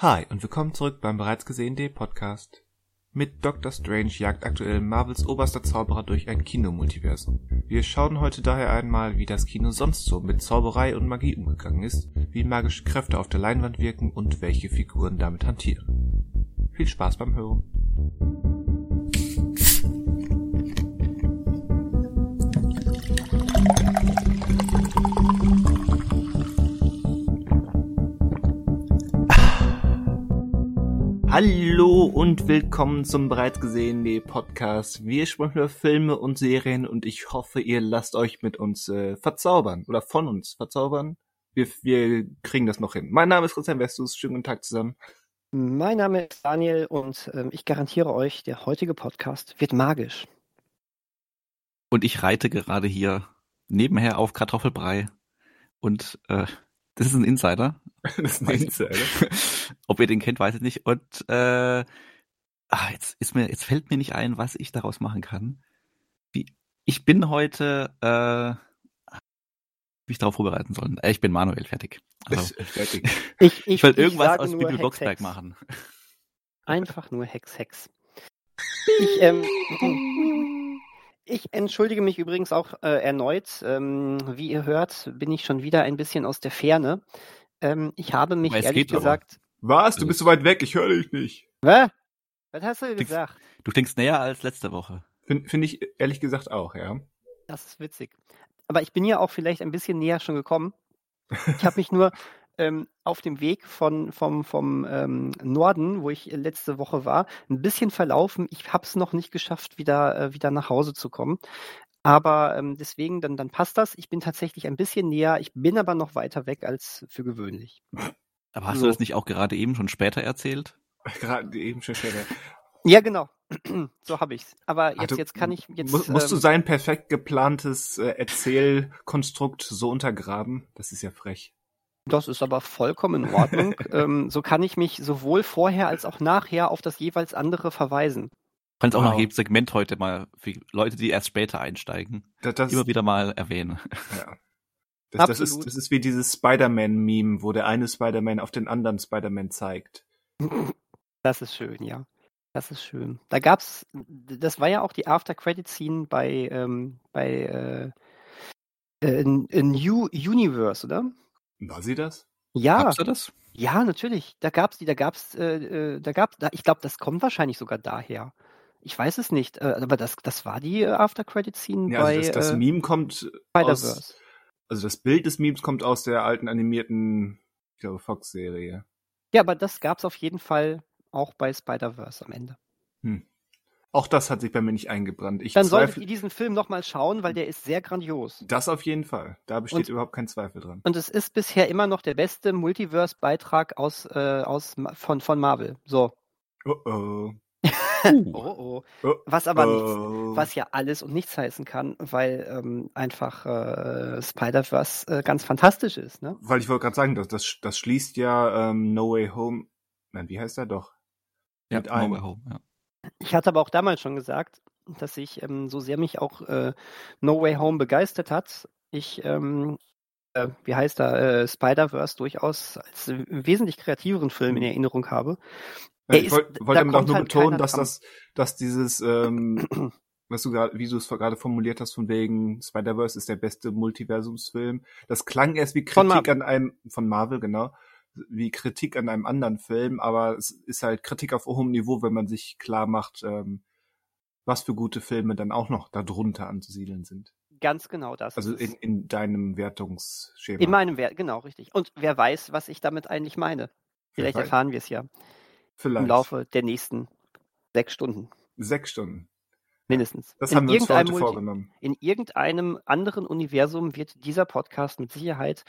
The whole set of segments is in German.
Hi und willkommen zurück beim bereits gesehenen Podcast. Mit Doctor Strange jagt aktuell Marvels oberster Zauberer durch ein Kinomultiversum. Wir schauen heute daher einmal, wie das Kino sonst so mit Zauberei und Magie umgegangen ist, wie magische Kräfte auf der Leinwand wirken und welche Figuren damit hantieren. Viel Spaß beim Hören. Hallo und willkommen zum bereits gesehenen Podcast. Wir sprechen über Filme und Serien und ich hoffe, ihr lasst euch mit uns äh, verzaubern oder von uns verzaubern. Wir, wir kriegen das noch hin. Mein Name ist Christian Westus. Schönen guten Tag zusammen. Mein Name ist Daniel und ähm, ich garantiere euch, der heutige Podcast wird magisch. Und ich reite gerade hier nebenher auf Kartoffelbrei und äh, das ist ein Insider. das ist ein Insider. Ob ihr den kennt, weiß ich nicht. Und äh, ach, jetzt ist mir, jetzt fällt mir nicht ein, was ich daraus machen kann. Wie, ich bin heute, äh, wie ich darauf vorbereiten soll. Äh, ich bin Manuel fertig. Also, fertig. Ich, ich, ich will irgendwas aus Bibel Boxberg machen. Einfach nur Hex Hex. Ich, ähm, ich entschuldige mich übrigens auch äh, erneut. Ähm, wie ihr hört, bin ich schon wieder ein bisschen aus der Ferne. Ähm, ich habe mich ehrlich gesagt. Was? Du bist so weit weg, ich höre dich nicht. Was? Was hast du gesagt? Du klingst näher als letzte Woche. Finde find ich ehrlich gesagt auch, ja. Das ist witzig. Aber ich bin ja auch vielleicht ein bisschen näher schon gekommen. Ich habe mich nur ähm, auf dem Weg von, vom, vom ähm, Norden, wo ich letzte Woche war, ein bisschen verlaufen. Ich habe es noch nicht geschafft, wieder, äh, wieder nach Hause zu kommen. Aber ähm, deswegen, dann, dann passt das. Ich bin tatsächlich ein bisschen näher. Ich bin aber noch weiter weg als für gewöhnlich. Aber hast so. du das nicht auch gerade eben schon später erzählt? Gerade eben schon später. Ja, genau. so habe ich's. Aber jetzt, Ach, jetzt kann ich jetzt. Musst, musst ähm, du sein perfekt geplantes äh, Erzählkonstrukt so untergraben? Das ist ja frech. Das ist aber vollkommen in Ordnung. ähm, so kann ich mich sowohl vorher als auch nachher auf das jeweils andere verweisen. Du kannst auch wow. nach jedem Segment heute mal für Leute, die erst später einsteigen, das, das, immer wieder mal erwähnen. Ja. Das, das, ist, das ist wie dieses Spider-Man-Meme, wo der eine Spider-Man auf den anderen Spider-Man zeigt. Das ist schön, ja. Das ist schön. Da gab's, das war ja auch die After-Credit-Scene bei, ähm, bei äh, äh, in, in New Universe, oder? War sie das? Ja. Gab's da das? Ja, natürlich. Da gab's die, da gab's, äh, äh da gab's, da, ich glaube, das kommt wahrscheinlich sogar daher. Ich weiß es nicht, äh, aber das, das war die äh, After-Credit-Scene ja, bei. Also das, das äh, Meme kommt aus. Also das Bild des Memes kommt aus der alten animierten, ich glaube, Fox-Serie. Ja, aber das gab's auf jeden Fall auch bei Spider-Verse am Ende. Hm. Auch das hat sich bei mir nicht eingebrannt. Ich Dann solltet ihr diesen Film nochmal schauen, weil der ist sehr grandios. Das auf jeden Fall. Da besteht und, überhaupt kein Zweifel dran. Und es ist bisher immer noch der beste Multiverse-Beitrag aus, äh, aus, von, von Marvel. So. Oh oh. Oh, oh. oh. Was aber nichts, was ja alles und nichts heißen kann, weil ähm, einfach äh, Spider-Verse äh, ganz fantastisch ist. Ne? Weil ich wollte gerade sagen, das, das, das schließt ja ähm, No Way Home. Nein, wie heißt er doch? Ja, Mit No Way Home, ja. Ich hatte aber auch damals schon gesagt, dass ich, ähm, so sehr mich auch äh, No Way Home begeistert hat, ich, ähm, äh, wie heißt er, äh, Spider-Verse durchaus als wesentlich kreativeren Film in Erinnerung habe. Ja, ich wollte wollt damit auch nur halt betonen, dass das, dass dieses, ähm, was du gerade, wie du es gerade formuliert hast, von wegen Spider-Verse ist der beste Multiversumsfilm. Das klang erst wie Kritik an einem, von Marvel, genau wie Kritik an einem anderen Film, aber es ist halt Kritik auf hohem Niveau, wenn man sich klar macht, ähm, was für gute Filme dann auch noch darunter anzusiedeln sind. Ganz genau das. Also in, in deinem Wertungsschema. In meinem Wert, genau, richtig. Und wer weiß, was ich damit eigentlich meine. Vielleicht erfahren wir es ja. Vielleicht. Im Laufe der nächsten sechs Stunden. Sechs Stunden. Mindestens. Das in haben wir uns heute vorgenommen. In irgendeinem anderen Universum wird dieser Podcast mit Sicherheit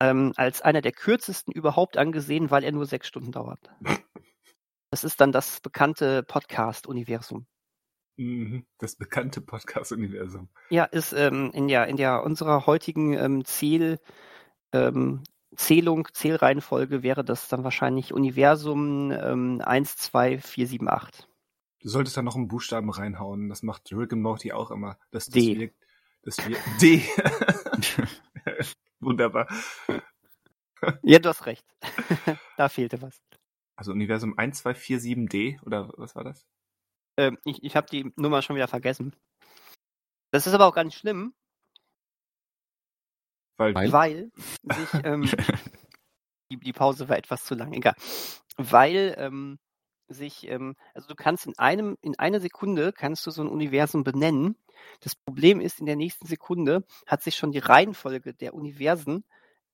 ähm, als einer der kürzesten überhaupt angesehen, weil er nur sechs Stunden dauert. Das ist dann das bekannte Podcast-Universum. Mhm, das bekannte Podcast-Universum. Ja, ist ähm, in der in der unserer heutigen ähm, Ziel ähm, Zählung, Zählreihenfolge wäre das dann wahrscheinlich Universum ähm, 1, 2, 4, 7, 8. Du solltest da noch einen Buchstaben reinhauen. Das macht Rick and Morty auch immer. Das, das D. Wirkt, das wirkt, D. Wunderbar. Ja, du hast recht. da fehlte was. Also Universum 1247D oder was war das? Ähm, ich ich habe die Nummer schon wieder vergessen. Das ist aber auch ganz schlimm. Weil, weil sich, ähm, die, die Pause war etwas zu lang, egal. Weil ähm, sich, ähm, also du kannst in einem, in einer Sekunde kannst du so ein Universum benennen. Das Problem ist, in der nächsten Sekunde hat sich schon die Reihenfolge der Universen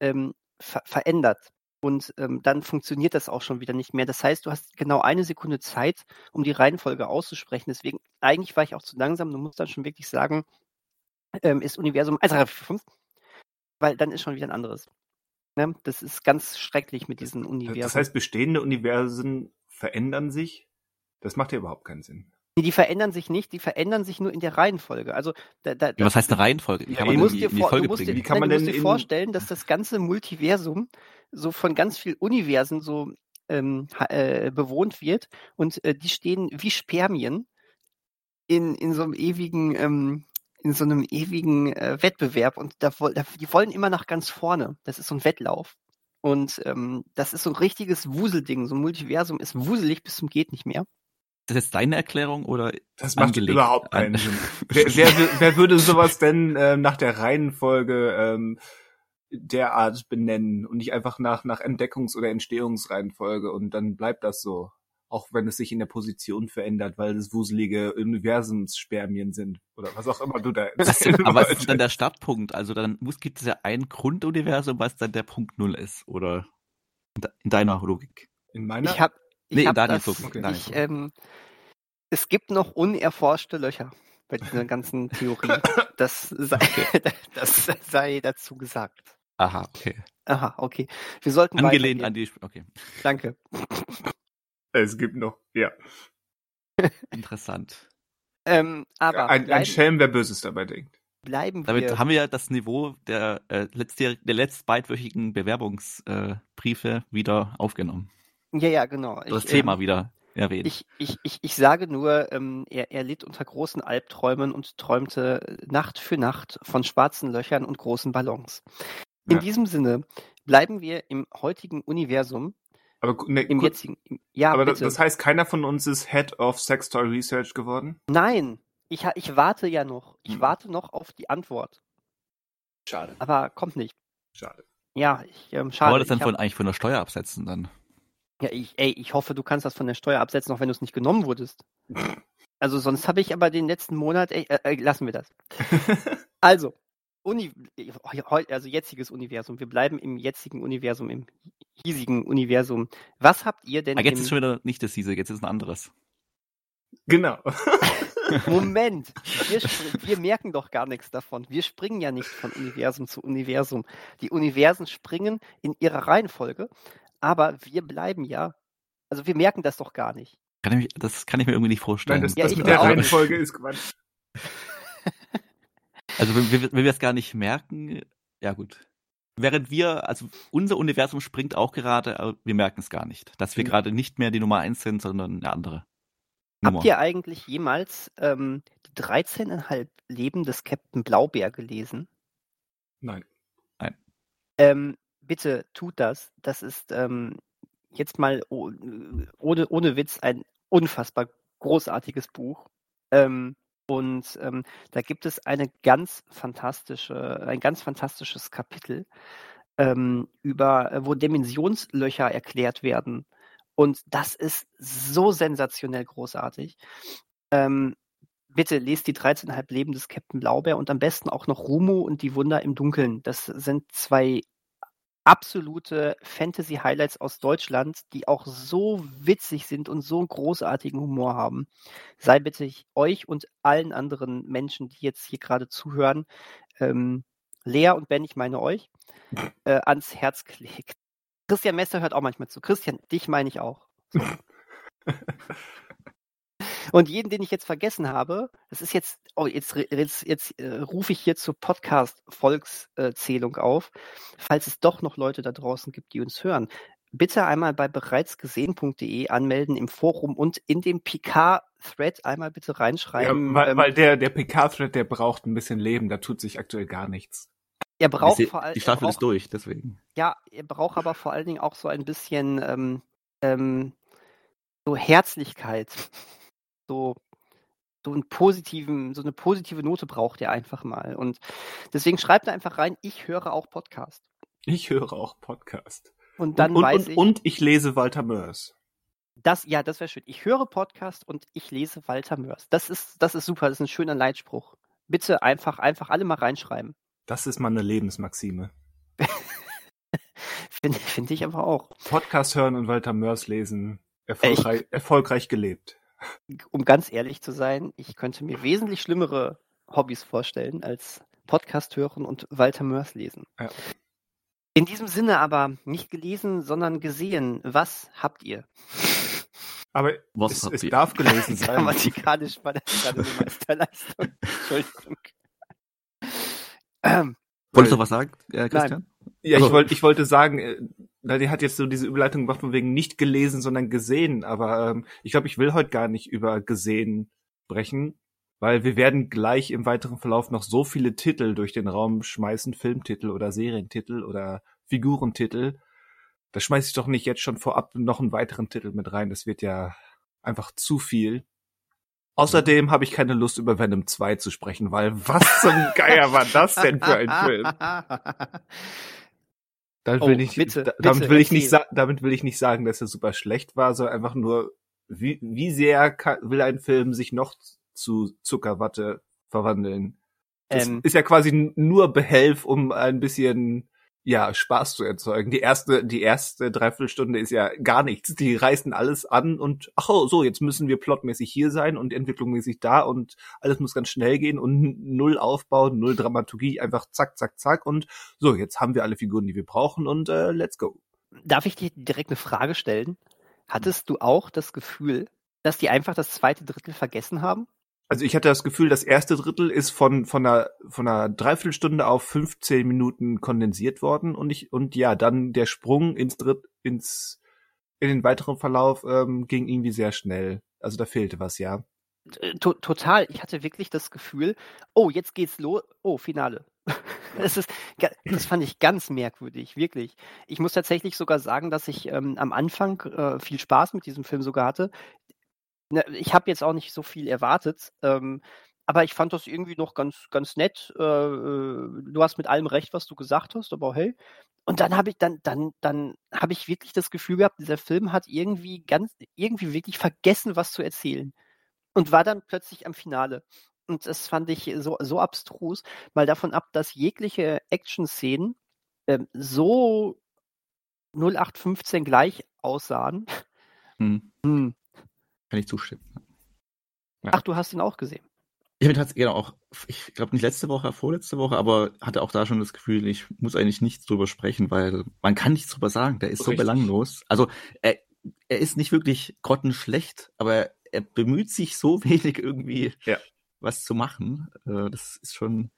ähm, ver verändert. Und ähm, dann funktioniert das auch schon wieder nicht mehr. Das heißt, du hast genau eine Sekunde Zeit, um die Reihenfolge auszusprechen. Deswegen, eigentlich war ich auch zu langsam. Du musst dann schon wirklich sagen, ähm, ist Universum 1, 3, 4, 5, weil dann ist schon wieder ein anderes. Ne? Das ist ganz schrecklich mit diesen Universen. Das heißt, bestehende Universen verändern sich? Das macht ja überhaupt keinen Sinn. Nee, die verändern sich nicht, die verändern sich nur in der Reihenfolge. Also da, da, ja, was heißt eine Reihenfolge? Wie kann man musst dir, vor, du musst dir, Wie kann man musst dir vorstellen, dass das ganze Multiversum so von ganz vielen Universen so ähm, äh, bewohnt wird und äh, die stehen wie Spermien in, in so einem ewigen ähm, in so einem ewigen äh, Wettbewerb und da, da, die wollen immer nach ganz vorne. Das ist so ein Wettlauf. Und ähm, das ist so ein richtiges Wuselding. So ein Multiversum ist wuselig bis zum geht nicht mehr. Das ist deine Erklärung oder? Das macht angelegt? überhaupt keinen Sinn. wer, wer, wer, würde sowas denn äh, nach der Reihenfolge ähm, derart benennen und nicht einfach nach, nach Entdeckungs- oder Entstehungsreihenfolge und dann bleibt das so? Auch wenn es sich in der Position verändert, weil es wuselige Universumsspermien sind oder was auch immer du da erzählen Aber was ist dann der Startpunkt? Also dann muss, gibt es ja ein Grunduniversum, was dann der Punkt Null ist, oder in deiner Logik? In meiner? Ich hab, ich nee, hab in das, Logik. Okay. Ich, ähm, es gibt noch unerforschte Löcher bei dieser ganzen Theorie. Das sei, okay. das sei dazu gesagt. Aha, okay. Aha, okay. Wir sollten Angelehnt an die, okay. Danke. Es gibt noch, ja. Interessant. Ähm, aber ein, ein Schelm, wer Böses dabei denkt. Bleiben wir. Damit haben wir ja das Niveau der, äh, letzte, der letztbeidwöchigen Bewerbungsbriefe äh, wieder aufgenommen. Ja, ja, genau. Das ich, Thema ähm, wieder erwähnt. Ich, ich, ich, ich sage nur, ähm, er, er litt unter großen Albträumen und träumte Nacht für Nacht von schwarzen Löchern und großen Ballons. In ja. diesem Sinne bleiben wir im heutigen Universum aber ne, im jetzigen, ja, aber bitte. das heißt, keiner von uns ist Head of Sex Toy Research geworden? Nein, ich, ich warte ja noch. Ich hm. warte noch auf die Antwort. Schade. Aber kommt nicht. Schade. Ja, ich, ähm, schade. Aber das dann hab... von, eigentlich von der Steuer absetzen dann? Ja, ich, ey, ich hoffe, du kannst das von der Steuer absetzen, auch wenn du es nicht genommen wurdest. also sonst habe ich aber den letzten Monat, ey, äh, äh lassen wir das. also, Uni, also jetziges Universum. Wir bleiben im jetzigen Universum, im hiesigen Universum. Was habt ihr denn? Aber ah, jetzt ist schon wieder nicht das hiesige, jetzt ist ein anderes. Genau. Moment, wir, wir, merken doch gar nichts davon. Wir springen ja nicht von Universum zu Universum. Die Universen springen in ihrer Reihenfolge, aber wir bleiben ja. Also wir merken das doch gar nicht. Kann mich, das kann ich mir irgendwie nicht vorstellen. Nein, das, ja, das mit der Reihenfolge ist Quatsch. Also wenn wir, wenn wir es gar nicht merken, ja gut. Während wir, also unser Universum springt auch gerade, aber wir merken es gar nicht, dass wir mhm. gerade nicht mehr die Nummer eins sind, sondern eine andere. Nummer. Habt ihr eigentlich jemals ähm, die 13,5 Leben des Captain Blaubeer gelesen? Nein. Nein. Ähm, bitte tut das. Das ist ähm, jetzt mal ohne, ohne Witz ein unfassbar großartiges Buch. Ähm, und ähm, da gibt es eine ganz fantastische, ein ganz fantastisches Kapitel ähm, über, äh, wo Dimensionslöcher erklärt werden. Und das ist so sensationell großartig. Ähm, bitte lest die 13,5 Leben des Captain Blaubeer und am besten auch noch Rumo und die Wunder im Dunkeln. Das sind zwei absolute Fantasy-Highlights aus Deutschland, die auch so witzig sind und so einen großartigen Humor haben. Sei bitte euch und allen anderen Menschen, die jetzt hier gerade zuhören, ähm, Lea und Ben, ich meine euch, äh, ans Herz gelegt. Christian Messer hört auch manchmal zu. Christian, dich meine ich auch. So. Und jeden, den ich jetzt vergessen habe, das ist jetzt, oh, jetzt, jetzt, jetzt äh, rufe ich hier zur Podcast-Volkszählung auf, falls es doch noch Leute da draußen gibt, die uns hören. Bitte einmal bei bereitsgesehen.de anmelden im Forum und in dem PK-Thread einmal bitte reinschreiben. Ja, weil, ähm, weil der, der PK-Thread, der braucht ein bisschen Leben, da tut sich aktuell gar nichts. Er braucht die, vor allem. Die Staffel ist durch, deswegen. Ja, er braucht aber vor allen Dingen auch so ein bisschen ähm, ähm, so Herzlichkeit, so so einen positiven, so eine positive Note braucht er einfach mal. Und deswegen schreibt er einfach rein, ich höre auch Podcast. Ich höre auch Podcast. Und dann und, weiß und, ich. Und ich lese Walter Mörs. Das, ja, das wäre schön. Ich höre Podcast und ich lese Walter Mörs. Das ist, das ist super, das ist ein schöner Leitspruch. Bitte einfach, einfach alle mal reinschreiben. Das ist mal eine Lebensmaxime. Finde find ich aber auch. Podcast hören und Walter Mörs lesen. Erfolgreich, erfolgreich gelebt. Um ganz ehrlich zu sein, ich könnte mir wesentlich schlimmere Hobbys vorstellen als Podcast hören und Walter Mörs lesen. Ja. In diesem Sinne aber nicht gelesen, sondern gesehen. Was habt ihr? Aber Was es, habt es ihr? darf gelesen sein. Grammatikalisch war das gerade eine Meisterleistung. Entschuldigung. Ähm, Wolltest du was sagen, äh, Christian? Ja, ich, Also- wollte, ich wollte sagen, äh, na, die hat jetzt so diese Überleitung gemacht von wegen nicht gelesen, sondern gesehen. Aber ähm, ich glaube, ich will heute gar nicht über gesehen sprechen, weil wir werden gleich im weiteren Verlauf noch so viele Titel durch den Raum schmeißen, Filmtitel oder Serientitel oder Figurentitel. Da schmeiße ich doch nicht jetzt schon vorab noch einen weiteren Titel mit rein. Das wird ja einfach zu viel. Außerdem habe ich keine Lust, über Venom 2 zu sprechen, weil was zum Geier war das denn für ein Film? Damit Oh, will ich, bitte, da, bitte, damit will ich nicht damit will ich nicht sagen, dass er super schlecht war, sondern einfach nur, wie, wie sehr kann, will ein Film sich noch zu Zuckerwatte verwandeln? Das Ähm. ist ja quasi nur Behelf, um ein bisschen ja Spaß zu erzeugen. Die erste, die erste Dreiviertelstunde ist ja gar nichts. Die reißen alles an und ach oh, so jetzt müssen wir plotmäßig hier sein und entwicklungsmäßig da und alles muss ganz schnell gehen und null Aufbau, null Dramaturgie, einfach zack, zack, zack und so jetzt haben wir alle Figuren, die wir brauchen und äh, let's go. Darf ich dir direkt eine Frage stellen? Hattest du auch das Gefühl, dass die einfach das zweite Drittel vergessen haben? Also ich hatte das Gefühl, das erste Drittel ist von von einer von einer Dreiviertelstunde auf 15 Minuten kondensiert worden und ich und ja dann der Sprung ins Dritt ins in den weiteren Verlauf ähm, ging irgendwie sehr schnell. Also da fehlte was, ja. Äh, To total. Ich hatte wirklich das Gefühl, oh, jetzt geht's los. Oh, Finale. Das ist, das fand ich ganz merkwürdig, wirklich. Ich muss tatsächlich sogar sagen, dass ich ähm, am Anfang äh, viel Spaß mit diesem Film sogar hatte. Ne, ich habe jetzt auch nicht so viel erwartet, ähm, aber ich fand das irgendwie noch ganz, ganz nett. Äh, äh, du hast mit allem recht, was du gesagt hast, aber hey. Und dann habe ich dann, dann, dann habe ich wirklich das Gefühl gehabt, dieser Film hat irgendwie ganz, irgendwie wirklich vergessen, was zu erzählen und war dann plötzlich am Finale. Und das fand ich so, so abstrus, mal davon ab, dass jegliche Action-Szenen ähm, so 0815 gleich aussahen. Hm, Hm. Kann ich zustimmen. Ach, du hast ihn auch gesehen. Ich habe tatsächlich genau auch, ich glaube nicht letzte Woche, vorletzte Woche, aber hatte auch da schon das Gefühl, ich muss eigentlich nichts drüber sprechen, weil man kann nichts drüber sagen. Der ist so Richtig. belanglos. Also er, er ist nicht wirklich grottenschlecht, aber er bemüht sich so wenig irgendwie Ja. was zu machen. Äh, Das ist schon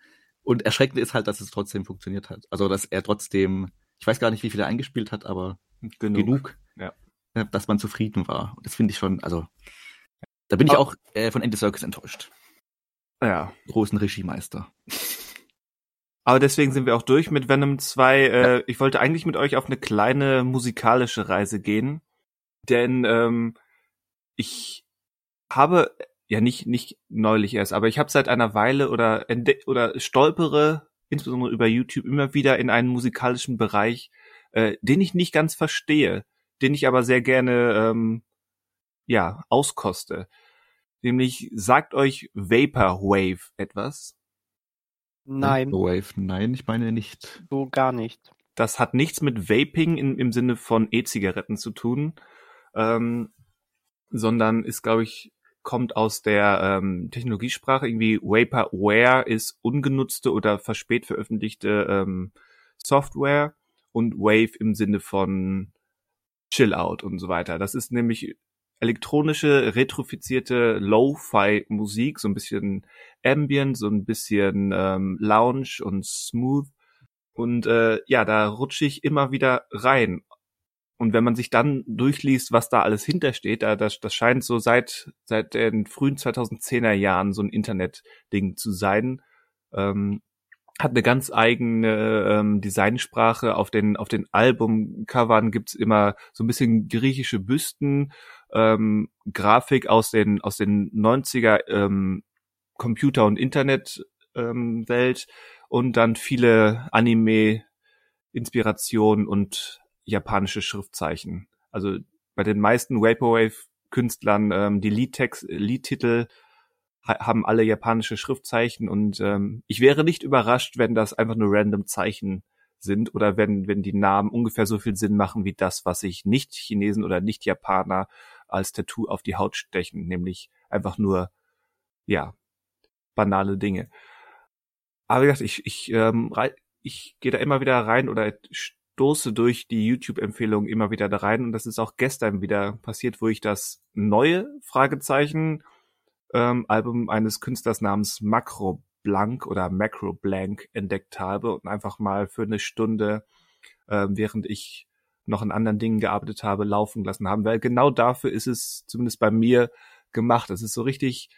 und erschreckend ist halt, dass es trotzdem funktioniert hat. Also dass er trotzdem, ich weiß gar nicht, wie viel er eingespielt hat, aber Genug. genug, Ja. Äh, dass man zufrieden war. Und das finde ich schon, also da bin ich auch äh, von Andy Circus enttäuscht. Ja. Großen Regiemeister. Aber deswegen sind wir auch durch mit Venom 2. Äh, ich wollte eigentlich mit euch auf eine kleine musikalische Reise gehen, denn ähm, ich habe ja nicht nicht neulich erst, aber ich habe seit einer Weile oder oder stolpere insbesondere über YouTube immer wieder in einen musikalischen Bereich, äh, den ich nicht ganz verstehe, den ich aber sehr gerne ähm, ja auskoste. Nämlich sagt euch Vaporwave etwas? Nein, Wave, nein, ich meine nicht. so gar nicht. Das hat nichts mit Vaping im, im Sinne von E-Zigaretten zu tun, ähm, sondern ist, glaube ich, kommt aus der ähm, Technologiesprache. Irgendwie Vaporware ist ungenutzte oder verspät veröffentlichte ähm, Software und Wave im Sinne von Chill-Out und so weiter. Das ist nämlich elektronische, retrofizierte Lo-Fi-Musik, so ein bisschen Ambient, so ein bisschen ähm, Lounge und Smooth. Und äh, ja, da rutsche ich immer wieder rein. Und wenn man sich dann durchliest, was da alles hintersteht, da, das, das scheint so seit, seit den frühen 2010er Jahren so ein Internet-Ding zu sein. Ähm, hat eine ganz eigene ähm, Designsprache. Auf den, auf den Albumcovern gibt's immer so ein bisschen griechische Büsten, ähm, Grafik aus den, aus den 90er ähm, Computer- und Internet ähm, Welt und dann viele Anime-Inspirationen und japanische Schriftzeichen. Also bei den meisten Vaporwave-Künstlern ähm, die Liedtext, Liedtitel haben alle japanische Schriftzeichen und ähm, ich wäre nicht überrascht, wenn das einfach nur random Zeichen sind oder wenn, wenn die Namen ungefähr so viel Sinn machen wie das, was sich Nicht-Chinesen oder Nicht-Japaner als Tattoo auf die Haut stechen, nämlich einfach nur, ja, banale Dinge. Aber wie gesagt, ich, ich, ähm, ich gehe da immer wieder rein oder stoße durch die YouTube-Empfehlung immer wieder da rein und das ist auch gestern wieder passiert, wo ich das neue Fragezeichen ähm, Album eines Künstlers namens Macro Blank oder Macro Blank entdeckt habe und einfach mal für eine Stunde, äh, während ich noch an anderen Dingen gearbeitet habe, laufen lassen haben, weil genau dafür ist es zumindest bei mir gemacht. Es ist so richtig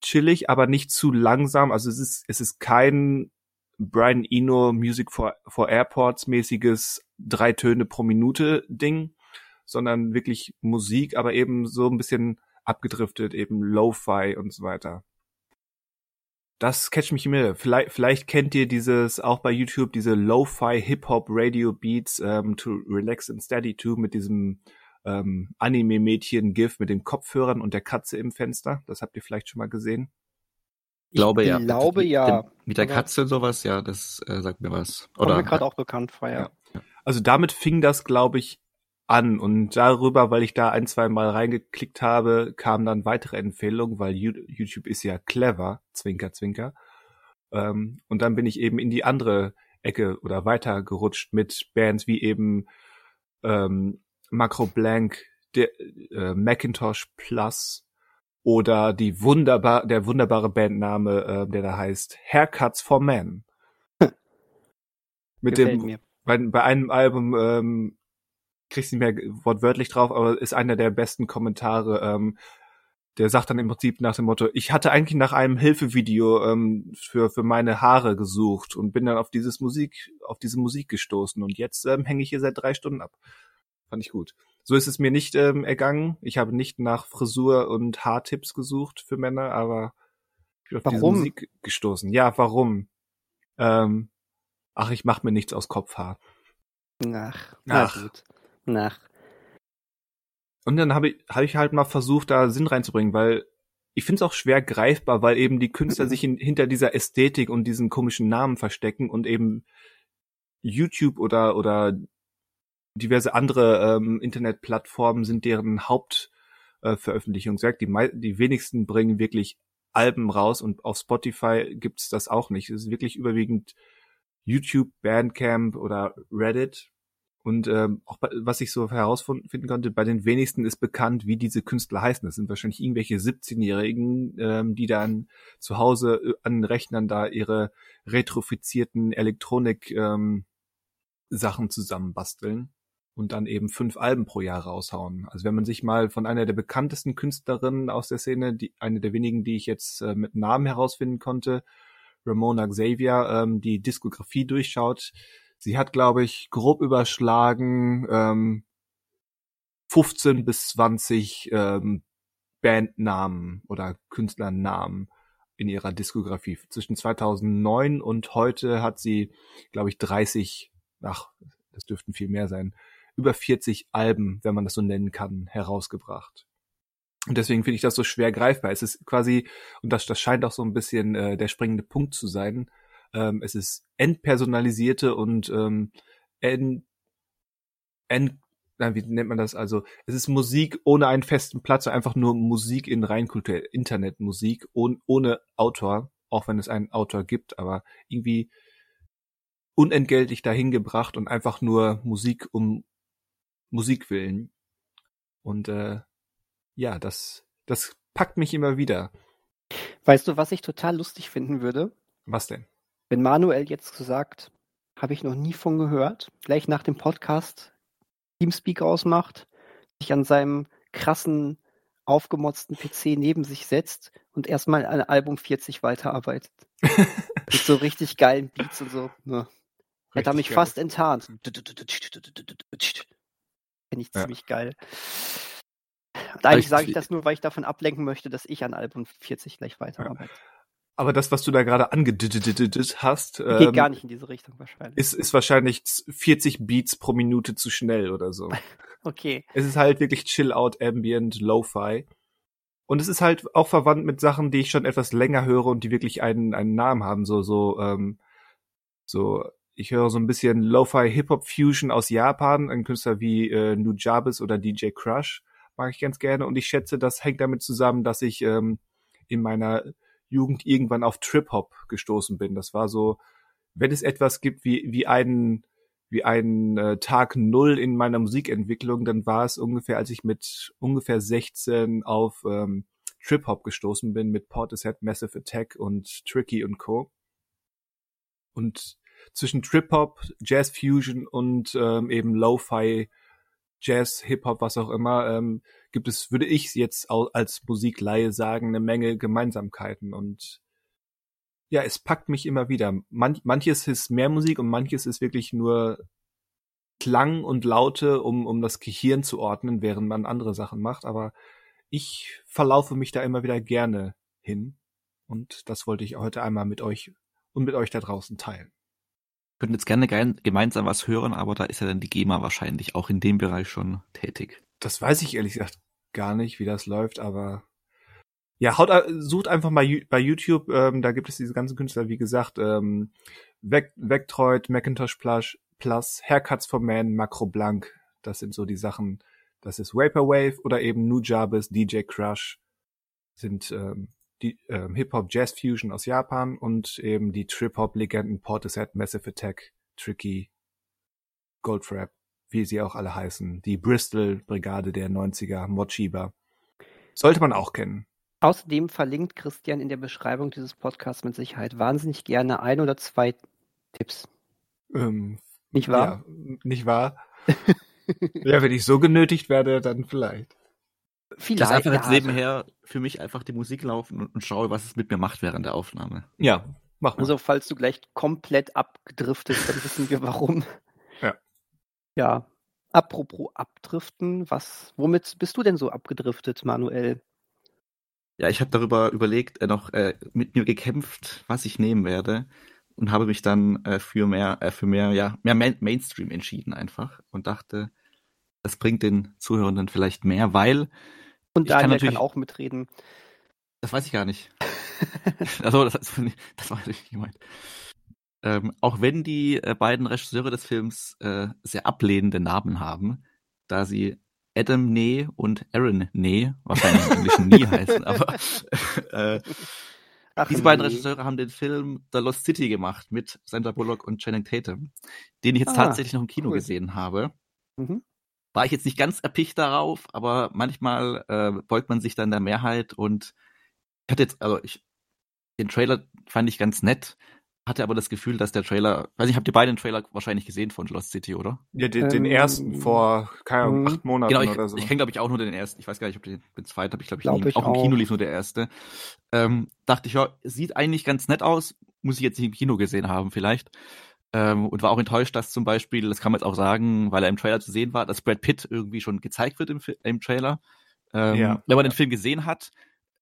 chillig, aber nicht zu langsam. Also es ist, es ist kein Brian Eno Music for, for Airports mäßiges drei Töne pro Minute Ding, sondern wirklich Musik, aber eben so ein bisschen abgedriftet, eben Lo-Fi und so weiter. Das catcht mich immer. Vielleicht, vielleicht kennt ihr dieses auch bei YouTube diese Lo-Fi Hip-Hop Radio Beats ähm, to relax and steady to mit diesem ähm, Anime-Mädchen GIF mit den Kopfhörern und der Katze im Fenster. Das habt ihr vielleicht schon mal gesehen. Ich glaube ja. Ich glaube ja. Mit der Katze und sowas, ja, das äh, sagt mir was. Oder mir gerade auch bekannt vor, ja. ja. Also damit fing das, glaube ich, an und darüber, weil ich da ein, zwei Mal reingeklickt habe, kamen dann weitere Empfehlungen, weil YouTube ist ja clever, Zwinker, Zwinker. Ähm, und dann bin ich eben in die andere Ecke oder weiter gerutscht mit Bands wie eben ähm, Macro Blank, der, äh, Macintosh Plus oder die wunderbar, der wunderbare Bandname, äh, der da heißt Haircuts for Men. Mit Gefällt dem, bei, bei einem Album ähm, krieg's nicht mehr wortwörtlich drauf, aber ist einer der besten Kommentare. Ähm, der sagt dann im Prinzip nach dem Motto, ich hatte eigentlich nach einem Hilfevideo ähm, für, für meine Haare gesucht und bin dann auf dieses Musik, auf diese Musik gestoßen und jetzt ähm, hänge ich hier seit drei Stunden ab. Fand ich gut. So ist es mir nicht ähm, ergangen. Ich habe nicht nach Frisur und Haartipps gesucht für Männer, aber ich bin auf warum? diese Musik gestoßen. Ja, warum? Ähm, ach, ich mache mir nichts aus Kopfhaar. Ach, ach. gut nach. Und dann habe ich, hab ich halt mal versucht, da Sinn reinzubringen, weil ich finde es auch schwer greifbar, weil eben die Künstler sich in, hinter dieser Ästhetik und diesen komischen Namen verstecken und eben YouTube oder oder diverse andere ähm, Internetplattformen sind deren Hauptveröffentlichungswerk. Äh, die, die wenigsten bringen wirklich Alben raus und auf Spotify gibt's das auch nicht. Es ist wirklich überwiegend YouTube, Bandcamp oder Reddit und ähm, auch bei, was ich so herausfinden konnte, bei den wenigsten ist bekannt, wie diese Künstler heißen. Das sind wahrscheinlich irgendwelche 17-Jährigen, ähm, die dann zu Hause äh, an den Rechnern da ihre retrofizierten Elektronik ähm, zusammenbasteln und dann eben fünf Alben pro Jahr raushauen. Also wenn man sich mal von einer der bekanntesten Künstlerinnen aus der Szene, die eine der wenigen, die ich jetzt äh, mit Namen herausfinden konnte, Ramona Xavier, ähm, die Diskografie durchschaut, Sie hat, glaube ich, grob überschlagen ähm, 15 bis 20 ähm, Bandnamen oder Künstlernamen in ihrer Diskografie. Zwischen 2009 und heute hat sie, glaube ich, 30, ach, das dürften viel mehr sein, über 40 Alben, wenn man das so nennen kann, herausgebracht. Und deswegen finde ich das so schwer greifbar. Es ist quasi, und das, das scheint auch so ein bisschen äh, der springende Punkt zu sein, ähm, es ist entpersonalisierte und ähm, en, en, na, wie nennt man das? Also es ist Musik ohne einen festen Platz, einfach nur Musik in Reinkultur, Internetmusik ohne, ohne Autor, auch wenn es einen Autor gibt, aber irgendwie unentgeltlich dahin gebracht und einfach nur Musik um Musik willen. Und äh, ja, das, das packt mich immer wieder. Weißt du, was ich total lustig finden würde? Was denn? Wenn Manuel jetzt gesagt, habe ich noch nie von gehört, gleich nach dem Podcast Teamspeak ausmacht, sich an seinem krassen aufgemotzten PC neben sich setzt und erstmal an Album 40 weiterarbeitet. Mit so richtig geilen Beats und so. Ne. Hätte er mich geil. fast enttarnt. Finde ich ja. ziemlich geil. Und eigentlich sage ich das nur, weil ich davon ablenken möchte, dass ich an Album 40 gleich weiterarbeite. Ja. Aber das, was du da gerade angediddidet hast, geht ähm, gar nicht in diese Richtung wahrscheinlich. Ist, ist wahrscheinlich 40 Beats pro Minute zu schnell oder so. okay. Es ist halt wirklich Chill-Out, Ambient, Lo-Fi. Und es ist halt auch verwandt mit Sachen, die ich schon etwas länger höre und die wirklich einen, einen Namen haben. So, so, ähm, so, ich höre so ein bisschen Lo-Fi Hip-Hop Fusion aus Japan, ein Künstler wie äh, Nujabes oder DJ Crush mag ich ganz gerne. Und ich schätze, das hängt damit zusammen, dass ich ähm, in meiner Jugend irgendwann auf Trip-Hop gestoßen bin. Das war so, wenn es etwas gibt wie, wie einen, wie einen äh, Tag Null in meiner Musikentwicklung, dann war es ungefähr, als ich mit ungefähr 16 auf ähm, Trip-Hop gestoßen bin mit Portishead, Massive Attack und Tricky und Co. Und zwischen Trip-Hop, Jazz Fusion und ähm, eben Lo-Fi Jazz, Hip-Hop, was auch immer, ähm, gibt es, würde ich jetzt als Musikleihe sagen, eine Menge Gemeinsamkeiten und ja, es packt mich immer wieder. Man, manches ist mehr Musik und manches ist wirklich nur Klang und Laute, um, um das Gehirn zu ordnen, während man andere Sachen macht, aber ich verlaufe mich da immer wieder gerne hin und das wollte ich heute einmal mit euch und mit euch da draußen teilen könnten jetzt gerne gemeinsam was hören, aber da ist ja dann die GEMA wahrscheinlich auch in dem Bereich schon tätig. Das weiß ich ehrlich gesagt gar nicht, wie das läuft, aber ja, haut, sucht einfach mal bei YouTube, ähm, da gibt es diese ganzen Künstler, wie gesagt, ähm, Vectroid, Macintosh Plus, Plus, Haircuts for Man, Macro Blank, das sind so die Sachen, das ist Vaporwave oder eben Nujabes, DJ Crush, sind ähm, die ähm, Hip-Hop-Jazz-Fusion aus Japan und eben die Trip-Hop-Legenden Portishead, Massive Attack, Tricky, Goldfrap, wie sie auch alle heißen. Die Bristol-Brigade der 90er, Mochiba. Sollte man auch kennen. Außerdem verlinkt Christian in der Beschreibung dieses Podcasts mit Sicherheit wahnsinnig gerne ein oder zwei Tipps. Ähm, nicht wahr? Ja, nicht wahr? ja, wenn ich so genötigt werde, dann vielleicht. Vielleicht. Das einfach jetzt nebenher für mich einfach die Musik laufen und, und schaue, was es mit mir macht während der Aufnahme. Ja, mach mal. Also, falls du gleich komplett abgedriftet, dann wissen wir warum. Ja. Ja. Apropos abdriften, was, womit bist du denn so abgedriftet, Manuel? Ja, ich habe darüber überlegt, äh, noch äh, mit mir gekämpft, was ich nehmen werde und habe mich dann äh, für mehr, äh, für mehr, ja, mehr Main Mainstream entschieden einfach und dachte, das bringt den Zuhörenden vielleicht mehr, weil und Daniel kann, kann auch mitreden. Das weiß ich gar nicht. also, das, das war natürlich nicht gemeint. Ähm, auch wenn die äh, beiden Regisseure des Films äh, sehr ablehnende Namen haben, da sie Adam Nee und Aaron Nee, wahrscheinlich im Englischen nie heißen, aber äh, Ach, diese beiden nee. Regisseure haben den Film The Lost City gemacht mit Sandra Bullock und Channing Tatum, den ich jetzt ah, tatsächlich noch im Kino cool. gesehen habe. Mhm war ich jetzt nicht ganz erpicht darauf, aber manchmal äh, beugt man sich dann der Mehrheit und ich hatte jetzt, also ich, den Trailer fand ich ganz nett, hatte aber das Gefühl, dass der Trailer, weiß nicht, habt ihr beide den Trailer wahrscheinlich gesehen von Lost City, oder? Ja, den, den ähm, ersten vor, keine Ahnung, acht Monaten genau, ich, oder so. Ich kenne, glaube ich, auch nur den ersten. Ich weiß gar nicht, ob den, den zweiten habe ich, glaube ich, glaub ich auch, auch, im Kino lief nur der erste. Ähm, dachte ich, ja, sieht eigentlich ganz nett aus, muss ich jetzt nicht im Kino gesehen haben, vielleicht. Ähm, und war auch enttäuscht, dass zum Beispiel, das kann man jetzt auch sagen, weil er im Trailer zu sehen war, dass Brad Pitt irgendwie schon gezeigt wird im, im Trailer. Ähm, ja. Wenn man den Film gesehen hat,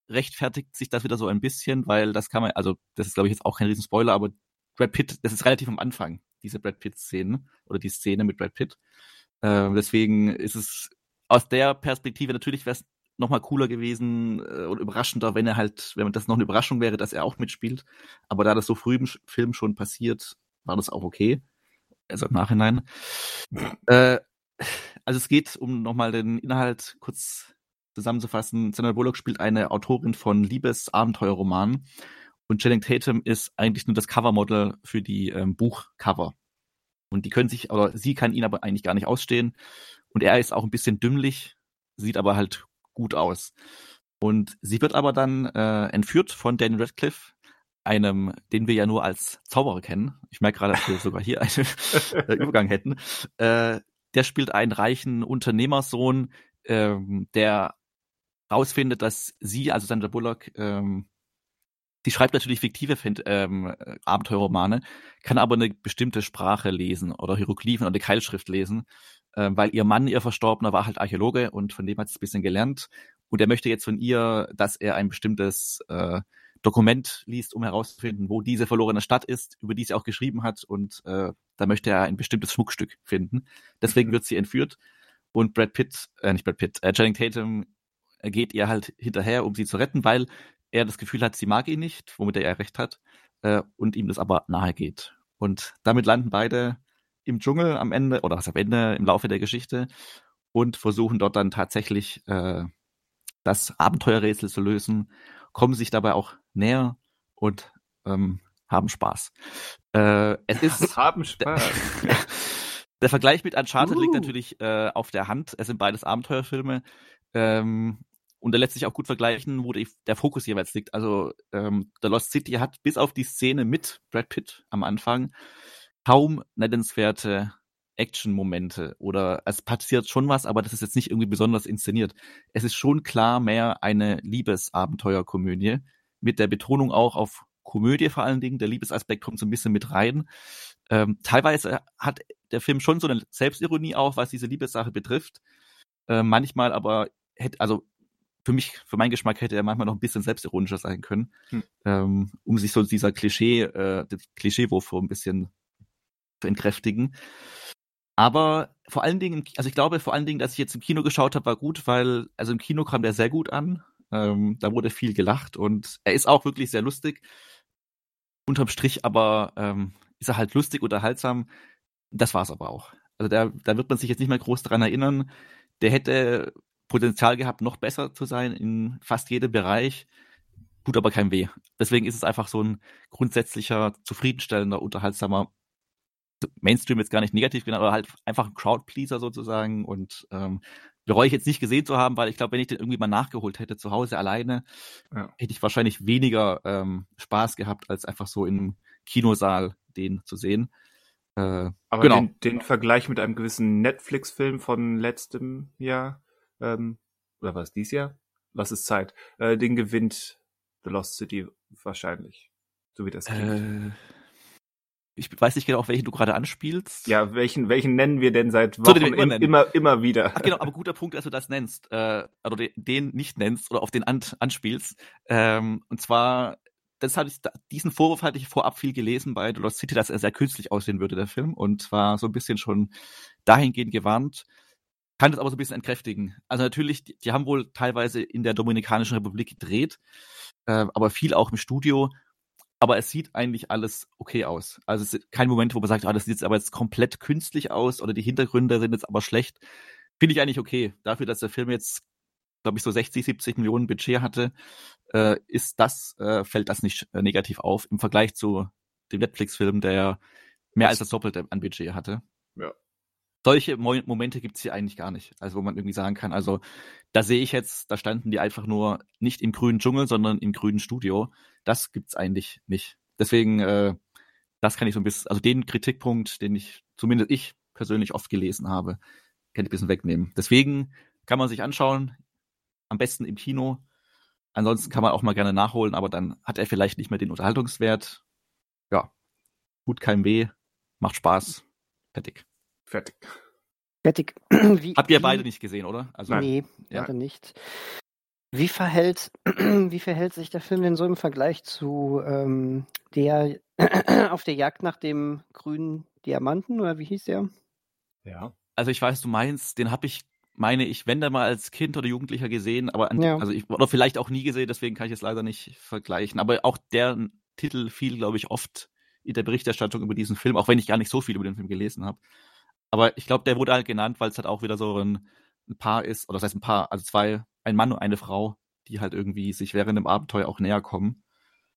rechtfertigt sich das wieder so ein bisschen, weil das kann man, also das ist glaube ich jetzt auch kein Riesenspoiler, aber Brad Pitt, das ist relativ am Anfang, diese Brad Pitt-Szene oder die Szene mit Brad Pitt. Ähm, deswegen ist es aus der Perspektive natürlich wäre es nochmal cooler gewesen äh, und überraschender, wenn er halt, wenn das noch eine Überraschung wäre, dass er auch mitspielt. Aber da das so früh im Film schon passiert, war das auch okay. Also im Nachhinein. Äh, also es geht, um nochmal den Inhalt kurz zusammenzufassen. Sandra Bullock spielt eine Autorin von Liebesabenteuerromanen und Channing Tatum ist eigentlich nur das Covermodel für die ähm, Buchcover. Und die können sich, oder sie kann ihn aber eigentlich gar nicht ausstehen. Und er ist auch ein bisschen dümmlich, sieht aber halt gut aus. Und sie wird aber dann äh, entführt von Daniel Radcliffe, einem, den wir ja nur als Zauberer kennen. Ich merke gerade, dass wir sogar hier einen äh, Übergang hätten. Äh, der spielt einen reichen Unternehmersohn, ähm, der rausfindet, dass sie, also Sandra Bullock, ähm, sie schreibt natürlich fiktive ähm, Abenteuerromane, kann aber eine bestimmte Sprache lesen oder Hieroglyphen oder Keilschrift lesen, äh, weil ihr Mann, ihr Verstorbener, war halt Archäologe und von dem hat sie ein bisschen gelernt. Und er möchte jetzt von ihr, dass er ein bestimmtes äh, Dokument liest, um herauszufinden, wo diese verlorene Stadt ist, über die sie auch geschrieben hat. Und äh, da möchte er ein bestimmtes Schmuckstück finden. Deswegen mhm. wird sie entführt. Und Brad Pitt, äh, nicht Brad Pitt, äh, Channing Tatum geht ihr halt hinterher, um sie zu retten, weil er das Gefühl hat, sie mag ihn nicht, womit er recht hat, äh, und ihm das aber nahe geht. Und damit landen beide im Dschungel am Ende, oder was am Ende im Laufe der Geschichte und versuchen dort dann tatsächlich äh, das Abenteuerrätsel zu lösen, kommen sich dabei auch näher und ähm, haben Spaß. Äh, es ist haben Spaß. Der, der Vergleich mit Uncharted uh. liegt natürlich äh, auf der Hand. Es sind beides Abenteuerfilme. Ähm, und da lässt sich auch gut vergleichen, wo die, der Fokus jeweils liegt. Also ähm, The Lost City hat bis auf die Szene mit Brad Pitt am Anfang kaum nennenswerte Action-Momente oder es passiert schon was, aber das ist jetzt nicht irgendwie besonders inszeniert. Es ist schon klar mehr eine Liebesabenteuerkomödie mit der Betonung auch auf Komödie vor allen Dingen. Der Liebesaspekt kommt so ein bisschen mit rein. Ähm, teilweise hat der Film schon so eine Selbstironie auch, was diese Liebessache betrifft. Äh, manchmal aber hätte, also für mich, für meinen Geschmack hätte er manchmal noch ein bisschen selbstironischer sein können, hm. ähm, um sich so dieser Klischee, äh, Klischeewurf so ein bisschen zu entkräftigen. Aber vor allen Dingen, also ich glaube vor allen Dingen, dass ich jetzt im Kino geschaut habe, war gut, weil, also im Kino kam der sehr gut an. Ähm, da wurde viel gelacht und er ist auch wirklich sehr lustig. Unterm Strich aber ähm, ist er halt lustig, unterhaltsam. Das war's aber auch. Also da, da wird man sich jetzt nicht mehr groß dran erinnern. Der hätte Potenzial gehabt, noch besser zu sein in fast jedem Bereich. Tut aber kein weh. Deswegen ist es einfach so ein grundsätzlicher, zufriedenstellender, unterhaltsamer Mainstream jetzt gar nicht negativ genannt, aber halt einfach ein Crowdpleaser sozusagen und ähm, bereue ich jetzt nicht gesehen zu haben, weil ich glaube, wenn ich den irgendwie mal nachgeholt hätte zu Hause alleine, ja. hätte ich wahrscheinlich weniger ähm, Spaß gehabt, als einfach so im Kinosaal den zu sehen. Äh, aber genau. den, den Vergleich mit einem gewissen Netflix-Film von letztem Jahr, ähm, oder was, dies Jahr? Was ist Zeit? Äh, den gewinnt The Lost City wahrscheinlich. So wie das klingt. Äh, ich weiß nicht genau, auf welchen du gerade anspielst. Ja, welchen, welchen nennen wir denn seit Wochen so, immer, immer, immer wieder? Ach genau, aber guter Punkt, dass du das nennst, äh, oder den, den nicht nennst oder auf den an, anspielst. Ähm, und zwar, das hatte ich, diesen Vorwurf hatte ich vorab viel gelesen bei The Lost City, dass er sehr künstlich aussehen würde, der Film, und war so ein bisschen schon dahingehend gewarnt. Kann das aber so ein bisschen entkräftigen. Also natürlich, die, die haben wohl teilweise in der Dominikanischen Republik gedreht, äh, aber viel auch im Studio aber es sieht eigentlich alles okay aus. Also es ist kein Moment, wo man sagt, ah, das sieht jetzt aber jetzt komplett künstlich aus oder die Hintergründe sind jetzt aber schlecht. Finde ich eigentlich okay. Dafür, dass der Film jetzt, glaube ich, so 60, 70 Millionen Budget hatte, äh, ist das, äh, fällt das nicht äh, negativ auf im Vergleich zu dem Netflix-Film, der mehr als das Doppelte an Budget hatte. Ja solche Mo Momente gibt's hier eigentlich gar nicht. Also wo man irgendwie sagen kann, also da sehe ich jetzt, da standen die einfach nur nicht im grünen Dschungel, sondern im grünen Studio. Das gibt's eigentlich nicht. Deswegen, äh, das kann ich so ein bisschen, also den Kritikpunkt, den ich, zumindest ich persönlich oft gelesen habe, kann ich ein bisschen wegnehmen. Deswegen kann man sich anschauen, am besten im Kino. Ansonsten kann man auch mal gerne nachholen, aber dann hat er vielleicht nicht mehr den Unterhaltungswert. Ja, tut keinem weh, macht Spaß, fertig. Fertig. Fertig. Wie, Habt ihr beide nicht gesehen, oder? Also, nee, ja. leider nicht. Wie verhält, wie verhält sich der Film denn so im Vergleich zu ähm, der auf der Jagd nach dem grünen Diamanten oder wie hieß der? Ja. Also ich weiß, du meinst, den habe ich, meine ich, wenn der mal als Kind oder Jugendlicher gesehen, aber an, ja. also ich, oder vielleicht auch nie gesehen, deswegen kann ich es leider nicht vergleichen. Aber auch der Titel fiel, glaube ich, oft in der Berichterstattung über diesen Film, auch wenn ich gar nicht so viel über den Film gelesen habe. Aber ich glaube, der wurde halt genannt, weil es halt auch wieder so ein, ein, Paar ist, oder das heißt ein Paar, also zwei, ein Mann und eine Frau, die halt irgendwie sich während dem Abenteuer auch näher kommen.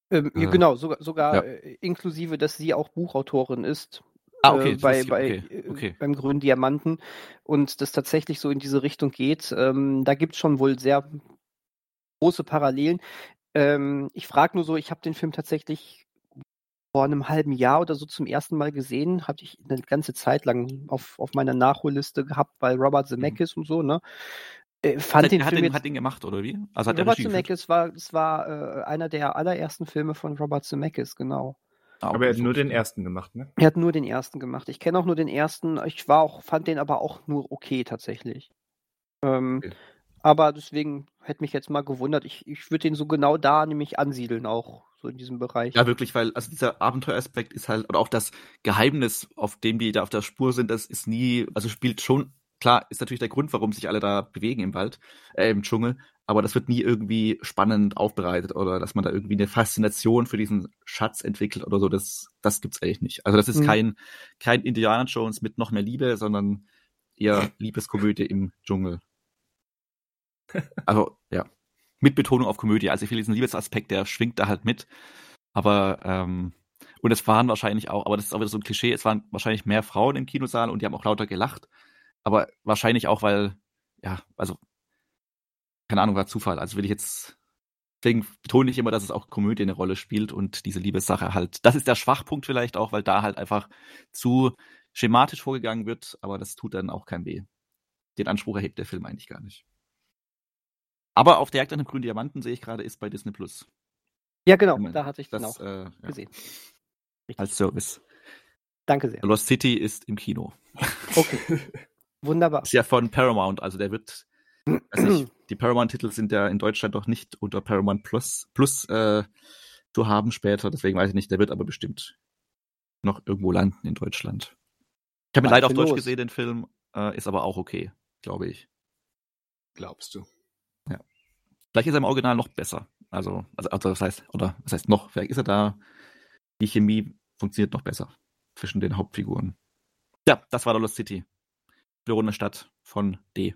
Ähm, äh, genau, sogar, sogar ja. äh, inklusive, dass sie auch Buchautorin ist. Ah, okay. Äh, bei, bei, okay, äh, okay. beim grünen Diamanten und das tatsächlich so in diese Richtung geht. Ähm, da gibt es schon wohl sehr große Parallelen. Ähm, ich frage nur so, ich habe den Film tatsächlich vor einem halben Jahr oder so zum ersten Mal gesehen. Hatte ich eine ganze Zeit lang auf, auf meiner Nachholliste gehabt, weil Robert Mhm. Zemeckis und so, ne? Äh, fand den hat, Film den, hat den gemacht, oder wie? Also hat Robert Zemeckis war, es war äh, einer der allerersten Filme von Robert Zemeckis, genau. Ah, aber er hat nur den ersten gemacht, ne? Er hat nur den ersten gemacht. Ich kenne auch nur den ersten. Ich war auch, fand den aber auch nur okay tatsächlich. Ähm, okay. Aber deswegen hätte mich jetzt mal gewundert. Ich, ich würde den so genau da nämlich ansiedeln, auch so in diesem Bereich. Ja, wirklich, weil also dieser Abenteueraspekt ist halt, oder auch das Geheimnis, auf dem die da auf der Spur sind, das ist nie, also spielt schon klar, ist natürlich der Grund, warum sich alle da bewegen im Wald, äh, im Dschungel, aber das wird nie irgendwie spannend aufbereitet oder dass man da irgendwie eine Faszination für diesen Schatz entwickelt oder so, das, das gibt's eigentlich nicht. Also das ist mhm. kein, kein Indiana Jones mit noch mehr Liebe, sondern eher Liebeskomödie im Dschungel. Also, ja. Mit Betonung auf Komödie. Also ich will diesen Liebesaspekt, der schwingt da halt mit. Aber, ähm, und es waren wahrscheinlich auch, aber das ist auch wieder so ein Klischee, es waren wahrscheinlich mehr Frauen im Kinosaal und die haben auch lauter gelacht. Aber wahrscheinlich auch, weil, ja, also, keine Ahnung, war Zufall. Also will ich jetzt, deswegen betone ich immer, dass es auch Komödie eine Rolle spielt und diese Liebessache halt. Das ist der Schwachpunkt vielleicht auch, weil da halt einfach zu schematisch vorgegangen wird, aber das tut dann auch kein weh. Den Anspruch erhebt der Film eigentlich gar nicht. Aber auf der Jagd nach dem grünen Diamanten sehe ich gerade, ist bei Disney Plus. Ja, genau, da hatte ich das auch äh, gesehen. Ja. Als Service. Danke sehr. Lost City ist im Kino. Okay. Wunderbar. Ist ja von Paramount, also der wird, nicht, die Paramount-Titel sind ja in Deutschland doch nicht unter Paramount Plus, Plus äh, zu haben später, deswegen weiß ich nicht, der wird aber bestimmt noch irgendwo landen in Deutschland. Ich habe ihn leider auf Deutsch los. gesehen, den Film, äh, ist aber auch okay, glaube ich. Glaubst du? Vielleicht ist er im Original noch besser. Also, also, also das heißt, oder was heißt noch, vielleicht ist er da, die Chemie funktioniert noch besser zwischen den Hauptfiguren. Ja, das war Lost City. Verona Stadt von D.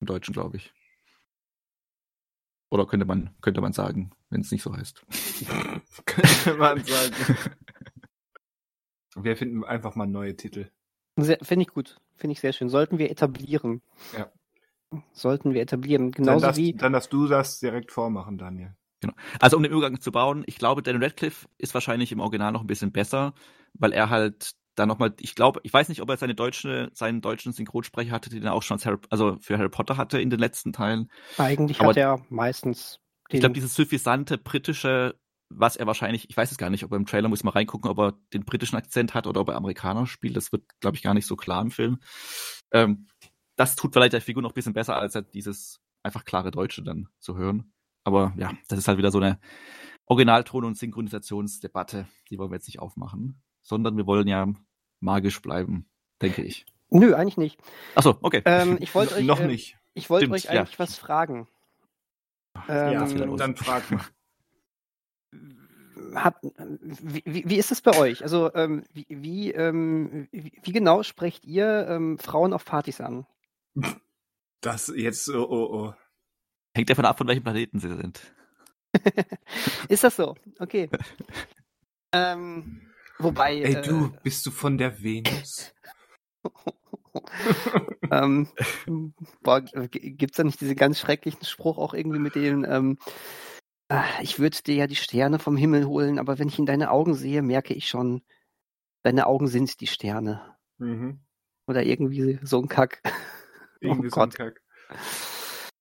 Im Deutschen, glaube ich. Oder könnte man, könnte man sagen, wenn es nicht so heißt. könnte man sagen. Wir finden einfach mal neue Titel. Finde ich gut. Finde ich sehr schön. Sollten wir etablieren. Ja. Sollten wir etablieren. Genauso dann darfst, wie. Dann darfst du das direkt vormachen, Daniel. Genau. Also um den Übergang zu bauen, ich glaube, Daniel Radcliffe ist wahrscheinlich im Original noch ein bisschen besser, weil er halt dann nochmal, ich glaube, ich weiß nicht, ob er seine deutsche, seinen deutschen Synchronsprecher hatte, den er auch schon Harry, also für Harry Potter hatte in den letzten Teilen. Eigentlich Aber hat er meistens. Ich glaube, dieses suffisante britische, was er wahrscheinlich, ich weiß es gar nicht, ob er im Trailer muss mal reingucken, ob er den britischen Akzent hat oder ob er Amerikaner spielt. Das wird, glaube ich, gar nicht so klar im Film. Ähm, das tut vielleicht der Figur noch ein bisschen besser, als halt dieses einfach klare Deutsche dann zu hören. Aber ja, das ist halt wieder so eine Originalton- und Synchronisationsdebatte, die wollen wir jetzt nicht aufmachen sondern wir wollen ja magisch bleiben, denke ich. Nö, eigentlich nicht. Achso, okay. Ähm, ich wollte euch noch äh, nicht. Ich wollte euch eigentlich ja. was fragen. Ähm, ja, dann frag mal. Hat, wie, wie, ist es bei euch? Also ähm, wie, wie, ähm, wie, genau sprecht ihr ähm, Frauen auf Partys an? Das jetzt, oh, oh, oh. Hängt davon ab, von welchem Planeten sie sind. ist das so? Okay. ähm, Wobei. Ey, du, äh, bist du von der Venus? ähm, boah, gibt's da nicht diesen ganz schrecklichen Spruch auch irgendwie mit dem, ähm, äh, ich würde dir ja die Sterne vom Himmel holen, aber wenn ich in deine Augen sehe, merke ich schon, deine Augen sind die Sterne. Mhm. Oder irgendwie so ein Kack. Irgendwie oh so ein Kack.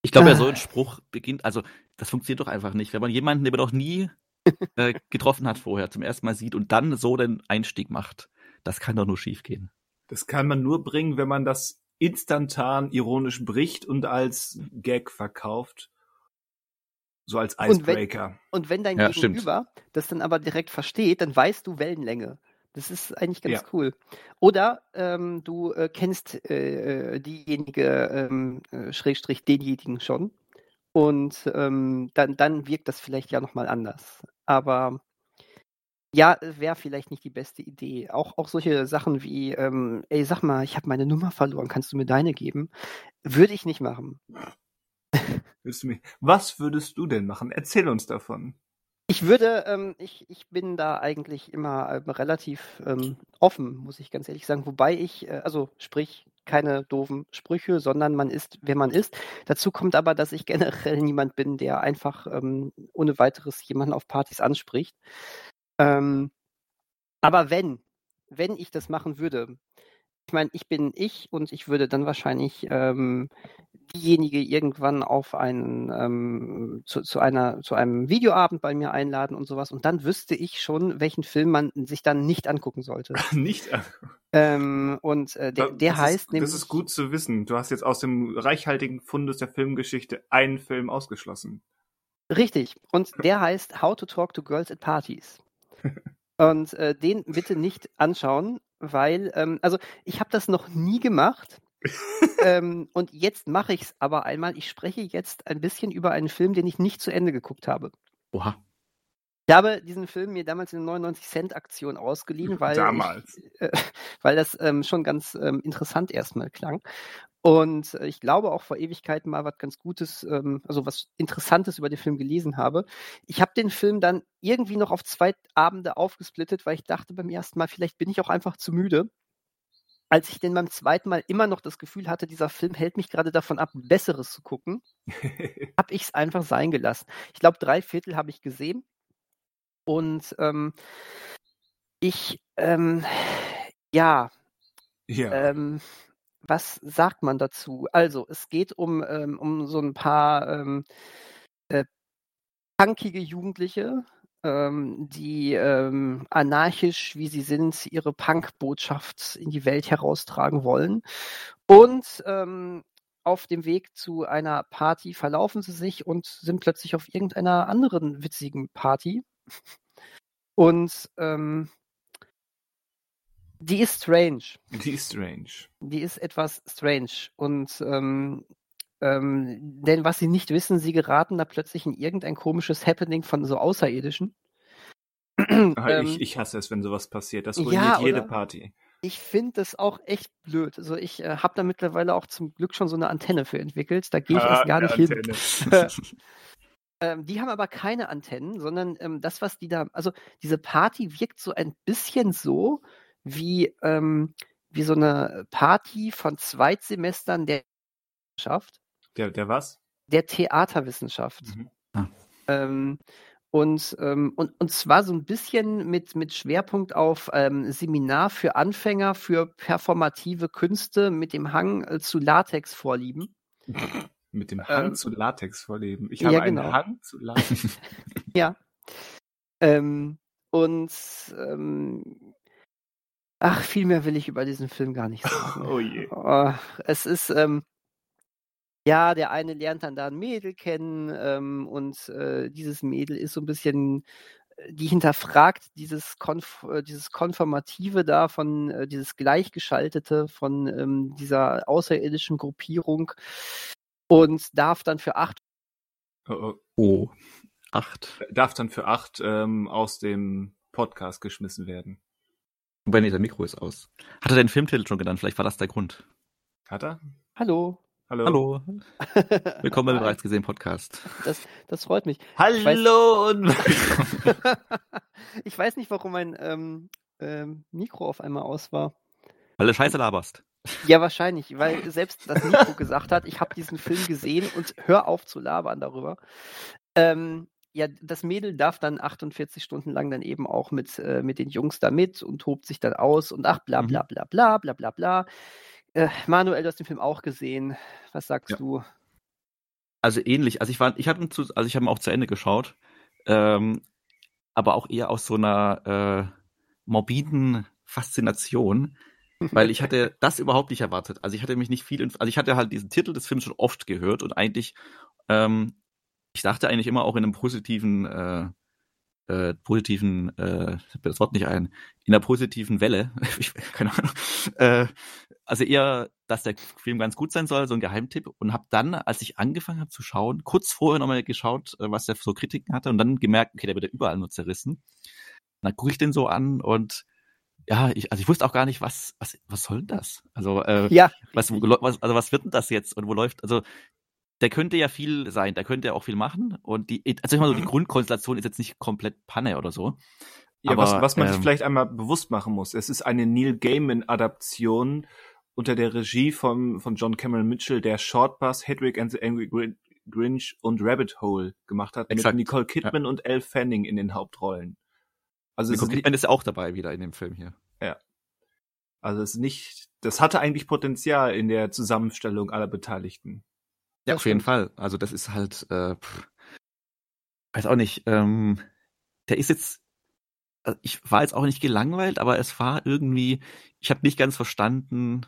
Ich glaube, ja, so ein Spruch beginnt, also das funktioniert doch einfach nicht. Wenn man jemanden, der noch nie äh, getroffen hat vorher, zum ersten Mal sieht und dann so den Einstieg macht. Das kann doch nur schiefgehen. Das kann man nur bringen, wenn man das instantan ironisch bricht und als Gag verkauft. So als Icebreaker. Und wenn, und wenn dein ja, Gegenüber stimmt. das dann aber direkt versteht, dann weißt du Wellenlänge. Das ist eigentlich ganz ja. cool. Oder ähm, du äh, kennst äh, äh diejenige, ähm, äh, Schrägstrich denjenigen schon. Und ähm, dann, dann wirkt das vielleicht ja nochmal anders. Aber ja, wäre vielleicht nicht die beste Idee. Auch, auch solche Sachen wie, ähm, ey, sag mal, ich habe meine Nummer verloren, kannst du mir deine geben? Würde ich nicht machen. Was würdest du denn machen? Erzähl uns davon. Ich würde, ähm, ich, ich bin da eigentlich immer äh, relativ ähm, offen, muss ich ganz ehrlich sagen. Wobei ich, äh, also sprich, keine doofen Sprüche, sondern man ist, wer man ist. Dazu kommt aber, dass ich generell niemand bin, der einfach ähm, ohne weiteres jemanden auf Partys anspricht. Ähm, aber wenn, wenn ich das machen würde, ich meine, ich bin ich und ich würde dann wahrscheinlich ähm, diejenige irgendwann auf einen ähm, zu, zu einer zu einem Videoabend bei mir einladen und sowas und dann wüsste ich schon, welchen Film man sich dann nicht angucken sollte. nicht. Ähm, und äh, der, der das heißt ist, nämlich. Das ist gut zu wissen. Du hast jetzt aus dem reichhaltigen Fundus der Filmgeschichte einen Film ausgeschlossen. Richtig. Und der heißt How to Talk to Girls at Parties. Und äh, den bitte nicht anschauen, weil, ähm, also ich habe das noch nie gemacht. ähm, und jetzt mache ich es aber einmal. Ich spreche jetzt ein bisschen über einen Film, den ich nicht zu Ende geguckt habe. Oha. Ich habe diesen Film mir damals in der 99-Cent-Aktion ausgeliehen, weil, Damals. Ich, äh, weil das ähm, schon ganz ähm, interessant erstmal klang. Und äh, ich glaube auch vor Ewigkeiten mal was ganz Gutes, ähm, also was Interessantes über den Film gelesen habe. Ich habe den Film dann irgendwie noch auf zwei Abende aufgesplittet, weil ich dachte beim ersten Mal, vielleicht bin ich auch einfach zu müde. Als ich den beim zweiten Mal immer noch das Gefühl hatte, dieser Film hält mich gerade davon ab, Besseres zu gucken, habe ich es einfach sein gelassen. Ich glaube, drei Viertel habe ich gesehen. Und ähm, ich, ähm, ja, ja. ähm, was sagt man dazu? Also, es geht um, ähm, um so ein paar ähm, äh, punkige Jugendliche, ähm, die ähm, anarchisch, wie sie sind, ihre Punk-Botschaft in die Welt heraustragen wollen. Und ähm, auf dem Weg zu einer Party verlaufen sie sich und sind plötzlich auf irgendeiner anderen witzigen Party. Und ähm, die ist strange. Die ist strange. Die ist etwas strange. Und ähm, ähm, denn was sie nicht wissen, sie geraten da plötzlich in irgendein komisches Happening von so Außerirdischen. Ah, Ähm, ich, ich hasse es, wenn sowas passiert. Das ja, ruiniert jede oder? Party. Ich finde das auch echt blöd. Also ich äh, habe da mittlerweile auch zum Glück schon so eine Antenne für entwickelt. Da gehe ich erst gar nicht hin. Antenne. Ähm, die haben aber keine Antennen, sondern ähm, das, was die da, also diese Party wirkt so ein bisschen so wie, ähm, wie so eine Party von Zweitsemestern der Wissenschaft, Der, der was? der Theaterwissenschaft. Mhm. Ähm, und, ähm, und, und zwar so ein bisschen mit, mit Schwerpunkt auf ähm, Seminar für Anfänger für performative Künste mit dem Hang äh, zu Latex-Vorlieben. Mit dem Hang Ähm, zu Latex vorleben. Ich ja, habe einen genau. Hang zu Latex. Ja. Ähm, und ähm, ach, viel mehr will ich über diesen Film gar nicht sagen. oh je. Oh, es ist, ähm, ja, der eine lernt dann da ein Mädel kennen ähm, und äh, dieses Mädel ist so ein bisschen, äh, die hinterfragt dieses, Konf äh, dieses Konformative da von, äh, dieses Gleichgeschaltete von ähm, dieser außerirdischen Gruppierung und darf dann für acht Oh, oh. Oh. Acht. Darf dann für acht ähm, aus dem Podcast geschmissen werden. Wobei, nee, der Mikro ist aus. Hat er den Filmtitel schon genannt? Vielleicht war das der Grund. Hat er? Hallo. Hallo. Hallo. Willkommen beim bereits gesehen Podcast. Das, das freut mich. Hallo und ich weiß nicht, warum mein ähm, ähm, Mikro auf einmal aus war. Weil du Scheiße laberst. Ja, wahrscheinlich, weil selbst das Mikro gesagt hat, ich habe diesen Film gesehen und hör auf zu labern darüber. Ähm, ja, das Mädel darf dann 48 Stunden lang dann eben auch mit, äh, mit den Jungs da mit und tobt sich dann aus und ach, bla Mhm. bla bla bla bla bla bla. Äh, Manuel, du hast den Film auch gesehen. Was sagst Ja. du? Also ähnlich. Also ich war, ich habe ihn zu, also ich habe ihn auch zu Ende geschaut, ähm, aber auch eher aus so einer äh, morbiden Faszination, weil ich hatte das überhaupt nicht erwartet. Also ich hatte mich nicht viel, also ich hatte halt diesen Titel des Films schon oft gehört und eigentlich, ähm, ich dachte eigentlich immer auch in einem positiven, äh, äh, positiven, äh, das Wort nicht ein, in einer positiven Welle, ich, keine Ahnung, äh, also eher, dass der Film ganz gut sein soll, so ein Geheimtipp und habe dann, als ich angefangen habe zu schauen, kurz vorher nochmal geschaut, äh, was der für so Kritiken hatte und dann gemerkt, okay, der wird ja überall nur zerrissen. Und dann gucke ich den so an und ja, ich, also ich wusste auch gar nicht, was, was, was soll denn das? Also, äh, Ja, was, was, also was wird denn das jetzt und wo läuft, also der könnte ja viel sein, der könnte ja auch viel machen und die, also ich mal so, die Mhm. Grundkonstellation ist jetzt nicht komplett Panne oder so. Ja, was, Aber, was man sich ähm, vielleicht einmal bewusst machen muss. Es ist eine Neil Gaiman-Adaption unter der Regie von, von John Cameron Mitchell, der Short Bus, Hedwig and the Angry Grin- Grinch und Rabbit Hole gemacht hat, Exakt, mit Nicole Kidman und Elle Fanning in den Hauptrollen. Also Nicole ist, Kidman ist ja auch dabei wieder in dem Film hier. also es ist nicht das hatte eigentlich Potenzial in der Zusammenstellung aller Beteiligten. Ja, das auf jeden Fall. Also das ist halt, äh, pff, weiß auch nicht, ähm, der ist jetzt, also ich war jetzt auch nicht gelangweilt, aber es war irgendwie, ich habe nicht ganz verstanden,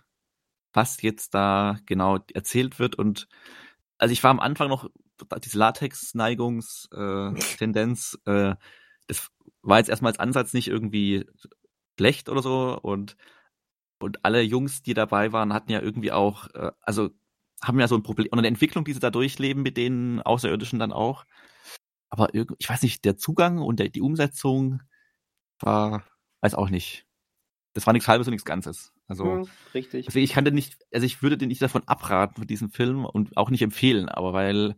was jetzt da genau erzählt wird. Und also ich war am Anfang noch diese Latex-Neigungs-Tendenz, äh, äh, das war jetzt erstmal als Ansatz nicht irgendwie schlecht oder so. Und und alle Jungs, die dabei waren, hatten ja irgendwie auch, äh, also haben ja so ein Problem und eine Entwicklung, die sie da durchleben mit den Außerirdischen dann auch. Aber ich weiß nicht, der Zugang und der, die Umsetzung war, weiß auch nicht. Das war nichts Halbes und nichts Ganzes. Also hm, richtig. Deswegen, ich kann den nicht, also ich würde den nicht davon abraten von diesem Film und auch nicht empfehlen, aber weil,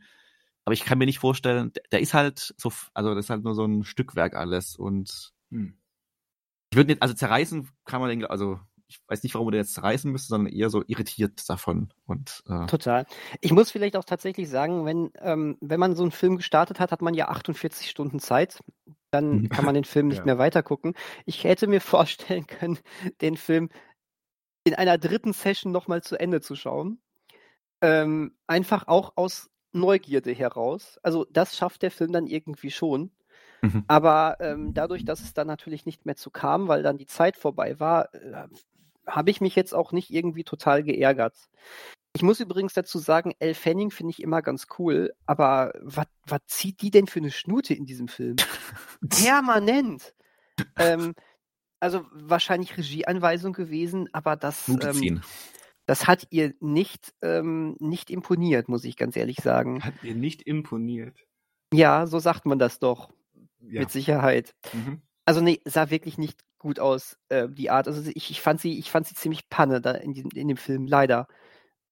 aber ich kann mir nicht vorstellen, der, der ist halt so, also das ist halt nur so ein Stückwerk alles und hm. ich würde nicht, also zerreißen kann man den, also ich weiß nicht, warum den jetzt zerreißen müsste, sondern eher so irritiert davon. Und, äh Total. Ich muss vielleicht auch tatsächlich sagen, wenn, ähm, wenn man so einen Film gestartet hat, hat man ja 48 Stunden Zeit. Dann mhm. kann man den Film nicht ja. mehr weitergucken. Ich hätte mir vorstellen können, den Film in einer dritten Session nochmal zu Ende zu schauen. Ähm, einfach auch aus Neugierde heraus. Also das schafft der Film dann irgendwie schon. Mhm. Aber ähm, dadurch, dass es dann natürlich nicht mehr zu kam, weil dann die Zeit vorbei war, äh, habe ich mich jetzt auch nicht irgendwie total geärgert. Ich muss übrigens dazu sagen, Elle Fanning finde ich immer ganz cool, aber was zieht die denn für eine Schnute in diesem Film? Permanent. ähm, also wahrscheinlich Regieanweisung gewesen, aber das, ähm, das hat ihr nicht, ähm, nicht imponiert, muss ich ganz ehrlich sagen. Hat ihr nicht imponiert? Ja, so sagt man das doch. Ja. Mit Sicherheit. Mhm. Also nee, sah wirklich nicht gut aus, äh, die Art. Also ich, ich fand sie, ich fand sie ziemlich Panne da in, diesem, in dem Film, leider.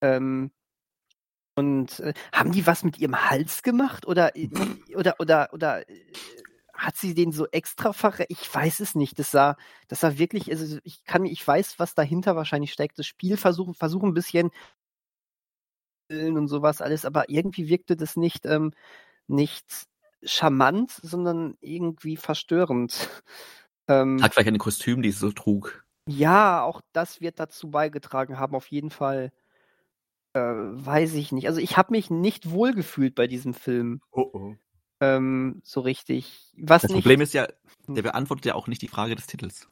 Ähm, und äh, haben die was mit ihrem Hals gemacht? Oder, äh, oder, oder, oder äh, hat sie den so extra verre Ich weiß es nicht. Das sah, das sah wirklich, also ich kann ich weiß, was dahinter wahrscheinlich steckt. Das Spiel versuchen, versuchen ein bisschen und sowas alles, aber irgendwie wirkte das nicht, ähm, nicht charmant, sondern irgendwie verstörend. Ähm, Hat vielleicht ein Kostüm, die es so trug. Ja, auch das wird dazu beigetragen haben, auf jeden Fall. Äh, weiß ich nicht. Also ich habe mich nicht wohlgefühlt bei diesem Film. Oh oh. Ähm, so richtig. Was das nicht, Problem ist ja, hm. der beantwortet ja auch nicht die Frage des Titels.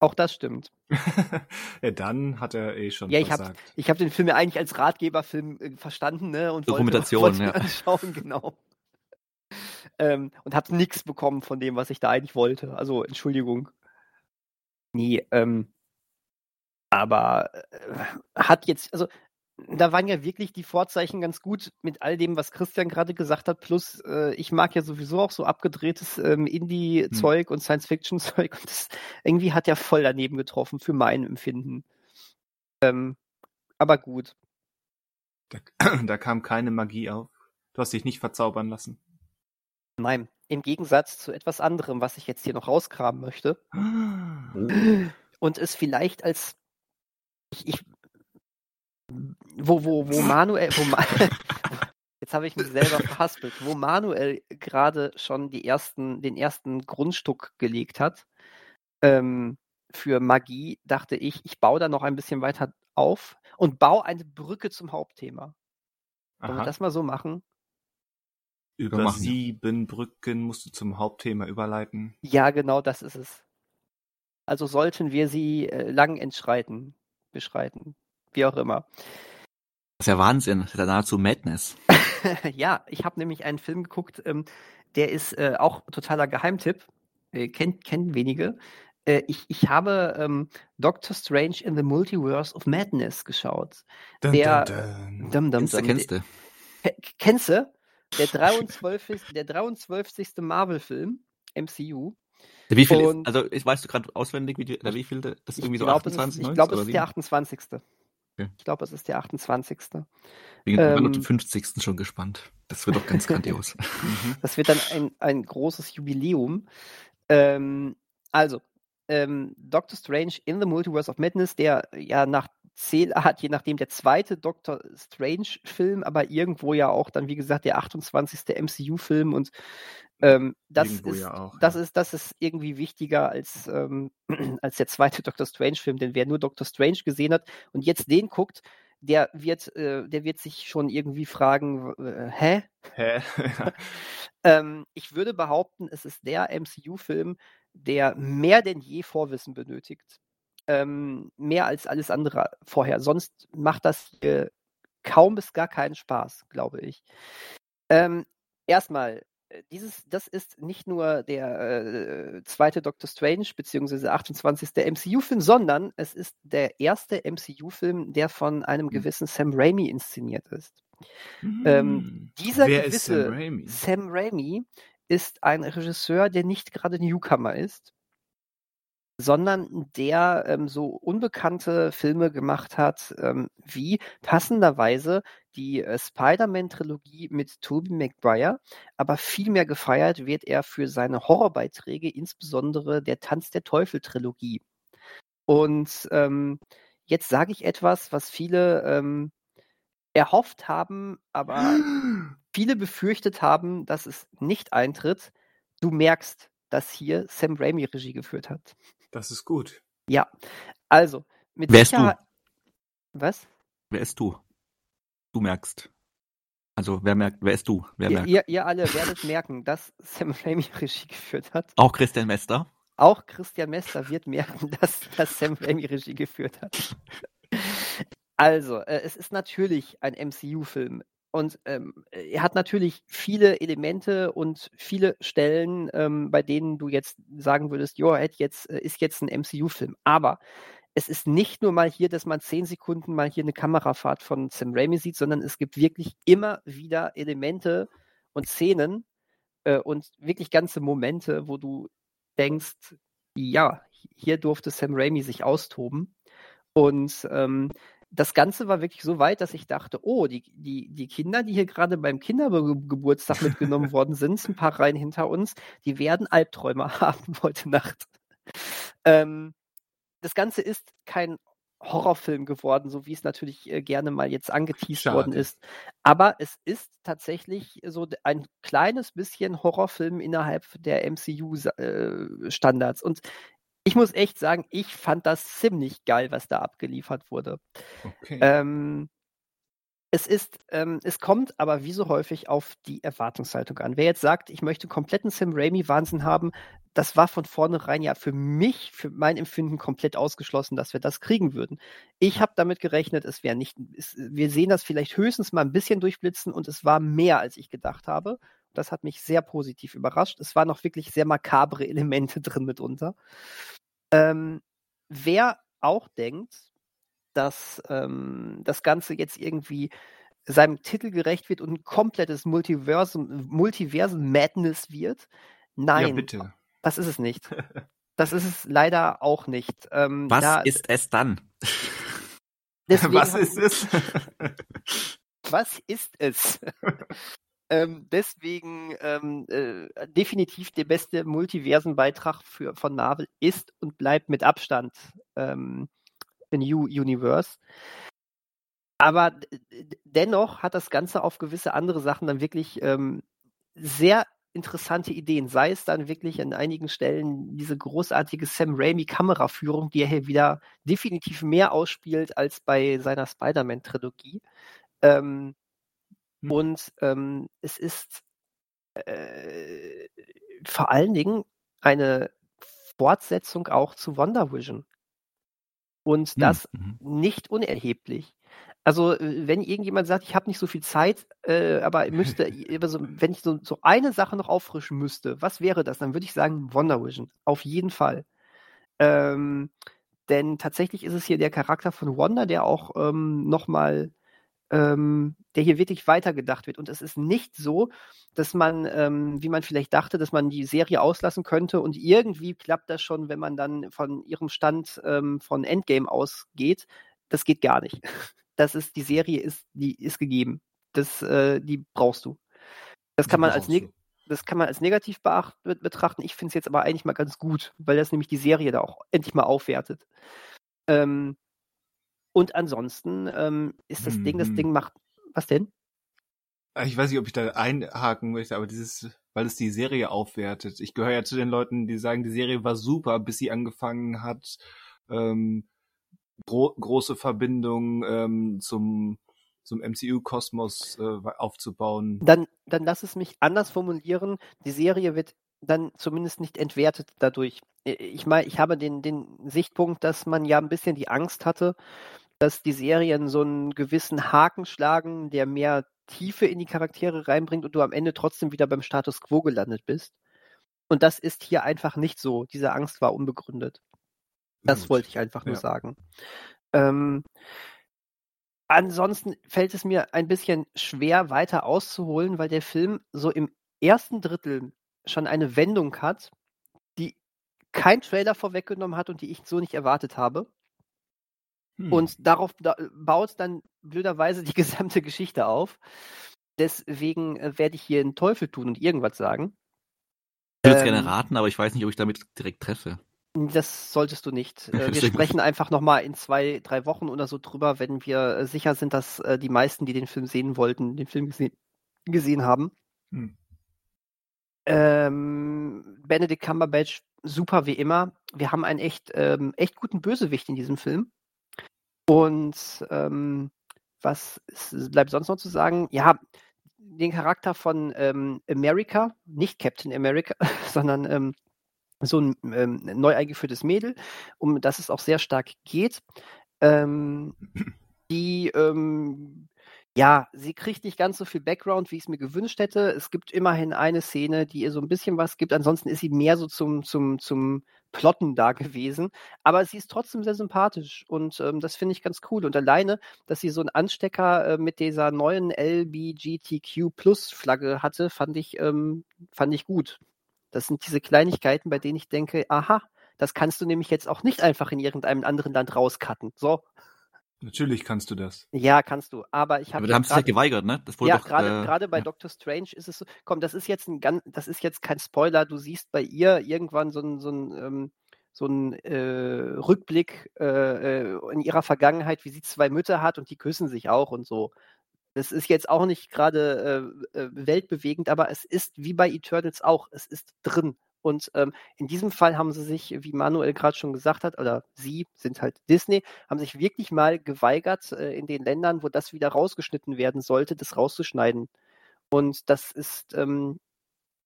Auch das stimmt. ja, dann hat er eh schon ja, ich versagt. Hab, ich habe den Film ja eigentlich als Ratgeberfilm äh, verstanden, ne? Und Dokumentation, wollte, wollte ja. anschauen, genau ähm, und habe nichts bekommen von dem, was ich da eigentlich wollte. Also Entschuldigung. Nee, ähm, aber äh, hat jetzt, also da waren ja wirklich die Vorzeichen ganz gut mit all dem, was Christian gerade gesagt hat. Plus, äh, ich mag ja sowieso auch so abgedrehtes ähm, Indie-Zeug hm. und Science-Fiction-Zeug. Und das irgendwie hat ja voll daneben getroffen für mein Empfinden. Ähm, aber gut. Da, da kam keine Magie auf. Du hast dich nicht verzaubern lassen. Nein, im Gegensatz zu etwas anderem, was ich jetzt hier noch rauskramen möchte. Und es vielleicht als ich, ich wo, wo, wo Manuel, wo Ma jetzt habe ich mich selber verhaspelt, wo Manuel gerade schon die ersten, den ersten Grundstück gelegt hat ähm, für Magie, dachte ich, ich baue da noch ein bisschen weiter auf und baue eine Brücke zum Hauptthema. Wollen wir das mal so machen? Über machen, sieben Brücken musst du zum Hauptthema überleiten. Ja, genau das ist es. Also sollten wir sie äh, lang entschreiten, beschreiten, wie auch immer. Das ist ja Wahnsinn, das ist ja nahezu Madness. ja, ich habe nämlich einen Film geguckt, ähm, der ist äh, auch totaler Geheimtipp, äh, kennt, kennen wenige. Äh, ich, ich habe ähm, Doctor Strange in the Multiverse of Madness geschaut. Dun, der, dun, dun. Dum, dum, dum, kennst du? Kennst du? Der 23. der 23. Marvel-Film, MCU. Wie viel und, ist, also weißt du gerade auswendig, wie, die, wie viel, das ist irgendwie so glaub, 28, ist, Ich glaube, es ist der 28. Okay. Ich glaube, es ist der 28. Ich bin ähm, auf den 50. schon gespannt. Das wird doch ganz grandios. Mhm. das wird dann ein, ein großes Jubiläum. Ähm, also, ähm, Doctor Strange in the Multiverse of Madness, der ja nach Zählart, je nachdem der zweite Doctor Strange-Film, aber irgendwo ja auch dann, wie gesagt, der 28. MCU-Film und Ähm, das, ist, ja auch, das, ist, das ist irgendwie wichtiger als, ähm, als der zweite Doctor Strange-Film, denn wer nur Doctor Strange gesehen hat und jetzt den guckt, der wird, äh, der wird sich schon irgendwie fragen, äh, hä? Hä? ähm, ich würde behaupten, es ist der MCU-Film, der mehr denn je Vorwissen benötigt. Ähm, mehr als alles andere vorher. Sonst macht das hier kaum bis gar keinen Spaß, glaube ich. Ähm, erstmal, äh, dieses, das ist nicht nur der äh, zweite Doctor Strange beziehungsweise 28. MCU-Film, sondern es ist der erste MCU-Film, der von einem hm. gewissen Sam Raimi inszeniert ist. Ähm, hm. Ähm, dieser Wer gewisse Sam Raimi? Sam Raimi ist ein Regisseur, der nicht gerade Newcomer ist, sondern der ähm, so unbekannte Filme gemacht hat, ähm, wie passenderweise die äh, Spider-Man-Trilogie mit Tobey Maguire, aber viel mehr gefeiert wird er für seine Horrorbeiträge, insbesondere der Tanz der Teufel-Trilogie. Und ähm, jetzt sage ich etwas, was viele ähm, erhofft haben, aber viele befürchtet haben, dass es nicht eintritt. Du merkst, dass hier Sam Raimi Regie geführt hat. Das ist gut. Ja, also mit Wer Sicherheit. Du? Was? Wer ist du? Du merkst. Also wer merkt, wer ist du? Wer ihr, merkt? Ihr, ihr alle werdet merken, dass Sam Raimi Regie geführt hat. Auch Christian Mester? Auch Christian Mester wird merken, dass, dass Sam Raimi Regie geführt hat. Also, äh, es ist natürlich ein MCU-Film. Und ähm, er hat natürlich viele Elemente und viele Stellen, ähm, bei denen du jetzt sagen würdest, jo, jetzt äh, ist jetzt ein MCU-Film. Aber es ist nicht nur mal hier, dass man zehn Sekunden mal hier eine Kamerafahrt von Sam Raimi sieht, sondern es gibt wirklich immer wieder Elemente und Szenen äh, und wirklich ganze Momente, wo du denkst, ja, hier durfte Sam Raimi sich austoben. Und ähm, das Ganze war wirklich so weit, dass ich dachte, oh, die, die, die Kinder, die hier gerade beim Kindergeburtstag mitgenommen worden sind, ein paar Reihen hinter uns, die werden Albträume haben heute Nacht. Ähm, das Ganze ist kein Horrorfilm geworden, so wie es natürlich äh, gerne mal jetzt angeteased Schade. worden ist. Aber es ist tatsächlich so ein kleines bisschen Horrorfilm innerhalb der MCU-Standards. Äh, Und ich muss echt sagen, ich fand das ziemlich geil, was da abgeliefert wurde. Okay. Ähm, es ist, ähm, es kommt aber wie so häufig auf die Erwartungshaltung an. Wer jetzt sagt, ich möchte kompletten Sam Raimi-Wahnsinn haben, das war von vornherein ja für mich, für mein Empfinden komplett ausgeschlossen, dass wir das kriegen würden. Ich habe damit gerechnet, es wäre nicht, es, wir sehen das vielleicht höchstens mal ein bisschen durchblitzen und es war mehr, als ich gedacht habe. Das hat mich sehr positiv überrascht. Es waren noch wirklich sehr makabre Elemente drin mitunter. Ähm, wer auch denkt, dass ähm, das Ganze jetzt irgendwie seinem Titel gerecht wird und ein komplettes Multiversum, Multiversen Madness wird. Nein, ja, bitte. das ist es nicht. Das ist es leider auch nicht. Ähm, Was da, ist es dann? Was ist es? Was ist es? Ähm, deswegen ähm, äh, definitiv der beste Multiversenbeitrag für, von Marvel ist und bleibt mit Abstand ähm, New Universe. Aber dennoch hat das Ganze auf gewisse andere Sachen dann wirklich ähm, sehr interessante Ideen. Sei es dann wirklich an einigen Stellen diese großartige Sam Raimi Kameraführung, die er hier wieder definitiv mehr ausspielt als bei seiner Spider-Man-Trilogie. Ähm, hm. Und ähm, es ist äh, vor allen Dingen eine Fortsetzung auch zu Wonder Vision. Und hm, das mhm. nicht unerheblich. Also, äh, wenn irgendjemand sagt, ich habe nicht so viel Zeit, äh, aber müsste, also, wenn ich so, so, eine Sache noch auffrischen müsste, was wäre das? Dann würde ich sagen Wonder Vision. Auf jeden Fall. Ähm, denn tatsächlich ist es hier der Charakter von Wanda, der auch ähm, nochmal ähm, der hier wirklich weitergedacht wird. Und es ist nicht so, dass man, ähm, wie man vielleicht dachte, dass man die Serie auslassen könnte und irgendwie klappt das schon, wenn man dann von ihrem Stand ähm, von Endgame ausgeht. Das geht gar nicht. Das ist, die Serie ist, die ist gegeben. Das, äh, die brauchst du. Das kann man als das kann man als negativ beacht, betrachten. Ich finde es jetzt aber eigentlich mal ganz gut, weil das nämlich die Serie da auch endlich mal aufwertet. Ähm, und ansonsten ähm, ist das mhm. Ding, das mhm. Ding macht. Was denn? Ich weiß nicht, ob ich da einhaken möchte, aber dieses, weil es die Serie aufwertet. Ich gehöre ja zu den Leuten, die sagen, die Serie war super, bis sie angefangen hat, ähm, gro große Verbindungen ähm, zum zum MCU-Kosmos äh, aufzubauen. Dann, dann lass es mich anders formulieren. Die Serie wird dann zumindest nicht entwertet dadurch. Ich meine, ich habe den, den Sichtpunkt, dass man ja ein bisschen die Angst hatte, dass die Serien so einen gewissen Haken schlagen, der mehr Tiefe in die Charaktere reinbringt und du am Ende trotzdem wieder beim Status quo gelandet bist. Und das ist hier einfach nicht so. Diese Angst war unbegründet. Das Gut. wollte ich einfach nur ja. sagen. Ähm, ansonsten fällt es mir ein bisschen schwer, weiter auszuholen, weil der Film so im ersten Drittel schon eine Wendung hat, die kein Trailer vorweggenommen hat und die ich so nicht erwartet habe. Hm. Und darauf da, baut dann blöderweise die gesamte Geschichte auf. Deswegen äh, werde ich hier einen Teufel tun und irgendwas sagen. Ich würde ähm, gerne raten, aber ich weiß nicht, ob ich damit direkt treffe. Das solltest du nicht. Äh, wir sprechen einfach nochmal in zwei, drei Wochen oder so drüber, wenn wir äh, sicher sind, dass äh, die meisten, die den Film sehen wollten, den Film gese gesehen haben. Hm. Ähm, Benedict Cumberbatch, super wie immer. Wir haben einen echt, ähm, echt guten Bösewicht in diesem Film. Und ähm, was ist, bleibt sonst noch zu sagen? Ja, den Charakter von ähm, America, nicht Captain America, sondern ähm, so ein ähm, neu eingeführtes Mädel, um das es auch sehr stark geht. Ähm, die ja, sie kriegt nicht ganz so viel Background, wie ich es mir gewünscht hätte. Es gibt immerhin eine Szene, die ihr so ein bisschen was gibt. Ansonsten ist sie mehr so zum, zum, zum Plotten da gewesen. Aber sie ist trotzdem sehr sympathisch und ähm, das finde ich ganz cool. Und alleine, dass sie so einen Anstecker äh, mit dieser neuen LBGTQ Plus Flagge hatte, fand ich, ähm, fand ich gut. Das sind diese Kleinigkeiten, bei denen ich denke, aha, das kannst du nämlich jetzt auch nicht einfach in irgendeinem anderen Land rauscutten. So, Natürlich kannst du das. Ja, kannst du. Aber ich habe. Aber da haben sie sich ja geweigert, ne? Das ja, gerade äh, gerade bei ja. Doctor Strange ist es so. Komm, das ist jetzt ein ganz, das ist jetzt kein Spoiler. Du siehst bei ihr irgendwann so ein so ein ähm, so ein äh, Rückblick äh, äh, in ihrer Vergangenheit, wie sie zwei Mütter hat und die küssen sich auch und so. Das ist jetzt auch nicht gerade äh, äh weltbewegend, aber es ist wie bei Eternals auch. Es ist drin. Und ähm, in diesem Fall haben sie sich, wie Manuel gerade schon gesagt hat, oder sie sind halt Disney, haben sich wirklich mal geweigert, äh, in den Ländern, wo das wieder rausgeschnitten werden sollte, das rauszuschneiden. Und das ist, ähm,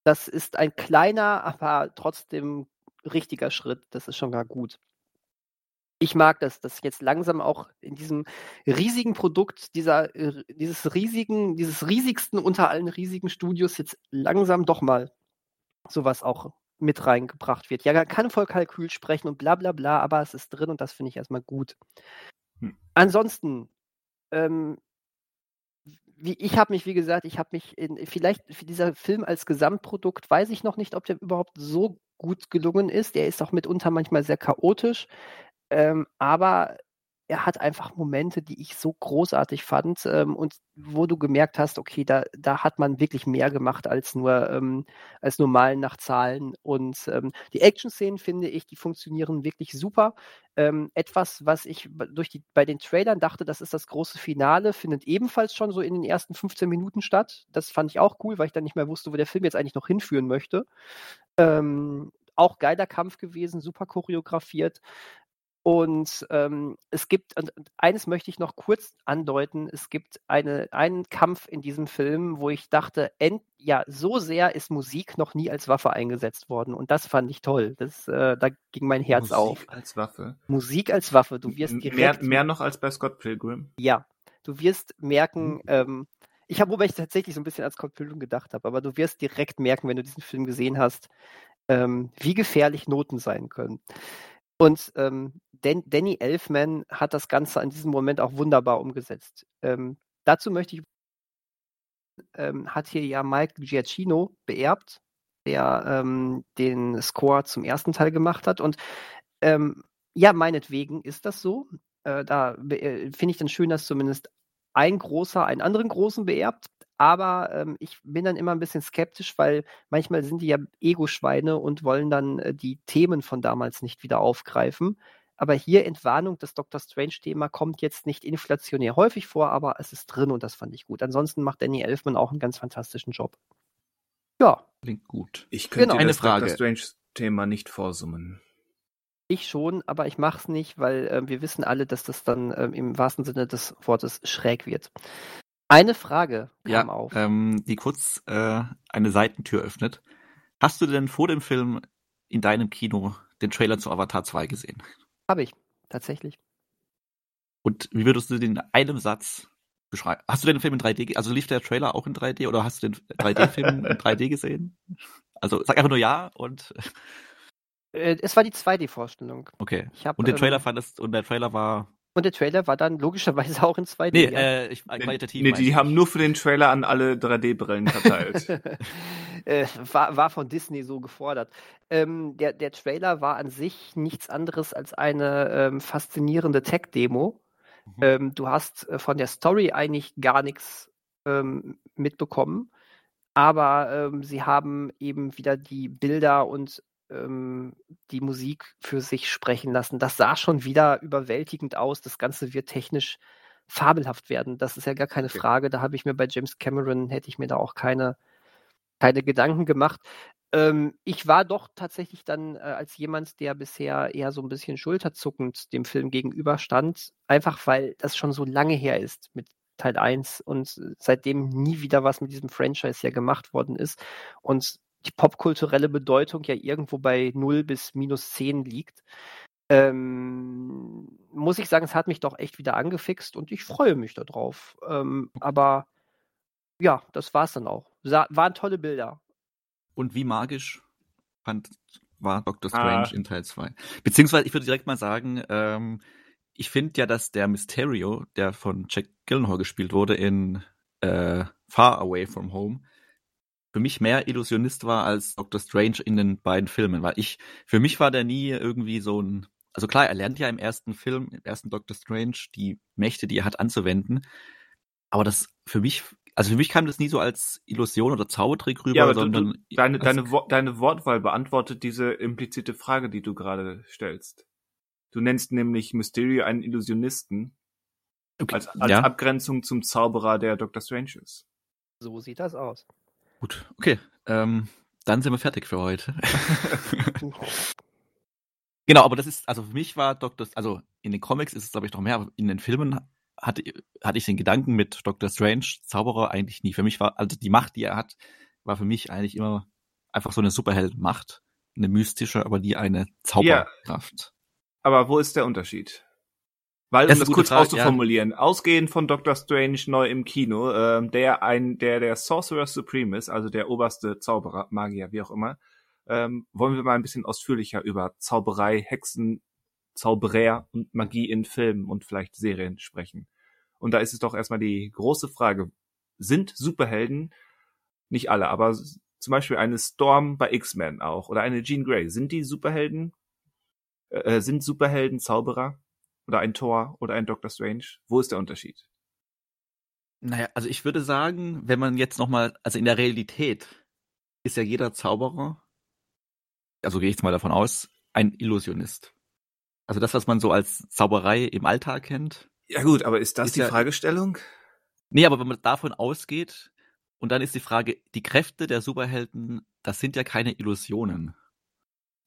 das ist ein kleiner, aber trotzdem richtiger Schritt. Das ist schon gar gut. Ich mag das, dass jetzt langsam auch in diesem riesigen Produkt dieser, äh, dieses riesigen, dieses riesigsten unter allen riesigen Studios jetzt langsam doch mal sowas auch mit reingebracht wird. Ja, man kann voll Kalkül sprechen und bla bla bla, aber es ist drin und das finde ich erstmal gut. Hm. Ansonsten, ähm, wie, ich habe mich, wie gesagt, ich habe mich in, vielleicht für dieser Film als Gesamtprodukt, weiß ich noch nicht, ob der überhaupt so gut gelungen ist. Der ist auch mitunter manchmal sehr chaotisch. Ähm, aber er hat einfach Momente, die ich so großartig fand ähm, und wo du gemerkt hast, okay, da, da hat man wirklich mehr gemacht als nur, ähm, als nur Malen nach Zahlen. Und ähm, die Action-Szenen, finde ich, die funktionieren wirklich super. Ähm, etwas, was ich durch die, bei den Trailern dachte, das ist das große Finale, findet ebenfalls schon so in den ersten 15 Minuten statt. Das fand ich auch cool, weil ich dann nicht mehr wusste, wo der Film jetzt eigentlich noch hinführen möchte. Ähm, auch geiler Kampf gewesen, super choreografiert. Und ähm, es gibt, und eines möchte ich noch kurz andeuten, es gibt eine, einen Kampf in diesem Film, wo ich dachte, end, ja, so sehr ist Musik noch nie als Waffe eingesetzt worden. Und das fand ich toll. Das, äh, da ging mein Herz Musik auf. Musik als Waffe. Musik als Waffe. Du wirst direkt. Mehr, mehr noch als bei Scott Pilgrim. Ja. Du wirst merken, mhm. ähm, ich habe, wobei ich tatsächlich so ein bisschen als Scott Pilgrim gedacht habe, aber du wirst direkt merken, wenn du diesen Film gesehen hast, ähm, wie gefährlich Noten sein können. Und ähm, Dan Danny Elfman hat das Ganze an diesem Moment auch wunderbar umgesetzt. Ähm, dazu möchte ich ähm, hat hier ja Mike Giacchino beerbt, der ähm, den Score zum ersten Teil gemacht hat. Und ähm, ja, meinetwegen ist das so. Äh, da äh, finde ich dann schön, dass zumindest ein großer einen anderen großen beerbt. Aber ähm, ich bin dann immer ein bisschen skeptisch, weil manchmal sind die ja Ego-Schweine und wollen dann äh, die Themen von damals nicht wieder aufgreifen. Aber hier Entwarnung, das Doctor Strange-Thema kommt jetzt nicht inflationär häufig vor, aber es ist drin und das fand ich gut. Ansonsten macht Danny Elfman auch einen ganz fantastischen Job. Ja. Klingt gut. Ich könnte genau. das Frage. Doctor Strange-Thema nicht vorsummen. Ich schon, aber ich mache es nicht, weil äh, wir wissen alle, dass das dann äh, im wahrsten Sinne des Wortes schräg wird. Eine Frage kam ja, auf. Ähm, die kurz äh, eine Seitentür öffnet. Hast du denn vor dem Film in deinem Kino den Trailer zu Avatar 2 gesehen? Habe ich, tatsächlich. Und wie würdest du den in einem Satz beschreiben? Hast du den Film in 3D, also lief der Trailer auch in 3D oder hast du den 3D-Film in 3D gesehen? Also sag einfach nur ja und. Äh, es war die 2D-Vorstellung. Okay. Hab, und den Trailer ähm, fandest, und der Trailer war und der Trailer war dann logischerweise auch in 2D. Nee, äh, ich, qualitativ. Nee, die haben nur für den Trailer an alle 3D-Brillen verteilt. äh, war, war von Disney so gefordert. Ähm, der, der Trailer war an sich nichts anderes als eine ähm, faszinierende Tech-Demo. Mhm. Ähm, du hast äh, von der Story eigentlich gar nichts ähm, mitbekommen, aber ähm, sie haben eben wieder die Bilder und ähm, die Musik für sich sprechen lassen. Das sah schon wieder überwältigend aus. Das Ganze wird technisch fabelhaft werden. Das ist ja gar keine Frage. Da habe ich mir bei James Cameron, hätte ich mir da auch keine, keine Gedanken gemacht. Ähm, ich war doch tatsächlich dann äh, als jemand, der bisher eher so ein bisschen schulterzuckend dem Film gegenüberstand, einfach weil das schon so lange her ist mit Teil 1 und seitdem nie wieder was mit diesem Franchise ja gemacht worden ist. Und die popkulturelle Bedeutung ja irgendwo bei 0 bis minus 10 liegt, ähm, muss ich sagen, es hat mich doch echt wieder angefixt und ich freue mich darauf. Ähm, aber ja, das war es dann auch. Sa waren tolle Bilder. Und wie magisch fand, war Doctor Strange ah. in Teil 2? Beziehungsweise, ich würde direkt mal sagen, ähm, ich finde ja, dass der Mysterio, der von Jack Gyllenhaal gespielt wurde in äh, Far Away from Home, für mich mehr Illusionist war als Doctor Strange in den beiden Filmen, weil ich, für mich war der nie irgendwie so ein, also klar, er lernt ja im ersten Film, im ersten Doctor Strange die Mächte, die er hat, anzuwenden, aber das für mich, also für mich kam das nie so als Illusion oder Zaubertrick rüber, ja, aber sondern. Du, du, deine, deine, Wo deine Wortwahl beantwortet diese implizite Frage, die du gerade stellst. Du nennst nämlich Mysterio einen Illusionisten. Okay, als, als ja. Abgrenzung zum Zauberer, der Doctor Strange ist. So sieht das aus. Gut, okay. Ähm, dann sind wir fertig für heute. genau, aber das ist, also für mich war Dr. Also in den Comics ist es, glaube ich, noch mehr, aber in den Filmen hatte, hatte ich den Gedanken mit Dr. Strange, Zauberer, eigentlich nie. Für mich war, also die Macht, die er hat, war für mich eigentlich immer einfach so eine Superheldenmacht. Eine mystische, aber die eine Zauberkraft. Ja, aber wo ist der Unterschied? Weil, um das kurz Frage, auszuformulieren, ja. ausgehend von Doctor Strange neu im Kino, ähm, der ein, der der Sorcerer Supreme ist, also der oberste Zauberer, Magier, wie auch immer, ähm, wollen wir mal ein bisschen ausführlicher über Zauberei, Hexen, Zauberer und Magie in Filmen und vielleicht Serien sprechen. Und da ist es doch erstmal die große Frage, sind Superhelden, nicht alle, aber zum Beispiel eine Storm bei X-Men auch oder eine Jean Grey, sind die Superhelden? Äh, sind Superhelden Zauberer? Oder ein Thor oder ein Doctor Strange? Wo ist der Unterschied? Naja, also ich würde sagen, wenn man jetzt nochmal, also in der Realität ist ja jeder Zauberer, also gehe ich jetzt mal davon aus, ein Illusionist. Also das, was man so als Zauberei im Alltag kennt. Ja gut, aber ist das ist die ja, Fragestellung? Nee, aber wenn man davon ausgeht, und dann ist die Frage, die Kräfte der Superhelden, das sind ja keine Illusionen.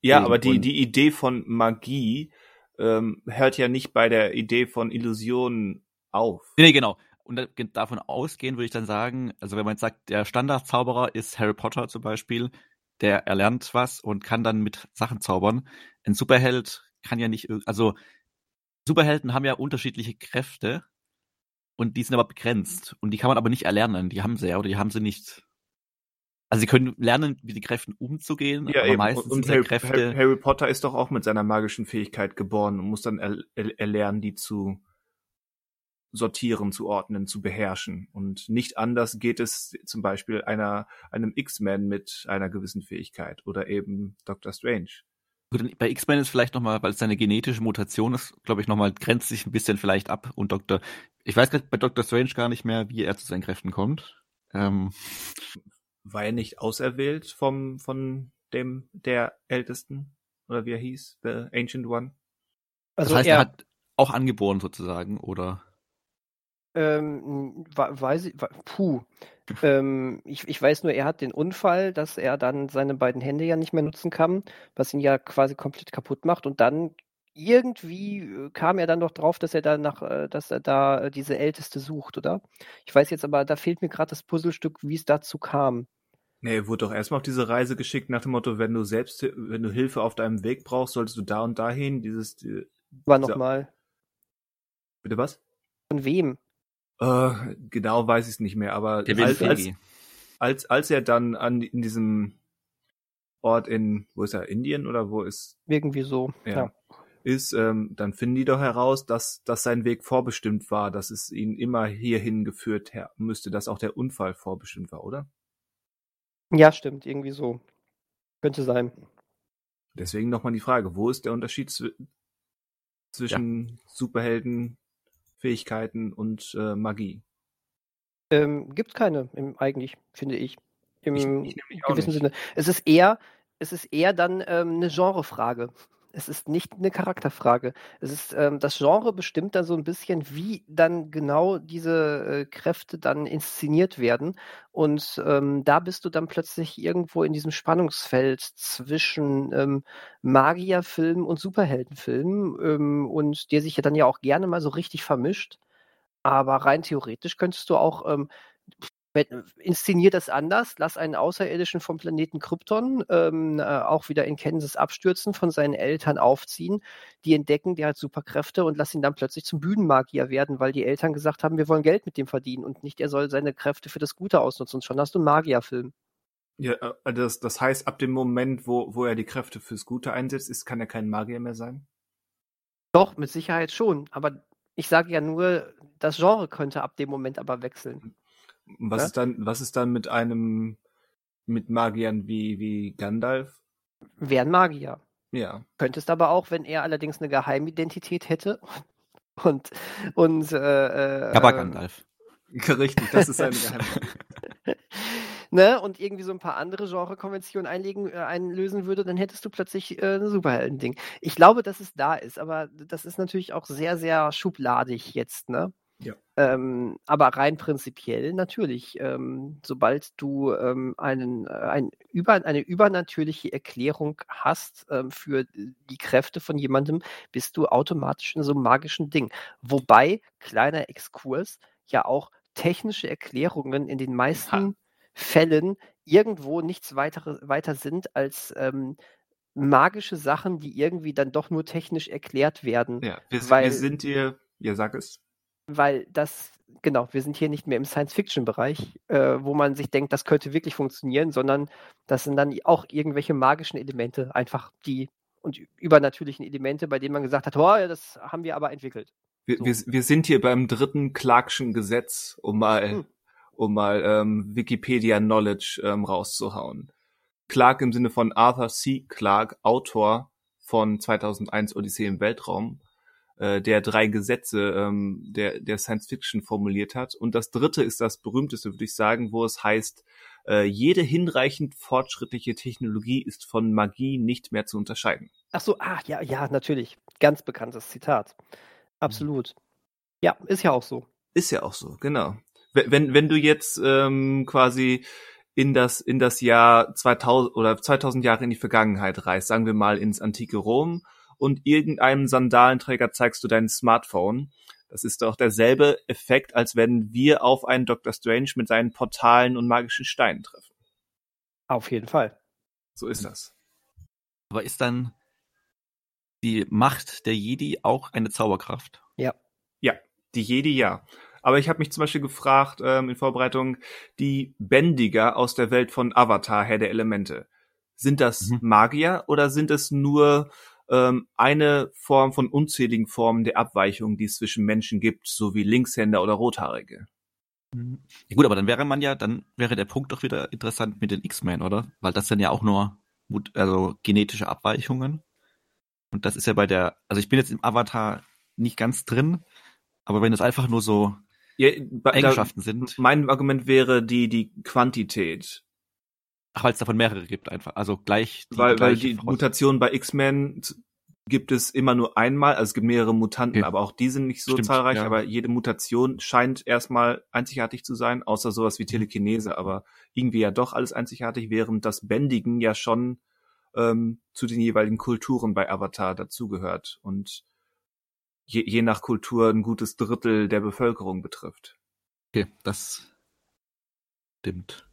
Ja, aber die, die Idee von Magie ähm, hört ja nicht bei der Idee von Illusionen auf. Nee, genau. Und davon ausgehen würde ich dann sagen, also wenn man jetzt sagt, der Standardzauberer ist Harry Potter zum Beispiel, der erlernt was und kann dann mit Sachen zaubern. Ein Superheld kann ja nicht, also Superhelden haben ja unterschiedliche Kräfte und die sind aber begrenzt und die kann man aber nicht erlernen. Die haben sie ja oder die haben sie nicht. Also sie können lernen, mit den Kräften umzugehen, ja, aber eben. meistens und Harry, Kräfte. Harry Potter ist doch auch mit seiner magischen Fähigkeit geboren und muss dann er, er, erlernen, die zu sortieren, zu ordnen, zu beherrschen. Und nicht anders geht es zum Beispiel einer, einem X-Men mit einer gewissen Fähigkeit oder eben Doctor Strange. Bei X-Men ist vielleicht nochmal, weil es seine genetische Mutation ist, glaube ich, nochmal grenzt sich ein bisschen vielleicht ab und Dr. Ich weiß gerade bei Doctor Strange gar nicht mehr, wie er zu seinen Kräften kommt. Ähm, war er nicht auserwählt vom, von dem, der Ältesten? Oder wie er hieß? The Ancient One? Also das heißt, er, er hat auch angeboren sozusagen, oder? Ähm, weiß ich, puh. ähm, ich, ich weiß nur, er hat den Unfall, dass er dann seine beiden Hände ja nicht mehr nutzen kann, was ihn ja quasi komplett kaputt macht. Und dann irgendwie äh, kam er dann doch drauf, dass er da nach, äh, dass er da äh, diese Älteste sucht, oder? Ich weiß jetzt aber, da fehlt mir gerade das Puzzlestück, wie es dazu kam. Nee, er wurde doch erstmal auf diese Reise geschickt nach dem Motto, wenn du selbst, wenn du Hilfe auf deinem Weg brauchst, solltest du da und dahin, dieses. Die, War nochmal. Bitte was? Von wem? Äh, genau weiß ich es nicht mehr, aber als, als, als, als er dann an in diesem Ort in, wo ist er, Indien oder wo ist? Irgendwie so, ja. ja. Ist, ähm, dann finden die doch heraus, dass, dass sein Weg vorbestimmt war, dass es ihn immer hierhin geführt her müsste, dass auch der Unfall vorbestimmt war, oder? Ja, stimmt, irgendwie so. Könnte sein. Deswegen nochmal die Frage, wo ist der Unterschied zwischen ja. Superhelden, Fähigkeiten und äh, Magie? Ähm, gibt keine, im, eigentlich, finde ich. Im ich, ich gewissen Sinne. Es ist eher, es ist eher dann ähm, eine Genrefrage. Es ist nicht eine Charakterfrage. Es ist ähm, das Genre bestimmt dann so ein bisschen, wie dann genau diese äh, Kräfte dann inszeniert werden. Und ähm, da bist du dann plötzlich irgendwo in diesem Spannungsfeld zwischen ähm, Magierfilm und Superheldenfilm ähm, und der sich ja dann ja auch gerne mal so richtig vermischt. Aber rein theoretisch könntest du auch inszeniert das anders, lass einen Außerirdischen vom Planeten Krypton ähm, äh, auch wieder in Kansas abstürzen, von seinen Eltern aufziehen, die entdecken, der hat Superkräfte und lass ihn dann plötzlich zum Bühnenmagier werden, weil die Eltern gesagt haben, wir wollen Geld mit dem verdienen und nicht, er soll seine Kräfte für das Gute ausnutzen. Und schon hast du einen Magierfilm. Ja, äh, das, das heißt, ab dem Moment, wo, wo er die Kräfte fürs Gute einsetzt, ist, kann er kein Magier mehr sein? Doch, mit Sicherheit schon. Aber ich sage ja nur, das Genre könnte ab dem Moment aber wechseln. Was ja? ist dann, was ist dann mit einem, mit Magiern wie, wie Gandalf? Wären Magier. Ja. Könntest aber auch, wenn er allerdings eine Geheimidentität hätte und, und, äh, äh aber Gandalf. Richtig, das ist eine Geheimidentität. ne, und irgendwie so ein paar andere Genrekonventionen einlegen, äh, einlösen würde, dann hättest du plötzlich äh, ein Superhelden-Ding. Ich glaube, dass es da ist, aber das ist natürlich auch sehr, sehr schubladig jetzt, ne? Ja. Ähm, aber rein prinzipiell natürlich, ähm, sobald du ähm, einen, äh, ein über, eine übernatürliche Erklärung hast ähm, für die Kräfte von jemandem, bist du automatisch in so einem magischen Ding. Wobei, kleiner Exkurs, ja auch technische Erklärungen in den meisten ha. Fällen irgendwo nichts weiter, weiter sind als ähm, magische Sachen, die irgendwie dann doch nur technisch erklärt werden. Ja, wir, weil, wir sind hier, ja, sag es weil das, genau, wir sind hier nicht mehr im Science-Fiction-Bereich, äh, wo man sich denkt, das könnte wirklich funktionieren, sondern das sind dann auch irgendwelche magischen Elemente, einfach die und übernatürlichen Elemente, bei denen man gesagt hat, oh, das haben wir aber entwickelt. Wir, so. wir, wir sind hier beim dritten Clarkschen Gesetz, um mal, hm. um mal ähm, Wikipedia-Knowledge ähm, rauszuhauen. Clark im Sinne von Arthur C. Clarke, Autor von 2001 Odyssee im Weltraum, äh, der drei Gesetze ähm, der, der Science Fiction formuliert hat. Und das dritte ist das berühmteste, würde ich sagen, wo es heißt, äh, jede hinreichend fortschrittliche Technologie ist von Magie nicht mehr zu unterscheiden. Ach so, ah, ja, ja, natürlich. Ganz bekanntes Zitat. Absolut. Ja, ist ja auch so. Ist ja auch so, genau. Wenn, wenn du jetzt ähm, quasi in das, in das Jahr 2000 oder 2000 Jahre in die Vergangenheit reist, sagen wir mal ins antike Rom und irgendeinem Sandalenträger zeigst du dein Smartphone. Das ist doch derselbe Effekt, als wenn wir auf einen Dr. Strange mit seinen Portalen und magischen Steinen treffen. Auf jeden Fall. So ist das. Aber ist dann die Macht der Jedi auch eine Zauberkraft? Ja. Ja, die Jedi ja. Aber ich habe mich zum Beispiel gefragt ähm, in Vorbereitung, die Bändiger aus der Welt von Avatar, Herr der Elemente, sind das mhm. Magier oder sind es nur ähm, eine Form von unzähligen Formen der Abweichung, die es zwischen Menschen gibt, so wie Linkshänder oder Rothaarige. Ja gut, aber dann wäre man ja, dann wäre der Punkt doch wieder interessant mit den X-Men, oder? Weil das sind ja auch nur also genetische Abweichungen. Und das ist ja bei der, also ich bin jetzt im Avatar nicht ganz drin, aber wenn es einfach nur so ja, Eigenschaften sind. Mein Argument wäre die, die Quantität. Ach, weil es davon mehrere gibt einfach. Also gleich. Die weil, weil die Mutation bei X-Men gibt es immer nur einmal, also es gibt mehrere Mutanten, okay. aber auch die sind nicht so Stimmt, zahlreich, ja. aber jede Mutation scheint erstmal einzigartig zu sein, außer sowas wie. Telekinese, aber irgendwie ja doch alles einzigartig, während das Bändigen ja schon ähm, zu den jeweiligen Kulturen bei Avatar dazugehört und je, je nach Kultur ein gutes Drittel der Bevölkerung betrifft. Okay, das stimmt.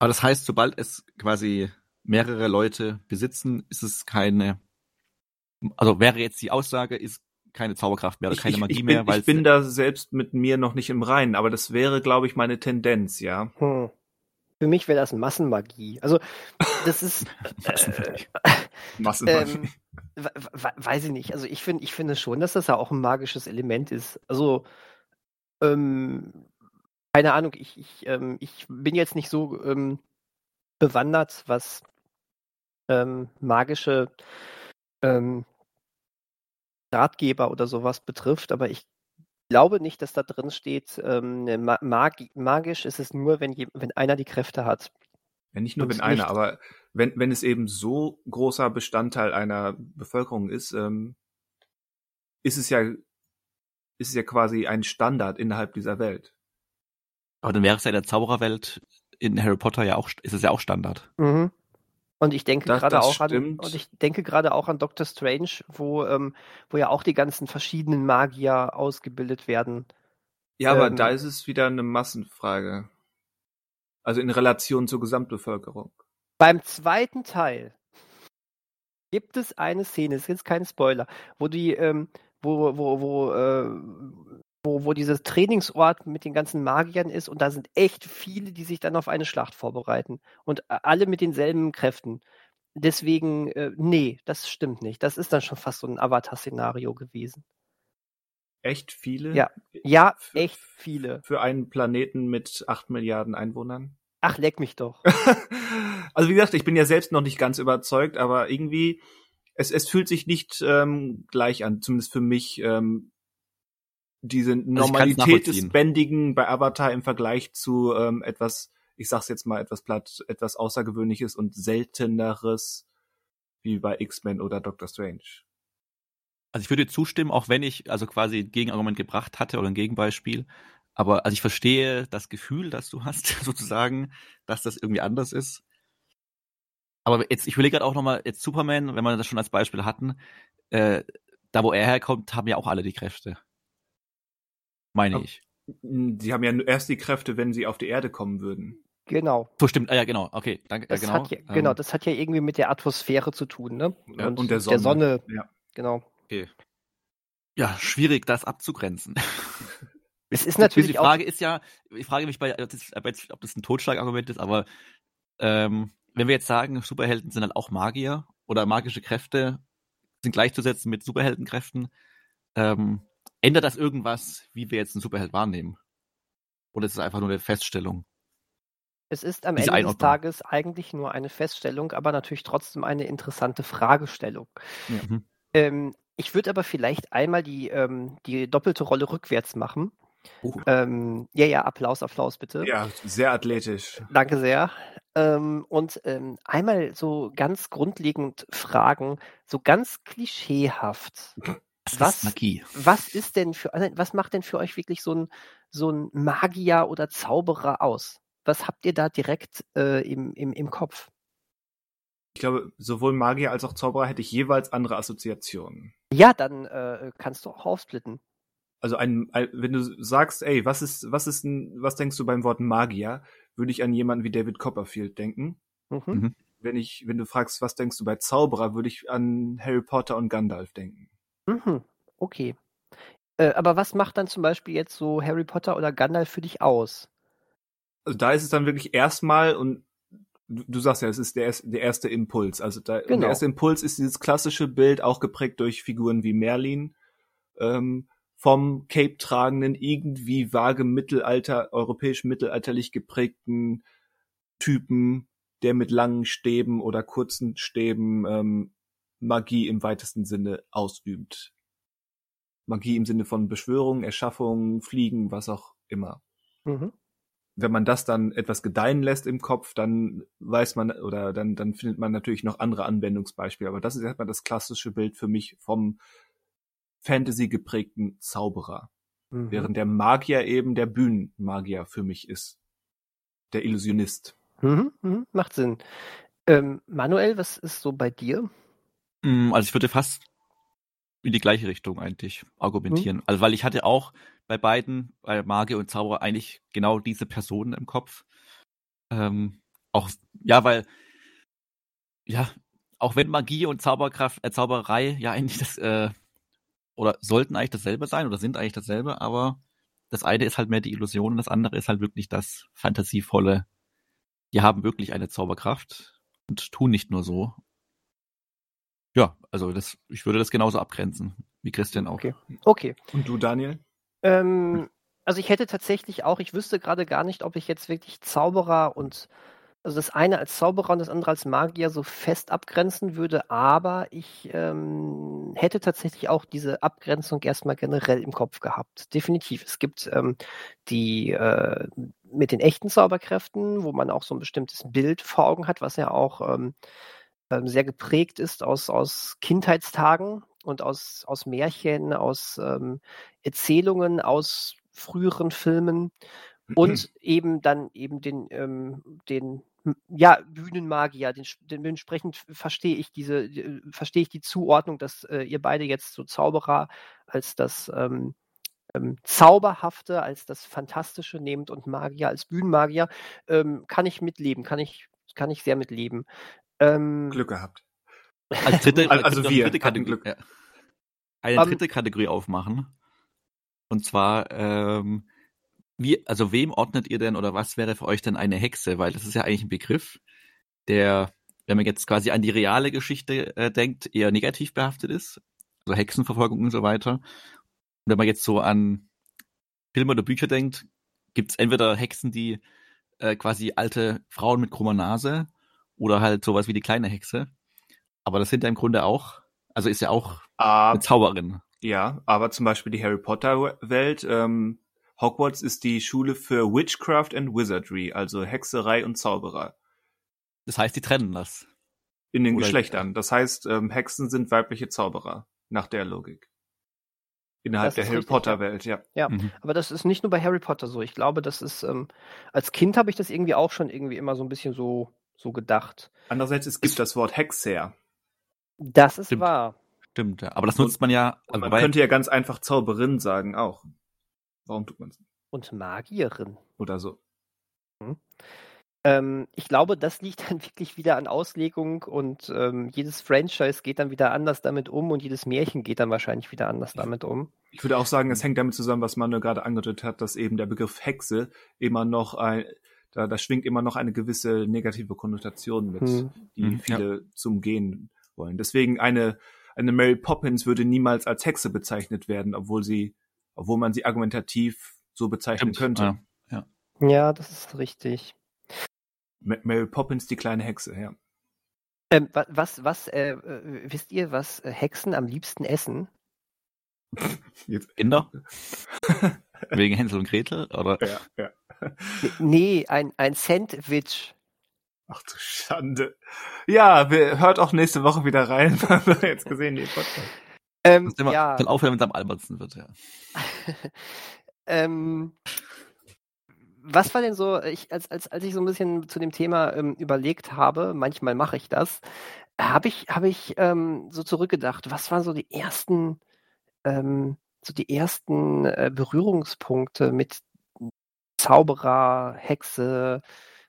Aber das heißt, sobald es quasi mehrere Leute besitzen, ist es keine also wäre jetzt die Aussage, ist keine Zauberkraft mehr oder keine Magie ich, ich bin, mehr. Weil ich bin da selbst mit mir noch nicht im Reinen, aber das wäre, glaube ich, meine Tendenz, ja. Hm. Für mich wäre das Massenmagie. Also das ist Massenmagie. Äh, Massenmagie. Ähm, weiß ich nicht. Also ich finde, ich finde schon, dass das ja auch ein magisches Element ist. Also ähm, keine Ahnung. Ich, ich, ähm, ich bin jetzt nicht so ähm, bewandert, was ähm, magische ähm, Ratgeber oder sowas betrifft, aber ich glaube nicht, dass da drin steht, ähm, ne, mag magisch ist es nur, wenn, wenn einer die Kräfte hat. Ja, nicht nur Und wenn einer, aber wenn, wenn es eben so großer Bestandteil einer Bevölkerung ist, ähm, ist es ja, ist es ja quasi ein Standard innerhalb dieser Welt. Aber dann wäre es ja in der Zaubererwelt in Harry Potter ja auch, ist es ja auch Standard. Mhm. Und ich denke gerade auch stimmt. an und ich denke gerade auch an Doctor Strange, wo, ähm, wo ja auch die ganzen verschiedenen Magier ausgebildet werden. Ja, aber ähm, da ist es wieder eine Massenfrage. Also in Relation zur Gesamtbevölkerung. Beim zweiten Teil gibt es eine Szene, ist jetzt kein Spoiler, wo die, ähm, wo, wo, wo äh, wo, wo dieses Trainingsort mit den ganzen Magiern ist und da sind echt viele, die sich dann auf eine Schlacht vorbereiten und alle mit denselben Kräften. Deswegen, äh, nee, das stimmt nicht. Das ist dann schon fast so ein Avatar-Szenario gewesen. Echt viele? Ja, ja, für, echt viele. Für einen Planeten mit acht Milliarden Einwohnern? Ach, leck mich doch. also wie gesagt, ich bin ja selbst noch nicht ganz überzeugt, aber irgendwie, es, es fühlt sich nicht ähm, gleich an, zumindest für mich. Ähm, diese also Normalität des Bändigen bei Avatar im Vergleich zu ähm, etwas, ich sag's jetzt mal etwas platt, etwas Außergewöhnliches und Selteneres wie bei X-Men oder Doctor Strange. Also ich würde zustimmen, auch wenn ich also quasi ein Gegenargument gebracht hatte oder ein Gegenbeispiel. Aber also ich verstehe das Gefühl, das du hast, sozusagen, dass das irgendwie anders ist. Aber jetzt, ich überlege gerade auch nochmal, jetzt Superman, wenn wir das schon als Beispiel hatten, äh, da wo er herkommt, haben ja auch alle die Kräfte. Meine Aber, ich. Sie haben ja erst die Kräfte, wenn sie auf die Erde kommen würden. Genau. So stimmt, ah, ja genau, okay, danke. Das genau. Hat ja, genau, ähm. das hat ja irgendwie mit der Atmosphäre zu tun, ne? Ja, und, und, der Sonne. Der Sonne. Ja. Genau. Okay. Ja, schwierig, das abzugrenzen. Es ist natürlich die Frage ist ja, ich frage mich bei, ob das ein Totschlagargument ist, aber ähm, wenn wir jetzt sagen, Superhelden sind dann auch Magier oder magische Kräfte sind gleichzusetzen mit Superheldenkräften, ähm, Ändert das irgendwas, wie wir jetzt einen Superheld wahrnehmen? Oder ist es einfach nur eine Feststellung? Es ist am Ende des Tages eigentlich nur eine Feststellung, aber natürlich trotzdem eine interessante Fragestellung. Ja. Mhm. Ähm, ich würde aber vielleicht einmal die, ähm, die doppelte Rolle rückwärts machen. Uh. Ähm, ja, ja, Applaus, Applaus bitte. Ja, sehr athletisch. Danke sehr. Ähm, und ähm, einmal so ganz grundlegend fragen, so ganz klischeehaft. was, ist Magie. Was ist denn für, was macht denn für euch wirklich so ein, so ein Magier oder Zauberer aus? Was habt ihr da direkt äh, im, im, im Kopf? Ich glaube, sowohl Magier als auch Zauberer hätte ich jeweils andere Assoziationen. Ja, dann äh, kannst du auch aufsplitten. Also ein, ein, wenn du sagst, ey, was ist, was ist ein, was denkst du beim Wort Magier, würde ich an jemanden wie David Copperfield denken. Mhm. mhm. Wenn ich, wenn du fragst, was denkst du bei Zauberer, würde ich an Harry Potter und Gandalf denken. Mhm, okay. Äh, aber was macht dann zum Beispiel jetzt so Harry Potter oder Gandalf für dich aus? Also da ist es dann wirklich erstmal und du, du sagst ja, es ist der, der erste Impuls. Also da, genau. der erste Impuls ist dieses klassische Bild, auch geprägt durch Figuren wie Merlin, ähm, vom Cape-tragenden, irgendwie vage Mittelalter, europäisch mittelalterlich geprägten Typen, der mit langen Stäben oder kurzen Stäben ähm, Magie im weitesten Sinne ausübt. Magie im Sinne von Beschwörung, Erschaffung, Fliegen, was auch immer. Mhm. wenn man das dann etwas gedeihen lässt im Kopf, dann weiß man oder dann, dann findet man natürlich noch andere Anwendungsbeispiele. Aber das ist erstmal das klassische Bild für mich vom Fantasy geprägten Zauberer. Mhm. Während der Magier eben der Bühnenmagier für mich ist. Der Illusionist. Mhm, mhm, macht Sinn. Ähm, Manuel, was ist so bei dir? Mm, also ich würde fast in die gleiche Richtung eigentlich argumentieren. Mhm. Also weil ich hatte auch bei beiden, bei Magier und Zauberer, eigentlich genau diese Personen im Kopf. Ähm, auch, ja, weil, ja, auch wenn Magie und Zauberkraft, äh, Zauberei ja eigentlich das, äh, oder sollten eigentlich dasselbe sein oder sind eigentlich dasselbe, aber das eine ist halt mehr die Illusion und das andere ist halt wirklich das Fantasievolle. Die haben wirklich eine Zauberkraft und tun nicht nur so. Ja, also das, ich würde das genauso abgrenzen, wie Christian auch. Okay. okay. Und du, Daniel? Ähm, also ich hätte tatsächlich auch, ich wüsste gerade gar nicht, ob ich jetzt wirklich Zauberer und also das eine als Zauberer und das andere als Magier so fest abgrenzen würde, aber ich ähm, hätte tatsächlich auch diese Abgrenzung erstmal generell im Kopf gehabt. Definitiv. Es gibt ähm, die äh, mit den echten Zauberkräften, wo man auch so ein bestimmtes Bild vor Augen hat, was ja auch ähm, ähm sehr geprägt ist aus, aus Kindheitstagen und aus, aus Märchen, aus ähm, Erzählungen, aus früheren Filmen und mhm. eben dann eben den, ähm, den ja, Bühnenmagier, den, dementsprechend verstehe ich diese, äh, verstehe ich die Zuordnung, dass äh, ihr beide jetzt so Zauberer als das ähm, ähm, Zauberhafte, als das Fantastische nehmt und Magier als Bühnenmagier, ähm, kann ich mitleben, kann ich, kann ich sehr mitleben. Ähm, Glück gehabt. Als dritte, also, also wir dritte Kategorie, Glück. Eine dritte Kategorie aufmachen. Und zwar, ähm, wie, also wem ordnet ihr denn oder was wäre für euch denn eine Hexe? Weil das ist ja eigentlich ein Begriff, der, wenn man jetzt quasi an die reale Geschichte äh, denkt, eher negativ behaftet ist. Also Hexenverfolgung und so weiter. Und wenn man jetzt so an Filme oder Bücher denkt, gibt es entweder Hexen, die äh, quasi alte Frauen mit krummer Nase oder halt sowas wie die kleine Hexe. Aber das sind ja im Grunde auch, also ist ja auch uh, eine Zauberin. Ja, aber zum Beispiel die Harry Potter Welt, ähm, Hogwarts ist die Schule für Witchcraft and Wizardry, also Hexerei und Zauberer. Das heißt, die trennen das. In den Oder Geschlechtern. Das heißt, ähm, Hexen sind weibliche Zauberer, nach der Logik. Innerhalb der Harry richtig, Potter Welt, ja. Ja, mhm. aber das ist nicht nur bei Harry Potter so. Ich glaube, das ist, ähm, als Kind habe ich das irgendwie auch schon irgendwie immer so ein bisschen so, so gedacht. Andererseits, es gibt das Wort Hexer. Das ist Stimmt. wahr. Stimmt, ja. Aber das nutzt man ja. Also man könnte ja ganz einfach Zauberin sagen auch. Warum tut man es nicht? Und Magierin. Oder so. Hm. Ähm, ich glaube, das liegt dann wirklich wieder an Auslegung und ähm, jedes Franchise geht dann wieder anders damit um und jedes Märchen geht dann wahrscheinlich wieder anders damit um. Ich würde auch sagen, es hängt damit zusammen, was Manuel gerade angedeutet hat, dass eben der Begriff Hexe immer noch ein, da, da schwingt immer noch eine gewisse negative Konnotation mit, hm. die hm, viele ja. zum Gehen wollen. Deswegen eine eine Mary Poppins würde niemals als Hexe bezeichnet werden, obwohl sie, obwohl man sie argumentativ so bezeichnen Stimmt, könnte. Ja, ja. ja, das ist richtig. Mary Poppins, die kleine Hexe, ja. Ähm, was, was, äh, äh, wisst ihr, was Hexen am liebsten essen? Jetzt. Kinder? Wegen Hänsel und Gretel, oder? Ja, ja. Nee, ein, ein Sandwich. Ach du Schande. Ja, wir hört auch nächste Woche wieder rein, jetzt gesehen, den Podcast. Ähm, immer, ja. Dann aufhören, wenn es am albertsten wird, ja. ähm, was war denn so, ich, als, als, als ich so ein bisschen zu dem Thema ähm, überlegt habe, manchmal mache ich das, habe ich, hab ich ähm, so zurückgedacht, was waren so die ersten, ähm, so die ersten äh, Berührungspunkte mit Zauberer, Hexe,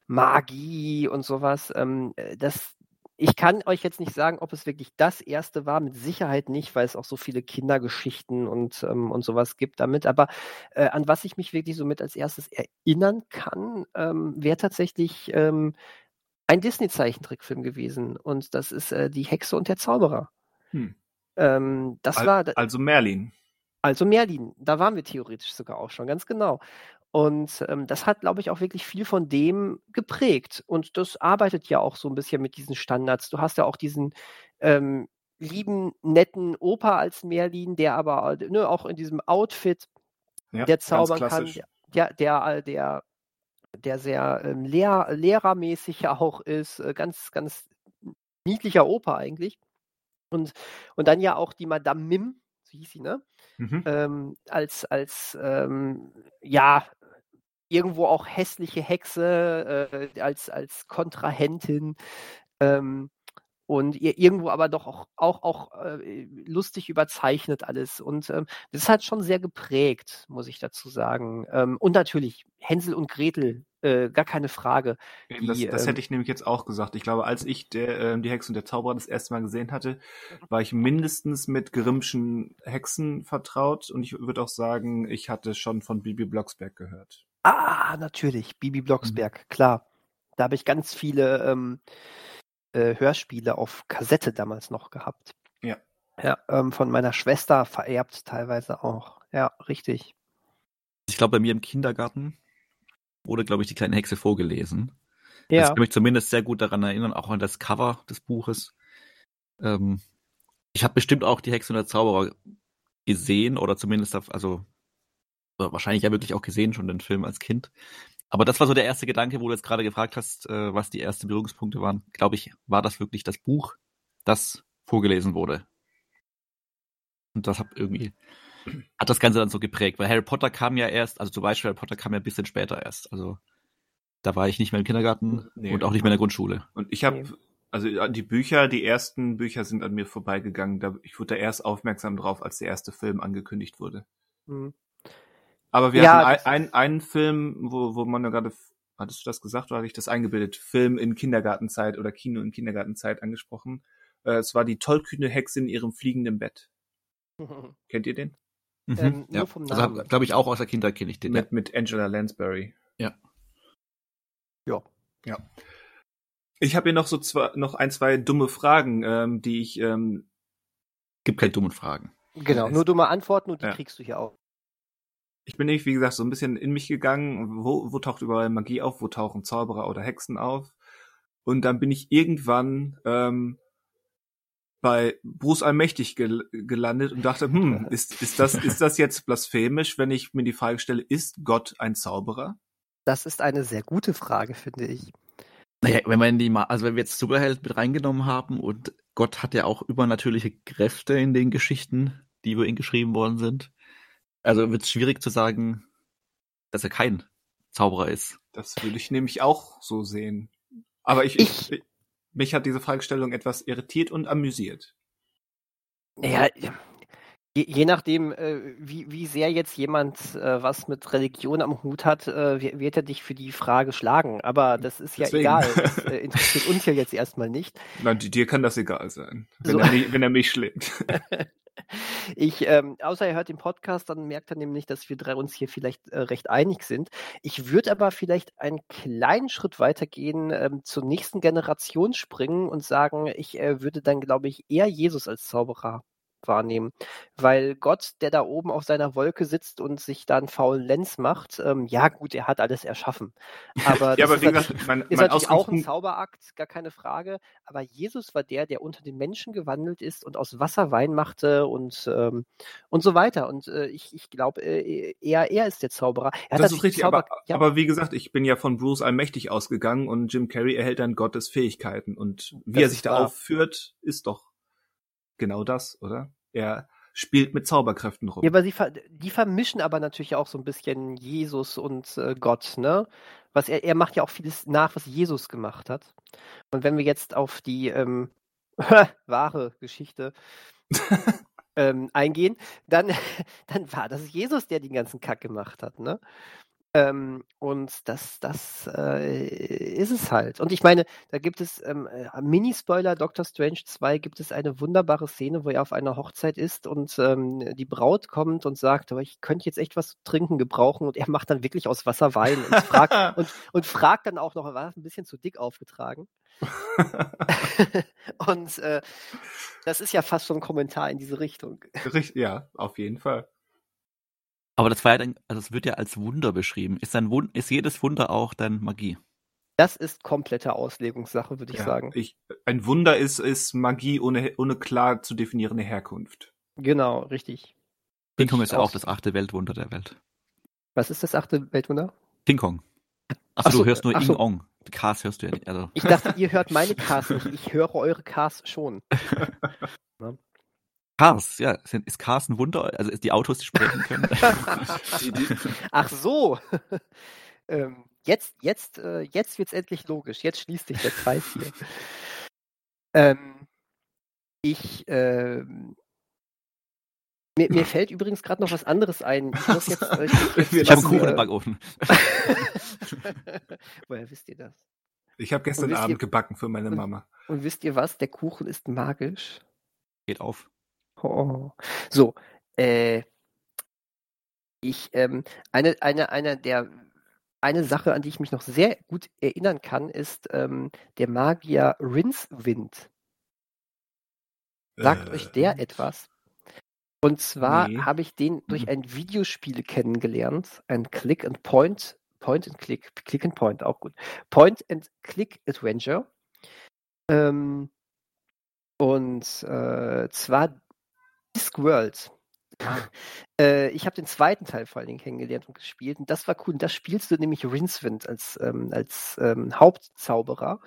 Magie und sowas. Ähm, äh, das, ich kann euch jetzt nicht sagen, ob es wirklich das erste war, mit Sicherheit nicht, weil es auch so viele Kindergeschichten und, ähm, und sowas gibt damit. Aber äh, an was ich mich wirklich so mit als erstes erinnern kann, ähm, wäre tatsächlich ähm, ein Disney-Zeichentrickfilm gewesen. Und das ist äh, Die Hexe und der Zauberer. Hm. Ähm, das Al war. Also Merlin. Also Merlin, da waren wir theoretisch sogar auch schon, ganz genau. Und ähm, das hat, glaube ich, auch wirklich viel von dem geprägt. Und das arbeitet ja auch so ein bisschen mit diesen Standards. Du hast ja auch diesen ähm, lieben, netten Opa als Merlin, der aber ne, auch in diesem Outfit, ja, der zaubern kann, der, der, der der sehr ähm, lehr lehrermäßig auch ist, äh, ganz, ganz niedlicher Opa eigentlich. Und, und dann ja auch die Madame Mim, so hieß sie, ne? Mhm. Ähm, als, als ähm, ja, irgendwo auch hässliche Hexe, äh, als, als Kontrahentin. Ähm, und ihr irgendwo aber doch auch, auch, auch äh, lustig überzeichnet alles. Und ähm, das ist halt schon sehr geprägt, muss ich dazu sagen. Ähm, und natürlich Hänsel und Gretel, äh, gar keine Frage. Die, das, das ähm, hätte ich nämlich jetzt auch gesagt. Ich glaube, als ich der, äh, die Hexe und der Zauberer das erste Mal gesehen hatte, war ich mindestens mit Grimmschen Hexen vertraut und ich würde auch sagen, ich hatte schon von Bibi Blocksberg gehört. Ah, natürlich, Bibi Blocksberg, mhm. klar. Da habe ich ganz viele ähm, äh, Hörspiele auf Kassette damals noch gehabt. Ja. Ja, ähm, von meiner Schwester vererbt teilweise auch. Ja, richtig. Ich glaube, bei mir im Kindergarten wurde, glaube ich, die kleine Hexe vorgelesen. Ja. Das kann mich zumindest sehr gut daran erinnern, auch an das Cover des Buches. Ähm, ich habe bestimmt auch die Hexe und der Zauberer gesehen oder zumindest, also wahrscheinlich ja wirklich auch gesehen schon den Film als Kind. Aber das war so der erste Gedanke, wo du jetzt gerade gefragt hast, äh, was die ersten Berührungspunkte waren. Glaube ich, war das wirklich das Buch, das vorgelesen wurde. Und das hat irgendwie, hat das Ganze dann so geprägt, weil Harry Potter kam ja erst, also zum Beispiel Harry Potter kam ja ein bisschen später erst. Also da war ich nicht mehr im Kindergarten nee, und auch nicht mehr in der Grundschule. Und ich habe, also die Bücher, die ersten Bücher sind an mir vorbeigegangen. Da, ich wurde da erst aufmerksam drauf, als der erste Film angekündigt wurde. Mhm. Aber wir ja, hatten ein, ein, einen Film, wo, wo man ja gerade, hattest du das gesagt oder hatte ich das eingebildet? Film in Kindergartenzeit oder Kino in Kindergartenzeit angesprochen. Äh, es war die tollkühne Hexe in ihrem fliegenden Bett. Kennt ihr den? Mhm. Ähm, ja. Also glaube ich auch aus der Kindheit kenne ich den. Mit, ja. mit Angela Lansbury. Ja. Ja. Ja. Ich habe hier noch so zwei, noch ein, zwei dumme Fragen, ähm, die ich. Ähm, Gibt keine dummen Fragen. Genau, nur dumme Antworten und die ja. kriegst du hier auch ich bin nicht, wie gesagt, so ein bisschen in mich gegangen, wo, wo taucht überall Magie auf, wo tauchen Zauberer oder Hexen auf. Und dann bin ich irgendwann ähm, bei Bruce Allmächtig gel gelandet und dachte, hm, ist, ist, das, ist das jetzt blasphemisch, wenn ich mir die Frage stelle, ist Gott ein Zauberer? Das ist eine sehr gute Frage, finde ich. Naja, wenn man die mal, also wenn wir jetzt Superheld mit reingenommen haben und Gott hat ja auch übernatürliche Kräfte in den Geschichten, die über ihn geschrieben worden sind, also wird es schwierig zu sagen, dass er kein Zauberer ist. Das würde ich nämlich auch so sehen. Aber ich, ich, ich mich hat diese Fragestellung etwas irritiert und amüsiert. Ja, je, je nachdem, äh, wie, wie sehr jetzt jemand äh, was mit Religion am Hut hat, äh, wird er dich für die Frage schlagen. Aber das ist ja Deswegen. egal. Das äh, interessiert uns ja jetzt erstmal nicht. Nein, dir kann das egal sein, wenn, so. er, mich, wenn er mich schlägt. Ich, ähm, außer er hört den Podcast, dann merkt er nämlich, dass wir drei uns hier vielleicht äh, recht einig sind. Ich würde aber vielleicht einen kleinen Schritt weitergehen, ähm, zur nächsten Generation springen und sagen, ich äh, würde dann, glaube ich, eher Jesus als Zauberer wahrnehmen. Weil Gott, der da oben auf seiner Wolke sitzt und sich da einen faulen Lenz macht, ähm, ja gut, er hat alles erschaffen. Aber ja, das aber ist, gesagt, mein, ist natürlich auch ein Zauberakt, gar keine Frage. Aber Jesus war der, der unter den Menschen gewandelt ist und aus Wasser Wein machte und, ähm, und so weiter. Und äh, ich, ich glaube, äh, er, er ist der Zauberer. Er das ist richtig, Zauber aber, ja. aber wie gesagt, ich bin ja von Bruce allmächtig ausgegangen und Jim Carrey erhält dann Gottes Fähigkeiten. Und wie das er sich da aufführt, ist doch genau das, oder? Er spielt mit Zauberkräften rum. Ja, aber sie die vermischen aber natürlich auch so ein bisschen Jesus und äh, Gott, ne? Was er, er macht ja auch vieles nach, was Jesus gemacht hat. Und wenn wir jetzt auf die ähm, wahre Geschichte ähm, eingehen, dann, dann war das Jesus, der den ganzen Kack gemacht hat, ne? Ähm, und das, das äh, ist es halt. Und ich meine, da gibt es ähm, äh, Mini-Spoiler, Doctor Strange 2 gibt es eine wunderbare Szene, wo er auf einer Hochzeit ist und ähm, die Braut kommt und sagt, aber ich könnte jetzt echt was zu trinken gebrauchen und er macht dann wirklich aus Wasser Wein und fragt, und, und fragt dann auch noch, war das ein bisschen zu dick aufgetragen? und äh, das ist ja fast schon ein Kommentar in diese Richtung. Ja, auf jeden Fall. Aber das war ja dann, also es wird ja als Wunder beschrieben. Ist dann ist jedes Wunder auch dann Magie? Das ist komplette Auslegungssache, würde ich ja, sagen. Ich, ein Wunder ist, ist Magie ohne, ohne klar zu definierende Herkunft. Genau, richtig. King Kong ist ja auch das achte Weltwunder der Welt. Was ist das achte Weltwunder? King Kong. Achso, du hörst nur so. Ong. Cars hörst du ja nicht. Also. Ich dachte, ihr hört meine Cars nicht. Ich höre eure Cars schon. Cars, ja. Ist Cars ein Wunder? Also ist die Autos, die sprechen können? Ach so. ähm, jetzt, jetzt, äh, jetzt wird's endlich logisch. Jetzt schließt sich der Kreis hier. ähm, ich, ähm, mir, mir, fällt übrigens gerade noch was anderes ein. Ich, muss jetzt, äh, ich, ich habe einen Kuchen im Backofen. Woher wisst ihr das? Ich habe gestern Abend ihr, gebacken für meine Mama. Und, und, wisst ihr was? Der Kuchen ist magisch. Geht auf. Oh. So, äh, ich, ähm, eine, eine, eine der eine Sache, an die ich mich noch sehr gut erinnern kann, ist ähm, der Magier Rincewind. Sagt äh, euch der etwas? Und zwar nee. habe ich den durch mhm. ein Videospiel kennengelernt, ein Click and Point, Point and Click, Click and Point, auch gut. Point and Click Adventure. Ähm, und äh, zwar Discworld. Ah. Äh, ich habe den zweiten Teil vor allen Dingen kennengelernt und gespielt und das war cool. Und da spielst du nämlich Rincewind als, ähm, als ähm, Hauptzauberer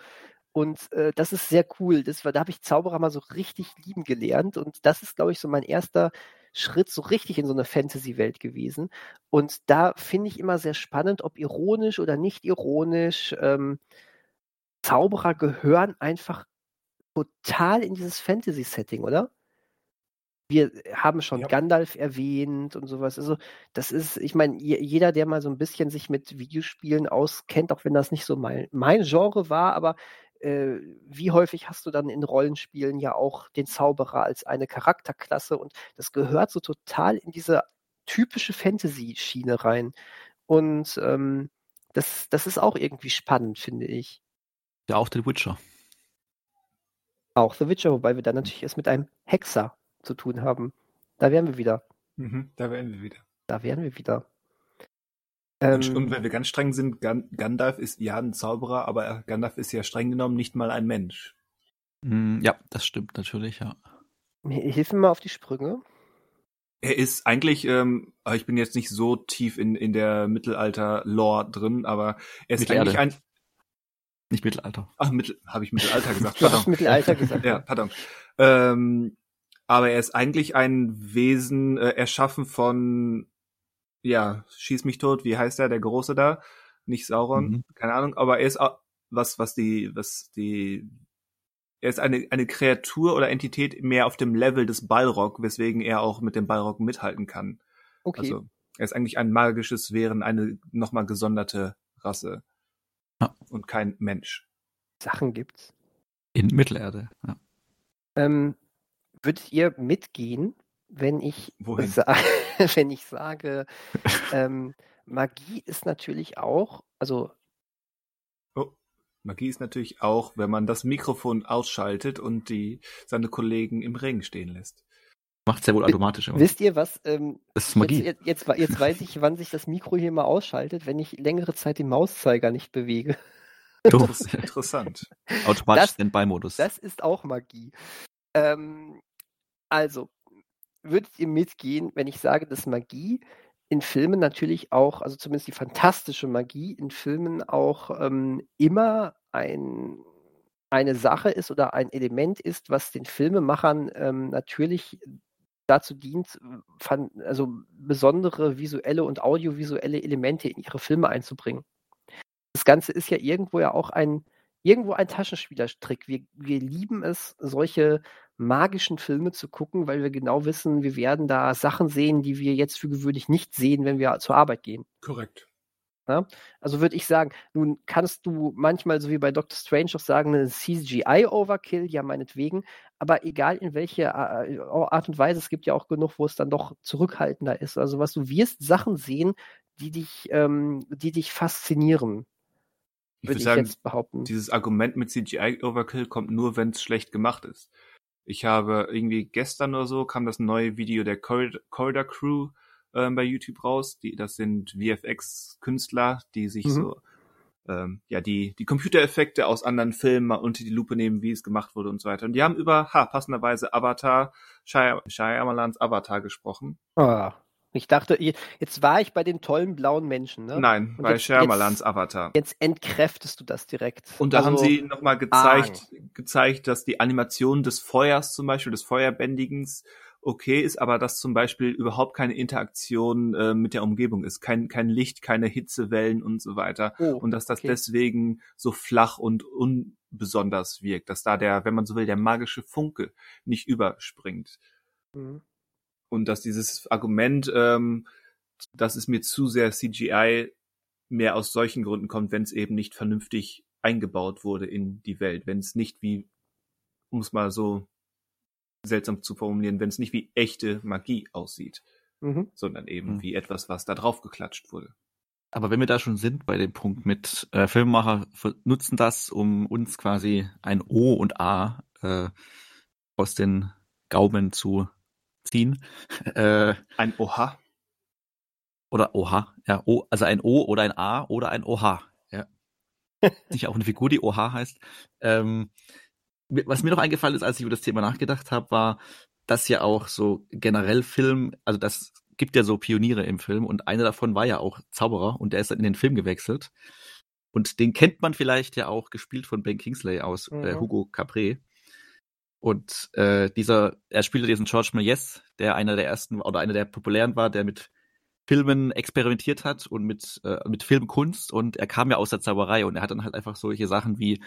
und äh, das ist sehr cool. Das war, da habe ich Zauberer mal so richtig lieben gelernt. Und das ist, glaube ich, so mein erster Schritt so richtig in so eine Fantasy-Welt gewesen. Und da finde ich immer sehr spannend, ob ironisch oder nicht ironisch. Ähm, Zauberer gehören einfach total in dieses Fantasy-Setting, oder? Wir haben schon ja. Gandalf erwähnt und sowas. Also, das ist, ich meine, jeder, der mal so ein bisschen sich mit Videospielen auskennt, auch wenn das nicht so mein, mein Genre war, aber äh, wie häufig hast du dann in Rollenspielen ja auch den Zauberer als eine Charakterklasse und das gehört so total in diese typische Fantasy-Schiene rein. Und ähm, das, das ist auch irgendwie spannend, finde ich. Ja, auch The Witcher. Auch The Witcher, wobei wir dann natürlich erst mit einem Hexer zu tun haben. Da wären wir wieder. Mhm, da wären wir wieder. Da wären wir wieder. Ähm, und wenn wir ganz streng sind, Gandalf ist ja ein Zauberer, aber Gandalf ist ja streng genommen nicht mal ein Mensch. Hm, ja, das stimmt natürlich, ja. Hilf mir mal auf die Sprünge. Er ist eigentlich, ähm, ich bin jetzt nicht so tief in, in der Mittelalter-Lore drin, aber er ist eigentlich ein. Nicht Mittelalter. Ach, Mittel, habe ich Mittelalter gesagt. Pardon. Mittelalter gesagt. ja, pardon. Ähm, aber er ist eigentlich ein Wesen äh, erschaffen von ja, schieß mich tot, wie heißt er, der Große da? Nicht Sauron, mhm. keine Ahnung, aber er ist auch, was, was die, was die, er ist eine, eine Kreatur oder Entität mehr auf dem Level des Balrog, weswegen er auch mit dem Balrog mithalten kann. Okay. Also, er ist eigentlich ein magisches Wesen, eine nochmal gesonderte Rasse. Ja. Und kein Mensch. Sachen gibt's. In Mittelerde, ja. Ähm, würdet ihr mitgehen, wenn ich, sa wenn ich sage, ähm, Magie ist natürlich auch, also oh, Magie ist natürlich auch, wenn man das Mikrofon ausschaltet und die seine Kollegen im Ring stehen lässt. Macht ja wohl automatisch. Immer. Wisst ihr was? Ähm, das ist Magie. Jetzt, jetzt, jetzt, jetzt weiß ich, wann sich das Mikro hier mal ausschaltet, wenn ich längere Zeit den Mauszeiger nicht bewege. Das ist interessant. Automatisch Standby-Modus. Das ist auch Magie. Ähm, also, würdet ihr mitgehen, wenn ich sage, dass Magie in Filmen natürlich auch, also zumindest die fantastische Magie in Filmen auch ähm, immer ein, eine Sache ist oder ein Element ist, was den Filmemachern ähm, natürlich dazu dient, also besondere visuelle und audiovisuelle Elemente in ihre Filme einzubringen. Das Ganze ist ja irgendwo ja auch ein, irgendwo ein Taschenspielertrick. Wir, wir lieben es, solche magischen Filme zu gucken, weil wir genau wissen, wir werden da Sachen sehen, die wir jetzt für gewöhnlich nicht sehen, wenn wir zur Arbeit gehen. Korrekt. Ja? Also würde ich sagen, nun kannst du manchmal, so wie bei Doctor Strange, auch sagen, eine CGI-Overkill, ja, meinetwegen, aber egal in welche äh, Art und Weise, es gibt ja auch genug, wo es dann doch zurückhaltender ist. Also was du wirst Sachen sehen, die dich, ähm, die dich faszinieren. Ich würde sagen, jetzt behaupten. dieses Argument mit CGI-Overkill kommt nur, wenn es schlecht gemacht ist. Ich habe irgendwie gestern oder so kam das neue Video der Corridor Crew äh, bei YouTube raus. Die, das sind VFX-Künstler, die sich mhm. so ähm, ja die die Computereffekte aus anderen Filmen mal unter die Lupe nehmen, wie es gemacht wurde und so weiter. Und die haben über ha passenderweise Avatar, Shyam Shyamalans Avatar gesprochen. Ah. Ich dachte, jetzt war ich bei den tollen blauen Menschen, ne? Nein, Und bei jetzt- jetzt- Avatar. Jetzt entkräftest du das direkt. Und da Also, haben sie nochmal gezeigt, gezeigt, dass die Animation des Feuers zum Beispiel, des Feuerbändigens okay ist, aber dass zum Beispiel überhaupt keine Interaktion äh, mit der Umgebung ist. Kein, kein Licht, keine Hitzewellen und so weiter. Oh, Und dass das okay. deswegen so flach und unbesonders wirkt. Dass da der, wenn man so will, der magische Funke nicht überspringt. Mhm. Und dass dieses Argument, ähm, dass es mir zu sehr CGI mehr aus solchen Gründen kommt, wenn es eben nicht vernünftig eingebaut wurde in die Welt, wenn es nicht wie, um es mal so seltsam zu formulieren, wenn es nicht wie echte Magie aussieht, Mhm. sondern eben Mhm. wie etwas, was da drauf geklatscht wurde. Aber wenn wir da schon sind bei dem Punkt mit äh, Filmemacher nutzen das, um uns quasi ein O und A äh, aus den Gaumen zu ziehen. Äh, Ein Oha. oder Oha, ja, o, also ein O oder ein A oder ein Oha. Ja. Nicht auch eine Figur, die Oha heißt. Ähm, was mir noch eingefallen ist, als ich über das Thema nachgedacht habe, war, dass ja auch so generell Film, also das gibt ja so Pioniere im Film und einer davon war ja auch Zauberer und der ist dann in den Film gewechselt. Und den kennt man vielleicht ja auch gespielt von Ben Kingsley aus äh, Mhm. Hugo Capré. Und äh, dieser, er spielte diesen George Méliès, der einer der ersten oder einer der populären war, der mit Filmen experimentiert hat und mit, äh, mit Filmkunst und er kam ja aus der Zauberei und er hat dann halt einfach solche Sachen wie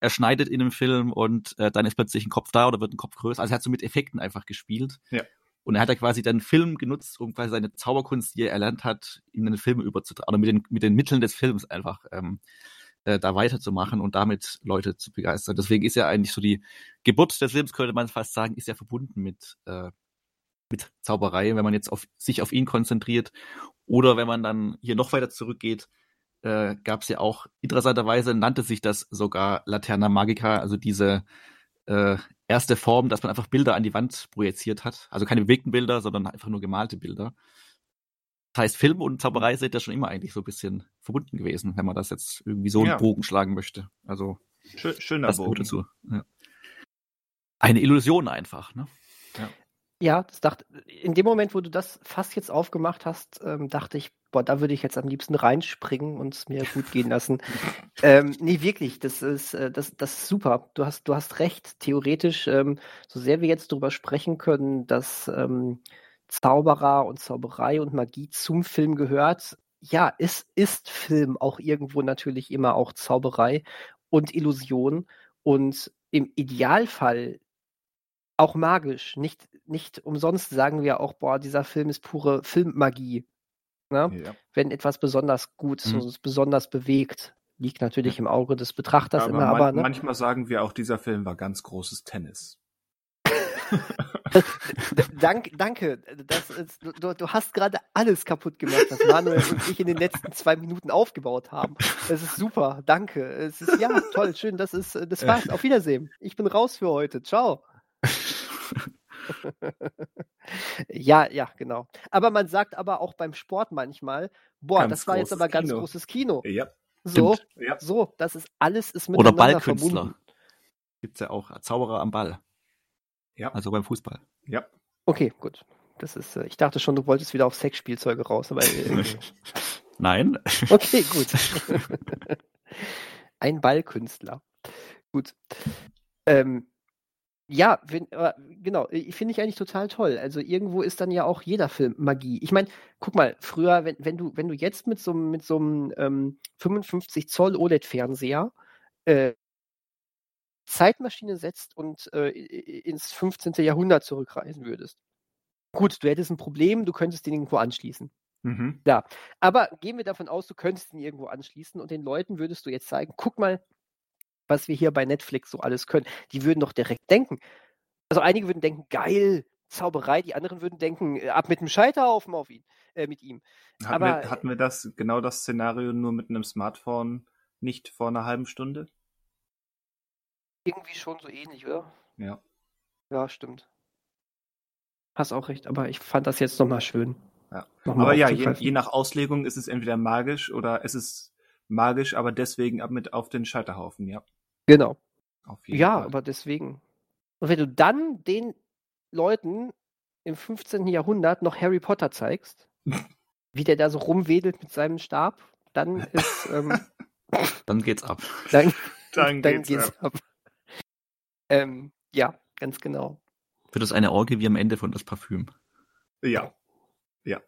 er schneidet in einem Film und äh, dann ist plötzlich ein Kopf da oder wird ein Kopf größer. Also er hat so mit Effekten einfach gespielt. Ja. Und er hat ja quasi dann Film genutzt, um quasi seine Zauberkunst, die er erlernt hat, in einen Film überzutragen, oder mit den, mit den Mitteln des Films einfach ähm, äh, da weiterzumachen und damit Leute zu begeistern. Deswegen ist ja eigentlich so die Geburt des Films, könnte man fast sagen, ist ja verbunden mit, äh, mit Zauberei, wenn man jetzt auf, sich auf ihn konzentriert. Oder wenn man dann hier noch weiter zurückgeht, äh, gab es ja auch, interessanterweise nannte sich das sogar Laterna Magica, also diese äh, erste Form, dass man einfach Bilder an die Wand projiziert hat. Also keine bewegten Bilder, sondern einfach nur gemalte Bilder. Das heißt, Film und Zauberei sind ja schon immer eigentlich so ein bisschen verbunden gewesen, wenn man das jetzt irgendwie so Ja. einen Bogen schlagen möchte. Also Schö schöner das gehört Bogen. dazu. Ja. Eine Illusion einfach, ne? Ja, das dachte, in dem Moment, wo du das fast jetzt aufgemacht hast, ähm, dachte ich, boah, da würde ich jetzt am liebsten reinspringen und es mir gut gehen lassen. ähm, nee, wirklich, das ist, äh, das, das ist super. Du hast, du hast recht. Theoretisch, ähm, so sehr wir jetzt darüber sprechen können, dass ähm, Zauberer und Zauberei und Magie zum Film gehört, ja, es ist Film auch irgendwo natürlich immer auch Zauberei und Illusion und im Idealfall auch magisch. Nicht, nicht umsonst sagen wir auch, boah, dieser Film ist pure Filmmagie. Ne? Ja. Wenn etwas besonders gut, Mhm. so es besonders bewegt, liegt natürlich im Auge des Betrachters aber immer, man aber ne? manchmal sagen wir auch, dieser Film war ganz großes Tennis. Dank, danke. Ist, du, du hast gerade alles kaputt gemacht, was Manuel und ich in den letzten zwei Minuten aufgebaut haben. Das ist super. Danke. Es ist ja toll, schön. Das ist, das war's. Auf Wiedersehen. Ich bin raus für heute. Ciao. ja, ja, genau. Aber man sagt aber auch beim Sport manchmal, boah, Ganz das war jetzt aber ganz Kino. großes Kino. Ja, So, ja. so, das ist alles ist Oder miteinander Ballkünstler. verbunden. Gibt's ja auch Zauberer am Ball. Ja. Also beim Fußball. Ja. Okay, gut. Das ist, äh, ich dachte schon, du wolltest wieder auf Sexspielzeuge raus, aber äh, Nein. Okay, gut. Ein Ballkünstler. Gut. Ähm, ja, wenn, aber genau, äh, finde ich eigentlich total toll. Also irgendwo ist dann ja auch jeder Film Magie. Ich meine, guck mal, früher, wenn, wenn du, wenn du jetzt mit so, einem- mit so einem ähm, 55 Zoll OLED-Fernseher äh, Zeitmaschine setzt und äh, ins 15. Jahrhundert zurückreisen würdest. Gut, du hättest ein Problem, du könntest den irgendwo anschließen. Mhm. Aber gehen wir davon aus, du könntest ihn irgendwo anschließen und den Leuten würdest du jetzt zeigen, guck mal, was wir hier bei Netflix so alles können. Die würden doch direkt denken. Also einige würden denken, geil, Zauberei, die anderen würden denken, äh, ab mit dem Scheiterhaufen auf ihn, äh, mit ihm. Hatten, Aber- wir, hatten wir das, genau das Szenario nur mit einem Smartphone nicht vor einer halben Stunde? Irgendwie schon so ähnlich, oder? Ja. Ja, stimmt. Hast auch recht, aber ich fand das jetzt nochmal schön. Ja. Nochmal Aber ja, je, je nach Auslegung ist es entweder magisch oder es ist magisch, aber deswegen ab mit auf den Scheiterhaufen, ja. Genau. Auf jeden Ja, Fall. aber deswegen. Und wenn du dann den Leuten im 15. Jahrhundert noch Harry Potter zeigst, wie der da so rumwedelt mit seinem Stab, dann ist. Ähm, dann geht's ab. Dann, dann, dann geht's, geht's ab. ab. Ähm, ja, ganz genau. Wird das eine Orgie wie am Ende von das Parfüm? Ja. Ja.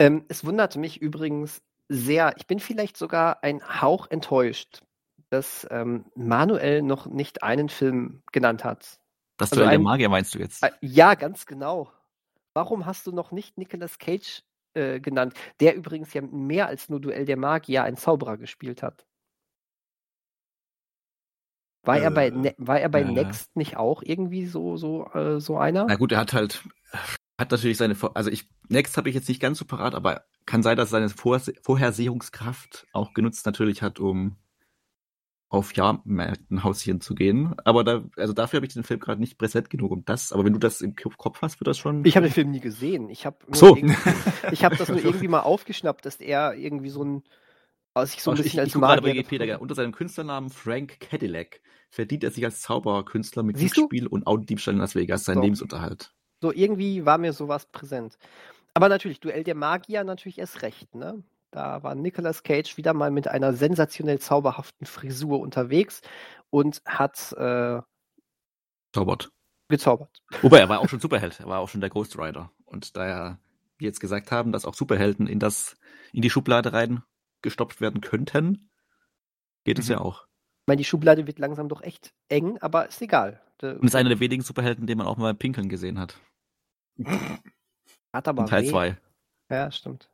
Ähm, es wunderte mich übrigens sehr, ich bin vielleicht sogar ein Hauch enttäuscht, dass ähm, Manuel noch nicht einen Film genannt hat. Das also Duell der Magier meinst du jetzt? Äh, ja, ganz genau. Warum hast du noch nicht Nicolas Cage äh, genannt, der übrigens ja mehr als nur Duell der Magier ein Zauberer gespielt hat? War äh, er bei, ne war er bei äh, Next nicht auch irgendwie so, so, äh, so einer? Na gut, er hat halt, hat natürlich seine, also ich, Next habe ich jetzt nicht ganz so parat, aber kann sein, dass seine Vor Vorhersehungskraft auch genutzt natürlich hat, um auf Jahrmärkten hausieren zu gehen. Aber da, also dafür habe ich den Film gerade nicht präsent genug, um das. Aber wenn du das im Kopf hast, wird das schon. Ich habe den Film nie gesehen. Ich habe so. ich habe das nur irgendwie mal aufgeschnappt, dass er irgendwie so ein aus sich so ein bisschen ich, als ich Magier. Bei Wikipedia, unter seinem Künstlernamen Frank Cadillac verdient er sich als Zauberkünstler mit Glücksspiel und Autodiebstahl in Las Vegas seinen so. Lebensunterhalt. So irgendwie war mir sowas präsent. Aber natürlich, Duell der Magier natürlich erst recht, ne? Da war Nicolas Cage wieder mal mit einer sensationell zauberhaften Frisur unterwegs und hat äh, Zaubert. gezaubert. Wobei, er war auch schon Superheld. Er war auch schon der Ghost Rider. Und da wir jetzt gesagt haben, dass auch Superhelden in das, in die Schublade rein gestopft werden könnten, geht mhm. es ja auch. Ich meine, die Schublade wird langsam doch echt eng, aber ist egal. Und ist einer der wenigen Superhelden, den man auch mal pinkeln gesehen hat. Hat aber in Teil 2. Ja, stimmt.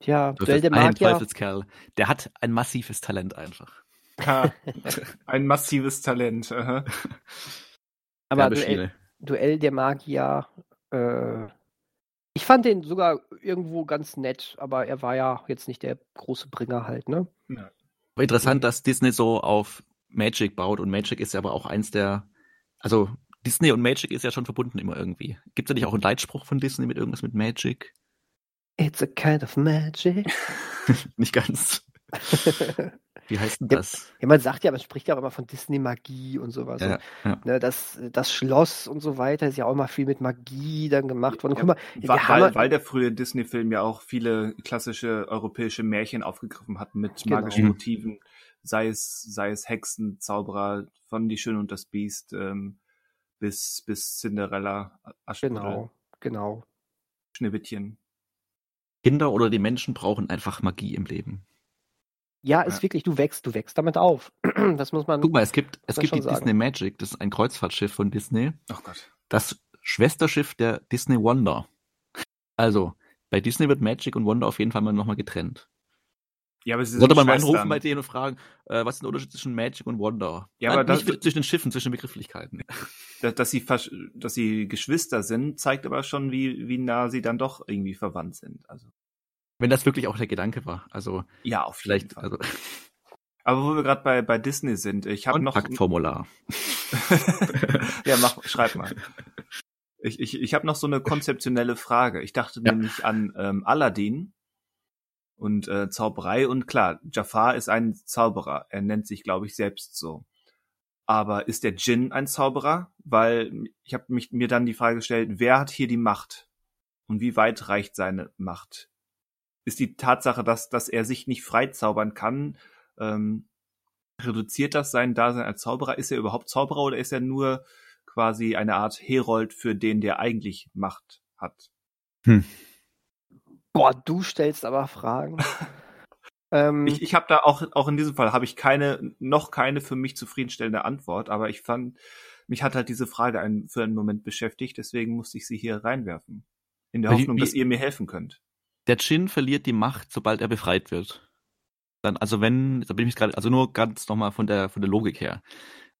Tja, Duell der Magier. Teufelskerl. Der hat ein massives Talent einfach. Ja, ein massives Talent. Aha. Aber Duell, Duell, der Magier, äh, ich fand den sogar irgendwo ganz nett, aber er war ja jetzt nicht der große Bringer halt, ne? Ja. Interessant, dass Disney so auf Magic baut und Magic ist ja aber auch eins der, also Disney und Magic ist ja schon verbunden immer irgendwie. Gibt es da nicht auch einen Leitspruch von Disney mit irgendwas mit Magic? It's a kind of magic. nicht ganz. Wie heißt denn das? Ja, man sagt ja, man spricht ja auch immer von Disney-Magie und sowas. Ja, ja. Ne, das, das Schloss und so weiter ist ja auch immer viel mit Magie dann gemacht worden. Ja, Guck mal, weil, weil, weil, der frühe Disney-Film ja auch viele klassische europäische Märchen aufgegriffen hat mit genau. magischen Motiven, sei es, sei es Hexen, Zauberer, von Die Schöne und das Biest ähm, bis, bis Cinderella, Aschenbrödel. Genau, genau. Schneewittchen. Kinder oder die Menschen brauchen einfach Magie im Leben. Ja, ist ja. wirklich, du wächst, du wächst damit auf. Das muss man. Guck mal, es gibt, es gibt die sagen. Disney Magic, das ist ein Kreuzfahrtschiff von Disney. Ach Gott. Das Schwesterschiff der Disney Wonder. Also, bei Disney wird Magic und Wonder auf jeden Fall mal nochmal getrennt. Ja, aber sie Sollte man mal anrufen bei denen und fragen, äh, was ist der Unterschied zwischen Magic und Wonder? Ja, aber Nein, nicht zwischen den Schiffen, zwischen den Begrifflichkeiten. Dass, dass, sie, dass sie Geschwister sind, zeigt aber schon, wie, wie nah sie dann doch irgendwie verwandt sind. Also. Wenn das wirklich auch der Gedanke war. Also. Ja, auf vielleicht, Fall. Also. Aber wo wir gerade bei, bei Disney sind, ich habe noch. Formular. ja, mach, schreib mal. Ich, ich, ich habe noch so eine konzeptionelle Frage. Ich dachte ja. nämlich an ähm, Aladdin und äh, Zauberei und klar, Jafar ist ein Zauberer. Er nennt sich, glaube ich, selbst so. Aber ist der Djinn ein Zauberer? Weil ich habe mich mir dann die Frage gestellt, wer hat hier die Macht und wie weit reicht seine Macht? Ist die Tatsache, dass dass er sich nicht freizaubern kann, ähm, reduziert das sein Dasein als Zauberer? Ist er überhaupt Zauberer oder ist er nur quasi eine Art Herold für den, der eigentlich Macht hat? Hm. Boah, du stellst aber Fragen. ähm, ich ich habe da auch, auch in diesem Fall habe ich keine, noch keine für mich zufriedenstellende Antwort, aber ich fand, mich hat halt diese Frage einen, für einen Moment beschäftigt, deswegen musste ich sie hier reinwerfen. In der Hoffnung, wie, dass ihr mir helfen könnt. Der Djinn verliert die Macht, sobald er befreit wird. Dann, also wenn, da bin ich gerade, also nur ganz nochmal von der, von der Logik her.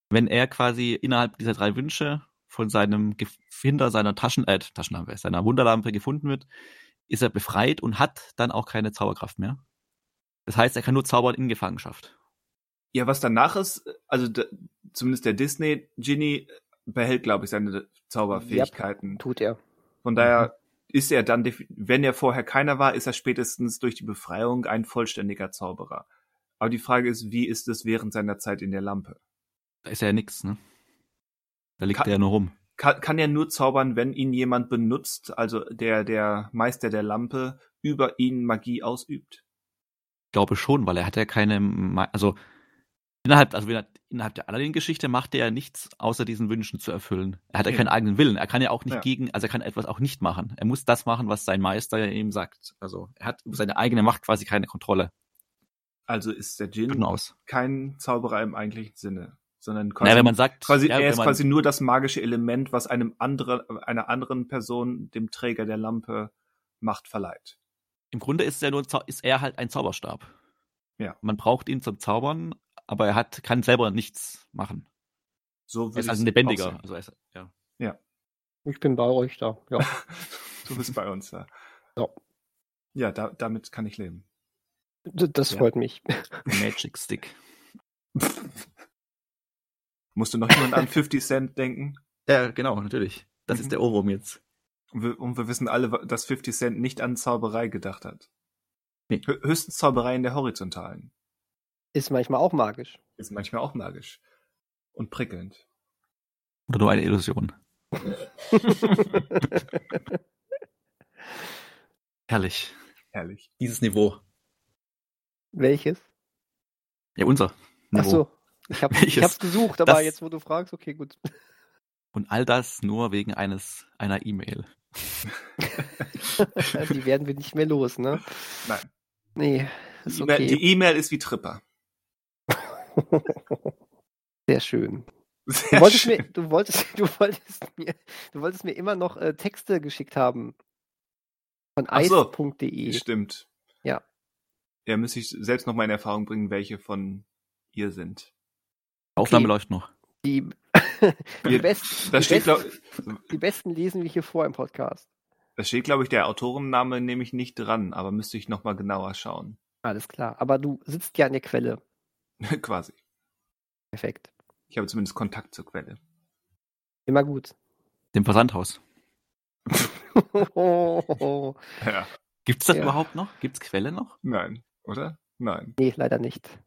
Wenn er quasi innerhalb dieser drei Wünsche von seinem Finder seiner Taschen, äh, Taschenlampe, seiner Wunderlampe gefunden wird, ist er befreit und hat dann auch keine Zauberkraft mehr. Das heißt, er kann nur zaubern in Gefangenschaft. Ja, was danach ist, also zumindest der Disney Genie behält, glaube ich, seine Zauberfähigkeiten. Ja, tut er. Von daher mhm. Ist er dann, wenn er vorher keiner war, ist er spätestens durch die Befreiung ein vollständiger Zauberer. Aber die Frage ist, wie ist es während seiner Zeit in der Lampe? Da ist er ja nix, ne? Da liegt kann, er ja nur rum. kann, kann ja nur zaubern, wenn ihn jemand benutzt, also der, der Meister der Lampe über ihn Magie ausübt. Ich glaube schon, weil er hat ja keine, also innerhalb, also innerhalb der Aladdin-Geschichte macht er ja nichts, außer diesen Wünschen zu erfüllen. Er hat ja, ja keinen eigenen Willen. Er kann ja auch nicht ja. gegen, also er kann etwas auch nicht machen. Er muss das machen, was sein Meister ihm sagt. Also er hat über seine eigene Macht quasi keine Kontrolle. Also ist der Djinn kein Zauberer im eigentlichen Sinne, sondern quasi, naja, wenn man sagt, quasi ja, er ist quasi nur das magische Element, was einem anderen, einer anderen Person, dem Träger der Lampe, Macht verleiht. Im Grunde ist er nur, ist er halt ein Zauberstab. Ja. Man braucht ihn zum Zaubern, aber er hat, kann selber nichts machen. So er ist also ein lebendiger. Also ist, ja. ja. Ich bin bei euch da, ja. du bist bei uns da. Ja. Ja, da, damit kann ich leben. Das ja. freut mich. Magic Stick. Musst du noch jemand an 50 Cent denken? Ja, genau, natürlich. Das mhm. ist der Ohrwurm jetzt. Und wir, und wir, wissen alle, dass 50 Cent nicht an Zauberei gedacht hat. Nee. Höchstens Zauberei in der Horizontalen. Ist manchmal auch magisch. Ist manchmal auch magisch. Und prickelnd. Oder nur eine Illusion. Herrlich. Herrlich. Dieses Niveau. Welches? Ja, unser. Niveau. Ach so. Ich, hab, ich hab's gesucht, aber das, jetzt, wo du fragst, okay, gut. Und all das nur wegen eines einer E-Mail. Die werden wir nicht mehr los, ne? Nein. Nee, ist okay. Die E-Mail ist wie Tripper. Sehr schön. Sehr du, wolltest schön. Mir, du, wolltest, du, wolltest mir, du wolltest mir immer noch äh, Texte geschickt haben. Von ice.de. So, stimmt. Ja. Ja, müsste ich selbst noch mal in Erfahrung bringen, welche von ihr sind. Aufnahme okay. läuft noch. Die, die, besten, das steht, besten, glaub, die besten lesen wir hier vor im Podcast. Da steht, glaube ich, der Autorenname nehme ich nicht dran, aber müsste ich noch mal genauer schauen. Alles klar. Aber du sitzt ja an der Quelle. Quasi. Perfekt. Ich habe zumindest Kontakt zur Quelle. Immer gut. Dem Versandhaus. ja. Gibt es das ja. überhaupt noch? Gibt es Quelle noch? Nein, oder? Nein. Nee, leider nicht.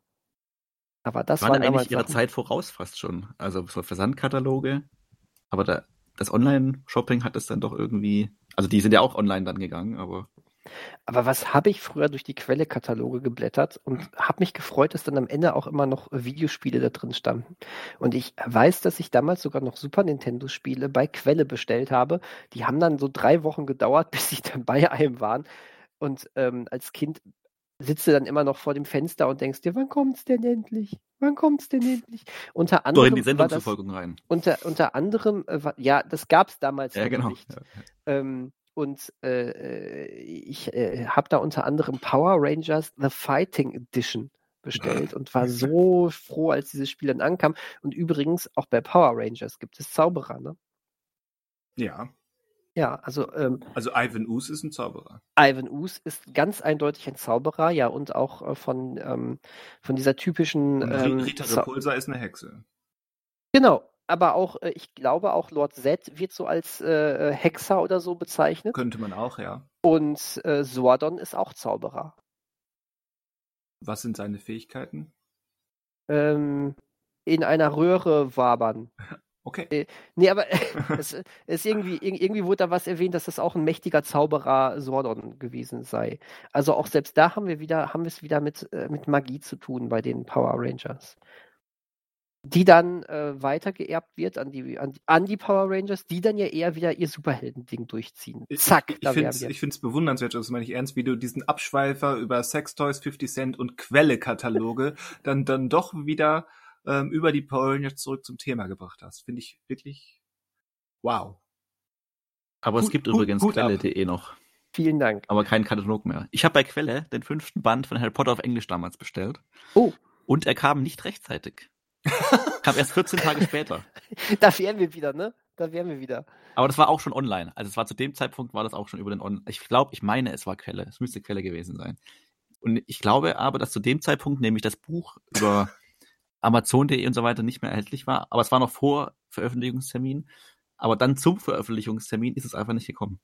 Aber das waren, waren eigentlich ihrer Zeit voraus fast schon. Also so Versandkataloge. Aber da, das Online-Shopping hat es dann doch irgendwie. Also die sind ja auch online dann gegangen, aber. Aber was habe ich früher durch die Quelle-Kataloge geblättert und habe mich gefreut, dass dann am Ende auch immer noch Videospiele da drin standen. Und ich weiß, dass ich damals sogar noch Super Nintendo-Spiele bei Quelle bestellt habe. Die haben dann so drei Wochen gedauert, bis sie dann bei einem waren. Und ähm, als Kind sitzt du dann immer noch vor dem Fenster und denkst dir, wann kommt's denn endlich? Wann kommt's denn endlich? Unter anderem. Doch in die Sendungsverfolgung rein. Unter, unter anderem, äh, ja, das gab's damals ja, genau. nicht. Ja, ja. Ähm, und äh, ich äh, habe da unter anderem Power Rangers The Fighting Edition bestellt und war so froh, als dieses Spiel dann ankam. Und übrigens, auch bei Power Rangers gibt es Zauberer, ne? Ja. Ja, also. Ähm, also Ivan Us ist ein Zauberer. Ivan Us ist ganz eindeutig ein Zauberer, ja, und auch äh, von, ähm, von dieser typischen. Und ähm, Rita Repulsa ist eine Hexe. Genau, aber auch, äh, ich glaube auch Lord Z wird so als äh, äh, Hexer oder so bezeichnet. Könnte man auch, ja. Und äh, Sordon ist auch Zauberer. Was sind seine Fähigkeiten? Ähm, in einer Röhre wabern. Okay. Äh, nee, aber es ist irgendwie, irgendwie wurde da was erwähnt, dass das auch ein mächtiger Zauberer Sordon gewesen sei. Also auch selbst da haben wir wieder, haben wir es wieder mit, mit Magie zu tun bei den Power Rangers die dann äh, weitergeerbt wird an die, an, an, die Power Rangers, die dann ja eher wieder ihr Superhelden-Ding durchziehen. Zack, ich, ich finde es bewundernswert, das meine ich ernst, wie du diesen Abschweifer über Sextoys, 50 Cent und Quelle-Kataloge dann, dann doch wieder ähm, über die Power Rangers zurück zum Thema gebracht hast. Finde ich wirklich wow. Aber gut, es gibt gut, übrigens Quelle.de noch. Vielen Dank. Aber keinen Katalog mehr. Ich habe bei Quelle den fünften Band von Harry Potter auf Englisch damals bestellt. Oh. Und er kam nicht rechtzeitig. Kam erst 14 Tage später. Da wären wir wieder, ne? Da wären wir wieder. Aber das war auch schon online. Also es war zu dem Zeitpunkt war das auch schon über den Online. Ich glaube, ich meine, es war Quelle. Es müsste Quelle gewesen sein. Und ich glaube aber, dass zu dem Zeitpunkt nämlich das Buch über Amazon.de und so weiter nicht mehr erhältlich war. Aber es war noch vor Veröffentlichungstermin. Aber dann zum Veröffentlichungstermin ist es einfach nicht gekommen.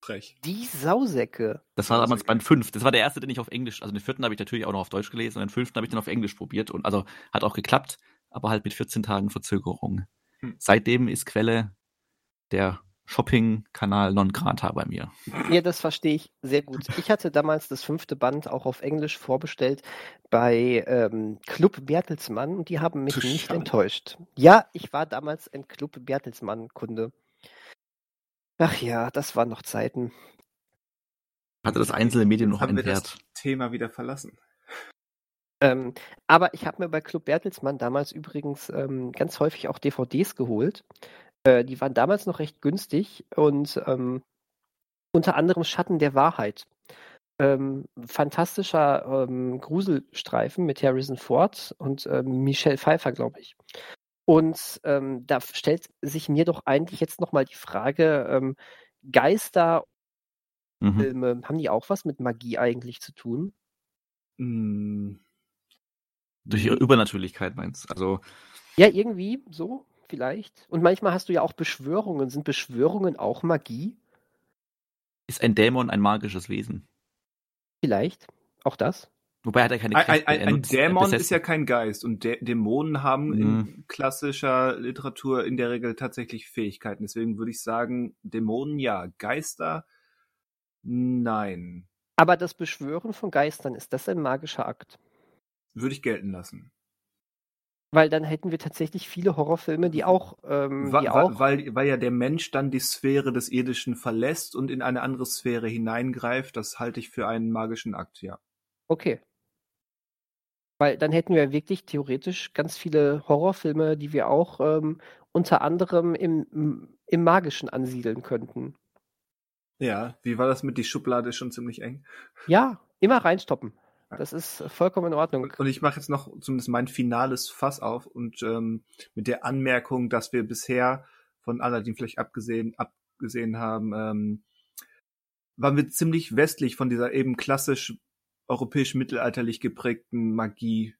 Frech. Die Sausäcke. Das war damals Band 5. Das war der erste, den ich auf Englisch, also den vierten habe ich natürlich auch noch auf Deutsch gelesen und den fünften habe ich dann auf Englisch probiert und also hat auch geklappt, aber halt mit 14 Tagen Verzögerung. hm. seitdem ist Quelle der Shopping-Kanal non grata bei mir. Ja, das verstehe ich sehr gut. Ich hatte damals das fünfte Band auch auf Englisch vorbestellt bei ähm, Club Bertelsmann und die haben mich nicht enttäuscht. Ja, ich war damals ein Club Bertelsmann-Kunde. Ach ja, das waren noch Zeiten. Hatte das einzelne Medium noch einen Wert? Das Thema wieder verlassen. Ähm, aber ich habe mir bei Club Bertelsmann damals übrigens ähm, ganz häufig auch DVDs geholt. Äh, die waren damals noch recht günstig und ähm, unter anderem Schatten der Wahrheit. Ähm, fantastischer ähm, Gruselstreifen mit Harrison Ford und ähm, Michelle Pfeiffer, glaube ich. Und ähm, da stellt sich mir doch eigentlich jetzt nochmal die Frage, ähm, Geister, mhm. Filme, haben die auch was mit Magie eigentlich zu tun? Hm. Durch ihre Übernatürlichkeit meinst du? Also. Ja, irgendwie so vielleicht. Und manchmal hast du ja auch Beschwörungen. Sind Beschwörungen auch Magie? Ist ein Dämon ein magisches Wesen? Vielleicht. Auch das? Wobei hat er keine Kräfte. Ein, ein, ein Dämon ist ja kein Geist und Dä Dämonen haben mhm. in klassischer Literatur in der Regel tatsächlich Fähigkeiten. Deswegen würde ich sagen, Dämonen ja, Geister nein. Aber das Beschwören von Geistern, ist das ein magischer Akt? Würde ich gelten lassen. Weil dann hätten wir tatsächlich viele Horrorfilme, die auch. Ähm, weil, die auch weil, weil ja der Mensch dann die Sphäre des Irdischen verlässt und in eine andere Sphäre hineingreift, das halte ich für einen magischen Akt, ja. Okay. Weil dann hätten wir wirklich theoretisch ganz viele Horrorfilme, die wir auch ähm, unter anderem im, im Magischen ansiedeln könnten. Ja, wie war das mit die Schublade schon ziemlich eng? Ja, immer reinstoppen. Das ist vollkommen in Ordnung. Und ich mache jetzt noch zumindest mein finales Fass auf und ähm, mit der Anmerkung, dass wir bisher von Aladdin vielleicht abgesehen, abgesehen haben, ähm, waren wir ziemlich westlich von dieser eben klassisch europäisch-mittelalterlich geprägten Magie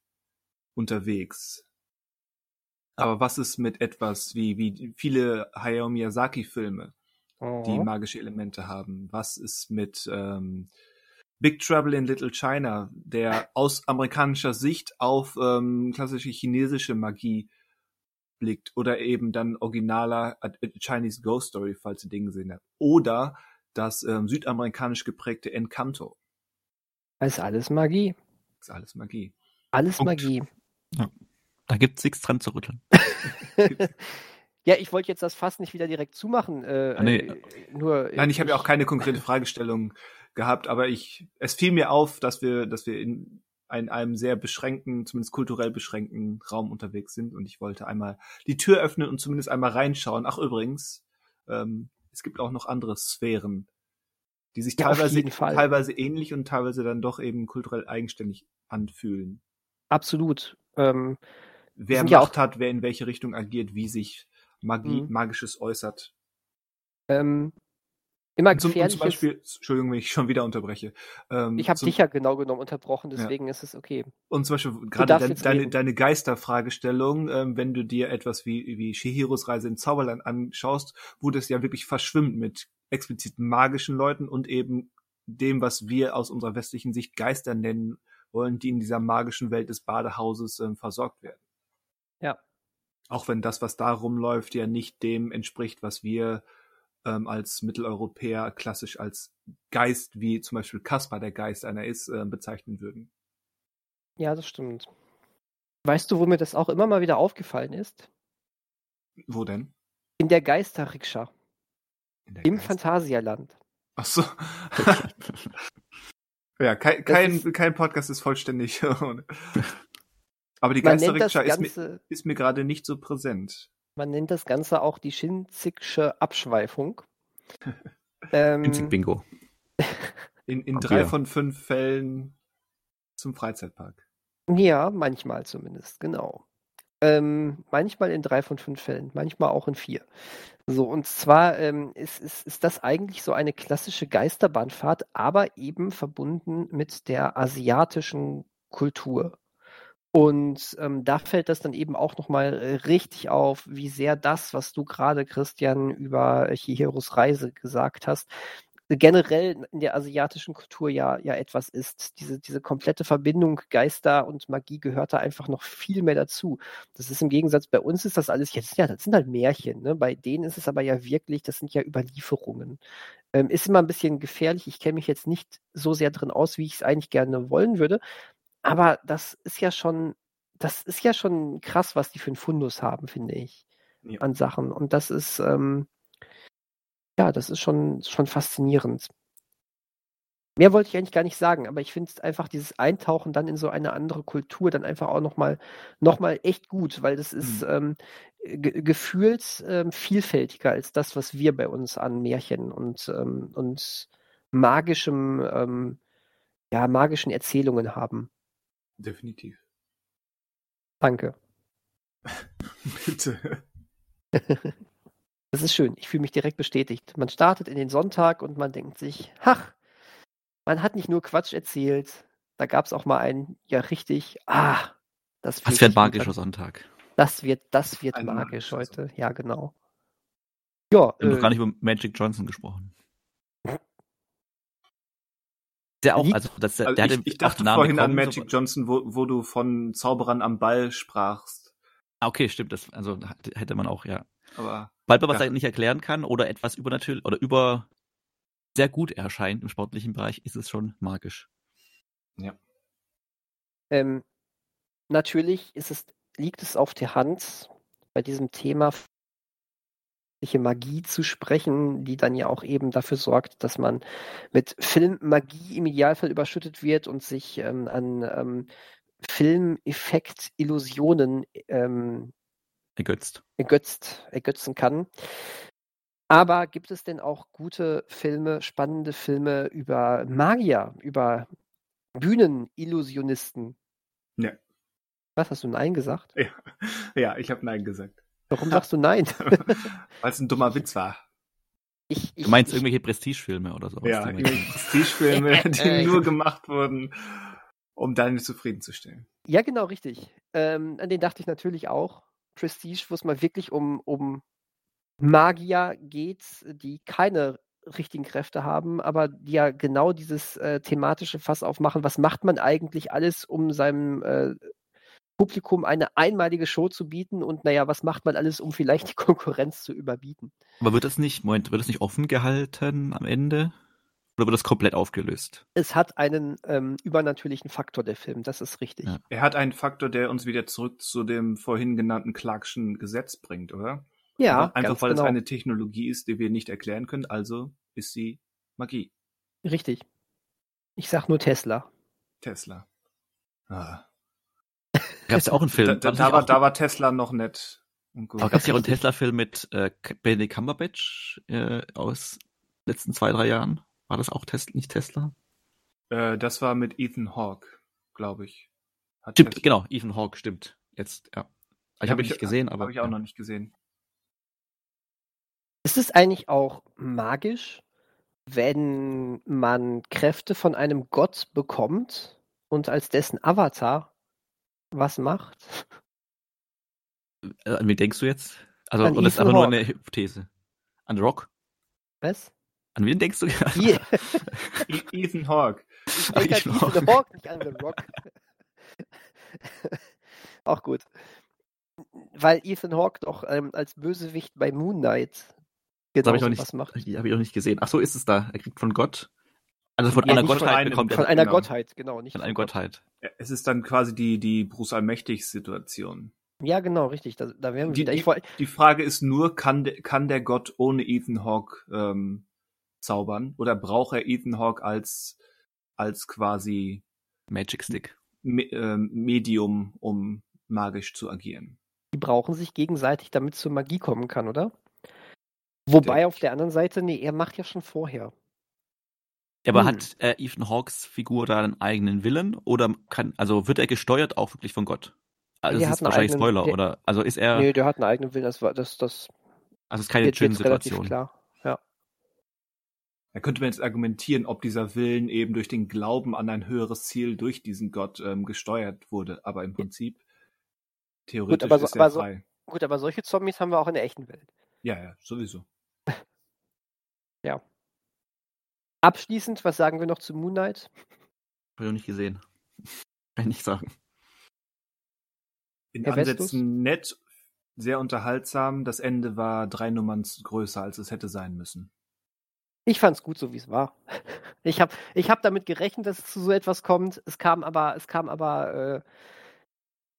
unterwegs. Aber was ist mit etwas wie, wie viele Hayao Miyazaki-Filme, oh. die magische Elemente haben? Was ist mit ähm, Big Trouble in Little China, der aus amerikanischer Sicht auf ähm, klassische chinesische Magie blickt oder eben dann originaler Chinese Ghost Story, falls ihr Dinge sehen habt. Oder das ähm, südamerikanisch geprägte Encanto. Ist alles Magie. Ist alles Magie. Alles Punkt. Magie. Ja. Da gibt's nichts dran zu rütteln. ja, ich wollte jetzt das Fass nicht wieder direkt zumachen. Äh, ah, nee. Äh, nur, Nein, ich habe ja auch keine konkrete Fragestellung gehabt, aber ich, es fiel mir auf, dass wir, dass wir in, in einem sehr beschränkten, zumindest kulturell beschränkten Raum unterwegs sind und ich wollte einmal die Tür öffnen und zumindest einmal reinschauen. Ach übrigens, ähm, es gibt auch noch andere Sphären, die sich ja, teilweise, teilweise ähnlich und teilweise dann doch eben kulturell eigenständig anfühlen. Absolut. Ähm, wer Macht ja auch, hat, wer in welche Richtung agiert, wie sich Magie, mhm. Magisches äußert. Ähm, immer gefährlich. Zum, zum Beispiel, Entschuldigung, wenn ich schon wieder unterbreche. Ähm, ich habe dich ja genau genommen unterbrochen, deswegen ja. ist es okay. Und zum Beispiel gerade dein, deine, deine Geisterfragestellung, ähm, wenn du dir etwas wie, wie Shihiros Reise in Zauberland anschaust, wo das ja wirklich verschwimmt mit expliziten magischen Leuten und eben dem, was wir aus unserer westlichen Sicht Geister nennen wollen, die in dieser magischen Welt des Badehauses ähm, versorgt werden. Ja. Auch wenn das, was da rumläuft, ja nicht dem entspricht, was wir ähm, als Mitteleuropäer klassisch als Geist, wie zum Beispiel Kaspar der Geist einer ist, äh, bezeichnen würden. Ja, das stimmt. Weißt du, wo mir das auch immer mal wieder aufgefallen ist? Wo denn? In der Geisterrikscha. Im Geist Phantasialand. Ach so. ja, kein, kein, kein Podcast ist vollständig. Aber die Geisterrikscha ist ist mir gerade nicht so präsent. Man nennt das Ganze auch die Schinzigsche Abschweifung. ähm, Bingo. In, in drei ja. von fünf Fällen zum Freizeitpark. Ja, manchmal zumindest, genau. Ähm, manchmal in drei von fünf Fällen, manchmal auch in vier. So, und zwar ähm, ist, ist, ist das eigentlich so eine klassische Geisterbahnfahrt, aber eben verbunden mit der asiatischen Kultur. Und ähm, da fällt das dann eben auch nochmal äh, richtig auf, wie sehr das, was du gerade, Christian, über Chihiros Reise gesagt hast, generell in der asiatischen Kultur ja, ja etwas ist. Diese, diese komplette Verbindung Geister und Magie gehört da einfach noch viel mehr dazu. Das ist im Gegensatz, bei uns ist das alles jetzt, ja, das sind halt Märchen. Ne? Bei denen ist es aber ja wirklich, das sind ja Überlieferungen. Ähm, ist immer ein bisschen gefährlich. Ich kenne mich jetzt nicht so sehr drin aus, wie ich es eigentlich gerne wollen würde. Aber das ist ja schon, das ist ja schon krass, was die für einen Fundus haben, finde ich, ja. an Sachen. Und das ist, ähm, ja, das ist schon, schon faszinierend. Mehr wollte ich eigentlich gar nicht sagen, aber ich finde es einfach dieses Eintauchen dann in so eine andere Kultur dann einfach auch nochmal noch mal echt gut, weil das ist mhm. ähm, ge gefühlt ähm, vielfältiger als das, was wir bei uns an Märchen und, ähm, und magischem, ähm, ja, magischen Erzählungen haben. Definitiv. Danke. Bitte. Das ist schön. Ich fühle mich direkt bestätigt. Man startet in den Sonntag und man denkt sich, ach, man hat nicht nur Quatsch erzählt, da gab es auch mal einen, ja richtig, ah, das für ein magischer Sonntag. Das wird, das wird ein magisch heute. Sonntag. Ja, genau. Ja, Wir haben äh, noch gar nicht über Magic Johnson gesprochen. Der auch, also, das, der, also der ich, ich dachte vorhin an Magic so, Johnson, wo, wo du von Zauberern am Ball sprachst. Ah, okay, stimmt. Das, also hätte man auch, ja. Aber weil man ja. was er nicht erklären kann oder etwas übernatürlich oder über sehr gut erscheint im sportlichen Bereich, ist es schon magisch. Ja. Ähm, natürlich ist es, liegt es auf der Hand, bei diesem Thema Magie zu sprechen, die dann ja auch eben dafür sorgt, dass man mit Filmmagie im Idealfall überschüttet wird und sich ähm, an ähm, Filmeffekt-Illusionen ähm, ergötzt. ergötzt, ergötzen kann. Aber gibt es denn auch gute Filme, spannende Filme über Magier, über Bühnenillusionisten? Ja. Was hast du Nein gesagt? Ja, ja ich habe Nein gesagt. Warum sagst du Nein? Weil es ein dummer Witz war. Ich, ich, du meinst ich, irgendwelche Prestigefilme oder so? Ja, Prestigefilme, die nur gemacht wurden, um deine zufriedenzustellen. Ja, genau, richtig. Ähm, an den dachte ich natürlich auch. Prestige, wo es mal wirklich um, um Magier geht, die keine richtigen Kräfte haben, aber die ja genau dieses äh, thematische Fass aufmachen. Was macht man eigentlich alles, um seinem äh, Publikum eine einmalige Show zu bieten und naja, was macht man alles, um vielleicht die Konkurrenz zu überbieten? Aber wird das nicht, Moment, wird das nicht offen gehalten am Ende? Oder wird das komplett aufgelöst? Es hat einen ähm, übernatürlichen Faktor, der Film, das ist richtig. Ja. Er hat einen Faktor, der uns wieder zurück zu dem vorhin genannten Clarkschen Gesetz bringt, oder? Ja. Aber einfach weil genau. es eine Technologie ist, die wir nicht erklären können, also ist sie Magie. Richtig. Ich sag nur Tesla. Tesla. Ah. Gab es auch einen Film? Da, da, da war, da war Tesla noch nett. Gab es ja auch einen Tesla-Film mit äh, Benedict Cumberbatch äh, aus letzten zwei, drei Jahren? War das auch Tesla, nicht Tesla? Äh, das war mit Ethan Hawke, glaube ich. Hat stimmt, Tesla. genau, Ethan Hawke, stimmt. Jetzt, ja. Ich habe ihn nicht gesehen, aber. Habe ich auch ja. noch nicht gesehen. Ist es eigentlich auch magisch, wenn man Kräfte von einem Gott bekommt und als dessen Avatar was macht? Äh, an wen denkst du jetzt? Also, An und das ist aber nur eine Hypothese. An Rock? Was? An wen denkst du gerade? Yeah. Ethan Hawke. Ich denke an Ethan Hawke, Hawke, nicht an The Rock. Auch gut. Weil Ethan Hawke doch ähm, als Bösewicht bei Moon Knight genau noch nicht, was macht. Habe ich auch nicht gesehen. Ach so ist es da. Er kriegt von Gott. Also von ja, einer Gottheit von einem, bekommt er. Von einer genau. Gottheit, genau. Nicht von einer Gottheit. Es ist dann quasi die, die Bruce Allmächtig-Situation. Ja, genau, richtig. Da, da wären wir die, wieder. Die, die Frage ist nur, kann, de, kann der Gott ohne Ethan Hawke ähm, zaubern? Oder braucht er Ethan Hawke als, als quasi Magic Stick Me äh, Medium, um magisch zu agieren? Die brauchen sich gegenseitig, damit zur Magie kommen kann, oder? Wobei der, auf der anderen Seite, nee, er macht ja schon vorher. Aber hm. hat äh, Ethan Hawks Figur da einen eigenen Willen oder kann, also wird er gesteuert auch wirklich von Gott? Also der das ist wahrscheinlich eigenen, Spoiler, der, oder? Also ist er. Nee, der hat einen eigenen Willen, das war das, das. Also es ist keine schöne Situation. Klar. Da könnte man jetzt argumentieren, ob dieser Willen eben durch den Glauben an ein höheres Ziel durch diesen Gott ähm, gesteuert wurde. Aber im Prinzip theoretisch gut, aber so, ist er aber frei. So, gut, aber solche Zombies haben wir auch in der echten Welt. Ja, ja, sowieso. ja. Abschließend, was sagen wir noch zu Moon Knight? Habe ich noch nicht gesehen. Kann ich nicht sagen. In Herr Ansätzen Vestus? nett, sehr unterhaltsam. Das Ende war drei Nummern größer, als es hätte sein müssen. Ich fand es gut, so wie es war. Ich habe ich hab damit gerechnet, dass es zu so etwas kommt. Es kam aber, es kam aber äh,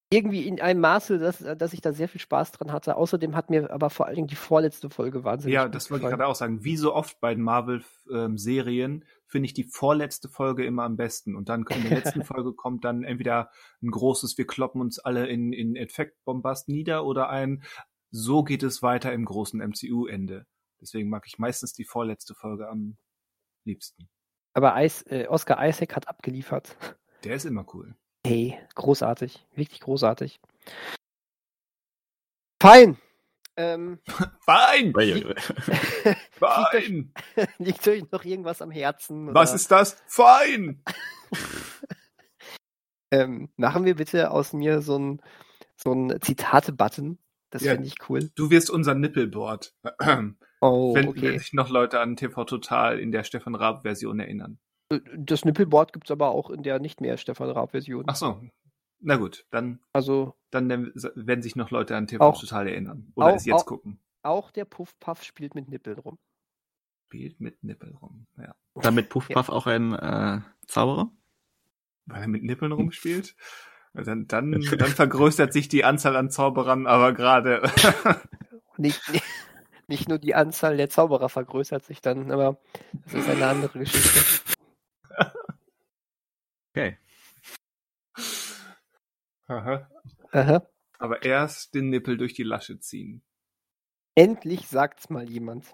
irgendwie in einem Maße, dass, dass ich da sehr viel Spaß dran hatte. Außerdem hat mir aber vor allen Dingen die vorletzte Folge wahnsinnig Ja, das wollte ich gerade auch sagen. Wie so oft bei den Marvel-Serien finde ich die vorletzte Folge immer am besten. Und dann in der letzten Folge kommt dann entweder ein großes, wir kloppen uns alle in, in Effektbombast nieder oder ein, so geht es weiter im großen MCU-Ende. Deswegen mag ich meistens die vorletzte Folge am liebsten. Aber Ice, äh, Oscar Isaac hat abgeliefert. Der ist immer cool. Hey, großartig. Wirklich großartig. Fein. Ähm, Fein! Liegt, Fein! Liegt euch noch irgendwas am Herzen? Was ist das? Fein! ähm, machen wir bitte aus mir so ein, so ein Zitate-Button. Das ja, finde ich cool. Du wirst unser Nippelboard. oh, wenn, okay. wenn sich noch Leute an TV Total in der Stefan Raab-Version erinnern. Das Nippelboard gibt es aber auch in der nicht mehr Stefan Raab-Version. Ach so. Na gut, dann, also, dann werden sich noch Leute an TV auch, total erinnern. Oder auch, es jetzt auch, gucken. Auch der Puffpuff spielt mit Nippeln rum. Spielt mit Nippeln rum, ja. Damit Puffpuff ja. auch ein äh, Zauberer? Weil er mit Nippeln rumspielt? Dann, dann, dann vergrößert sich die Anzahl an Zauberern aber gerade. nicht, nicht, nicht nur die Anzahl der Zauberer vergrößert sich dann, aber das ist eine andere Geschichte. Okay. Aha. Aha. Aber erst den Nippel durch die Lasche ziehen. Endlich sagt's mal jemand.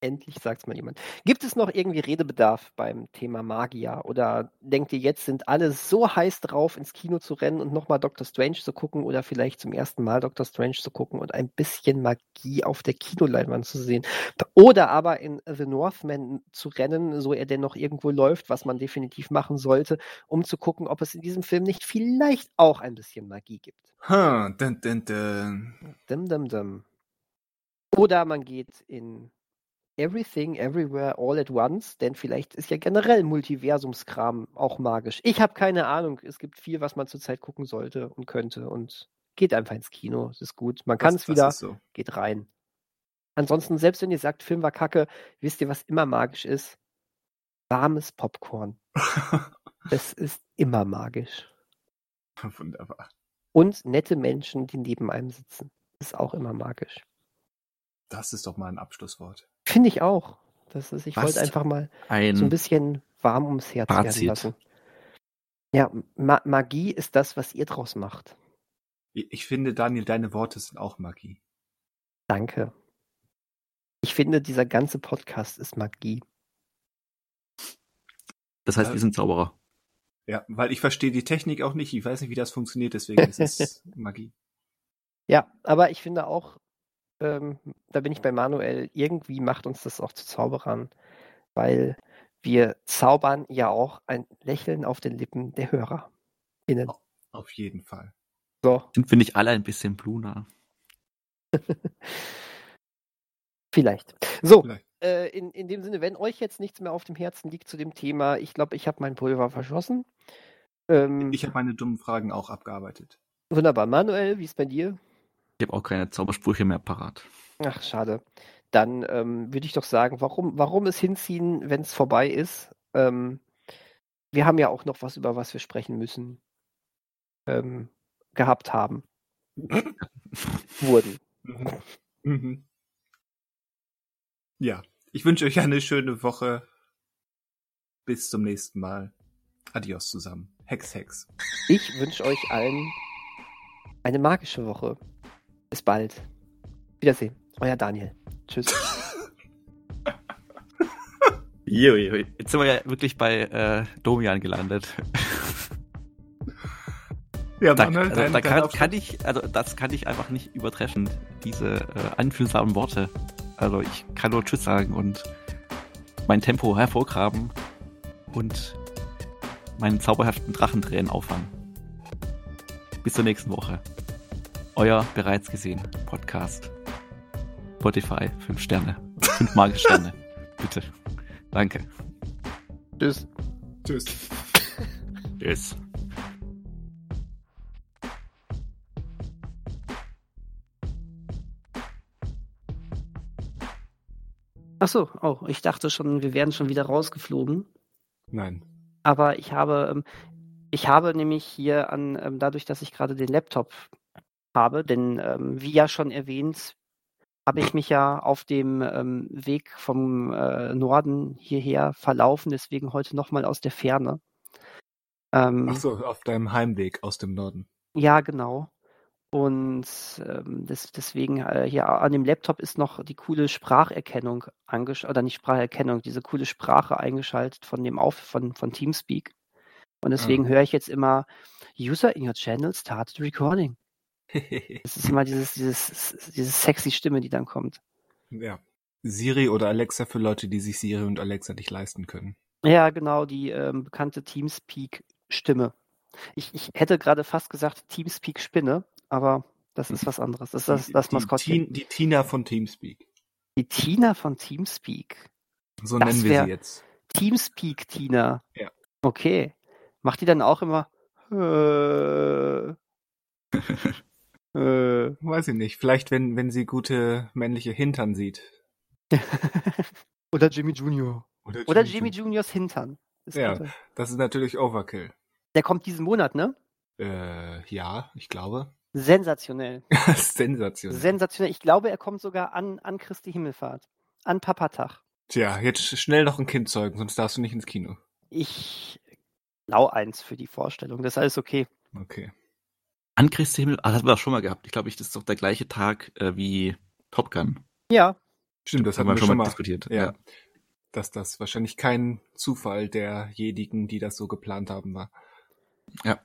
Endlich sagt's mal jemand. Gibt es noch irgendwie Redebedarf beim Thema Magier? Oder denkt ihr, jetzt sind alle so heiß drauf, ins Kino zu rennen und nochmal Doctor Strange zu gucken oder vielleicht zum ersten Mal Doctor Strange zu gucken und ein bisschen Magie auf der Kinoleinwand zu sehen? Oder aber in The Northman zu rennen, so er denn noch irgendwo läuft, was man definitiv machen sollte, um zu gucken, ob es in diesem Film nicht vielleicht auch ein bisschen Magie gibt. Ha, dun, dun, dun. Dum, dum, dum. Oder man geht in Everything, Everywhere, All at Once, denn vielleicht ist ja generell Multiversumskram auch magisch. Ich habe keine Ahnung. Es gibt viel, was man zurzeit gucken sollte und könnte und geht einfach ins Kino. Das ist gut. Man kann es wieder, so. geht rein. Ansonsten, selbst wenn ihr sagt, Film war kacke, wisst ihr, was immer magisch ist? Warmes Popcorn. das ist immer magisch. Wunderbar. Und nette Menschen, die neben einem sitzen. Ist auch immer magisch. Das ist doch mal ein Abschlusswort. Finde ich auch. Das ist, ich wollte einfach mal ein so ein bisschen warm ums Herz Fazit. werden lassen. Ja, Ma Magie ist das, was ihr draus macht. Ich finde, Daniel, deine Worte sind auch Magie. Danke. Ich finde, dieser ganze Podcast ist Magie. Das heißt, wir sind Zauberer. Ja, weil ich verstehe die Technik auch nicht. Ich weiß nicht, wie das funktioniert, deswegen ist es Magie. Ja, aber ich finde auch, ähm, da bin ich bei Manuel, irgendwie macht uns das auch zu Zauberern, weil wir zaubern ja auch ein Lächeln auf den Lippen der Hörer. Innen. Auf jeden Fall. So. Sind wir nicht alle ein bisschen Bluna? Vielleicht. So, Vielleicht. Äh, in, in dem Sinne, wenn euch jetzt nichts mehr auf dem Herzen liegt zu dem Thema, ich glaube, ich habe mein Pulver verschossen. Ähm, ich habe meine dummen Fragen auch abgearbeitet. Wunderbar. Manuel, wie ist bei dir? Ich habe auch keine Zaubersprüche mehr parat. Ach, schade. Dann ähm, würde ich doch sagen, warum, warum es hinziehen, wenn es vorbei ist? Ähm, wir haben ja auch noch was, über was wir sprechen müssen, ähm, gehabt haben. Wurden. Mhm. Mhm. Ja, ich wünsche euch eine schöne Woche. Bis zum nächsten Mal. Adios zusammen. Hex, Hex. Ich wünsche euch allen eine magische Woche. Bis bald. Wiedersehen. Euer Daniel. Tschüss. jo, jo. Jetzt sind wir ja wirklich bei äh, Domian gelandet. Ja, da, Manuel, also, da kann, kann, ich, also das kann ich einfach nicht übertreffen, diese äh, einfühlsamen Worte. Also ich kann nur Tschüss sagen und mein Tempo hervorgraben und meinen zauberhaften Drachentränen auffangen. Bis zur nächsten Woche euer bereits gesehen Podcast. Spotify, fünf Sterne. Fünf magische Sterne. Bitte. Danke. Tschüss. Tschüss. Tschüss. Ach so, oh, ich dachte schon, wir wären schon wieder rausgeflogen. Nein. Aber ich habe, ähm, ich habe nämlich hier an, ähm, dadurch, dass ich gerade den Laptop habe, denn ähm, wie ja schon erwähnt, habe ich mich ja auf dem ähm, Weg vom äh, Norden hierher verlaufen, deswegen heute nochmal aus der Ferne. Ähm, Ach so, auf deinem Heimweg aus dem Norden. Ja, genau. Und ähm, das, deswegen äh, hier an dem Laptop ist noch die coole Spracherkennung angeschaltet, oder nicht Spracherkennung, diese coole Sprache eingeschaltet von dem Auf von, von Teamspeak. Und deswegen ah. höre ich jetzt immer User in your channel started recording. Es ist immer dieses, dieses, diese sexy Stimme, die dann kommt. Ja. Siri oder Alexa für Leute, die sich Siri und Alexa nicht leisten können. Ja, genau, die ähm, bekannte Teamspeak-Stimme. Ich, ich hätte gerade fast gesagt Teamspeak-Spinne, aber das ist was anderes. Das ist das, das Maskottchen. Die, die Tina von Teamspeak. Die Tina von Teamspeak. So das nennen wir sie jetzt. Teamspeak Tina. Ja. Okay. Macht die dann auch immer äh, äh, weiß ich nicht. Vielleicht, wenn, wenn sie gute männliche Hintern sieht. Oder Jimmy Junior. Oder Jimmy, Oder Jimmy Juniors Hintern. ja, gute. das ist natürlich Overkill. Der kommt diesen Monat, ne? Äh, ja, ich glaube. Sensationell. Sensationell. Sensationell. Ich glaube, er kommt sogar an, an Christi Himmelfahrt. An Papatag. Tja, jetzt schnell noch ein Kind zeugen, sonst darfst du nicht ins Kino. Ich lau eins für die Vorstellung. Das ist alles okay. Okay. An Christi Himmel, ah, das haben wir auch schon mal gehabt. Ich glaube, das ist doch der gleiche Tag äh, wie Top Gun. Ja. Stimmt, das, das haben wir schon mal diskutiert. Ja. ja. Dass das wahrscheinlich kein Zufall derjenigen, die das so geplant haben, war. Ja.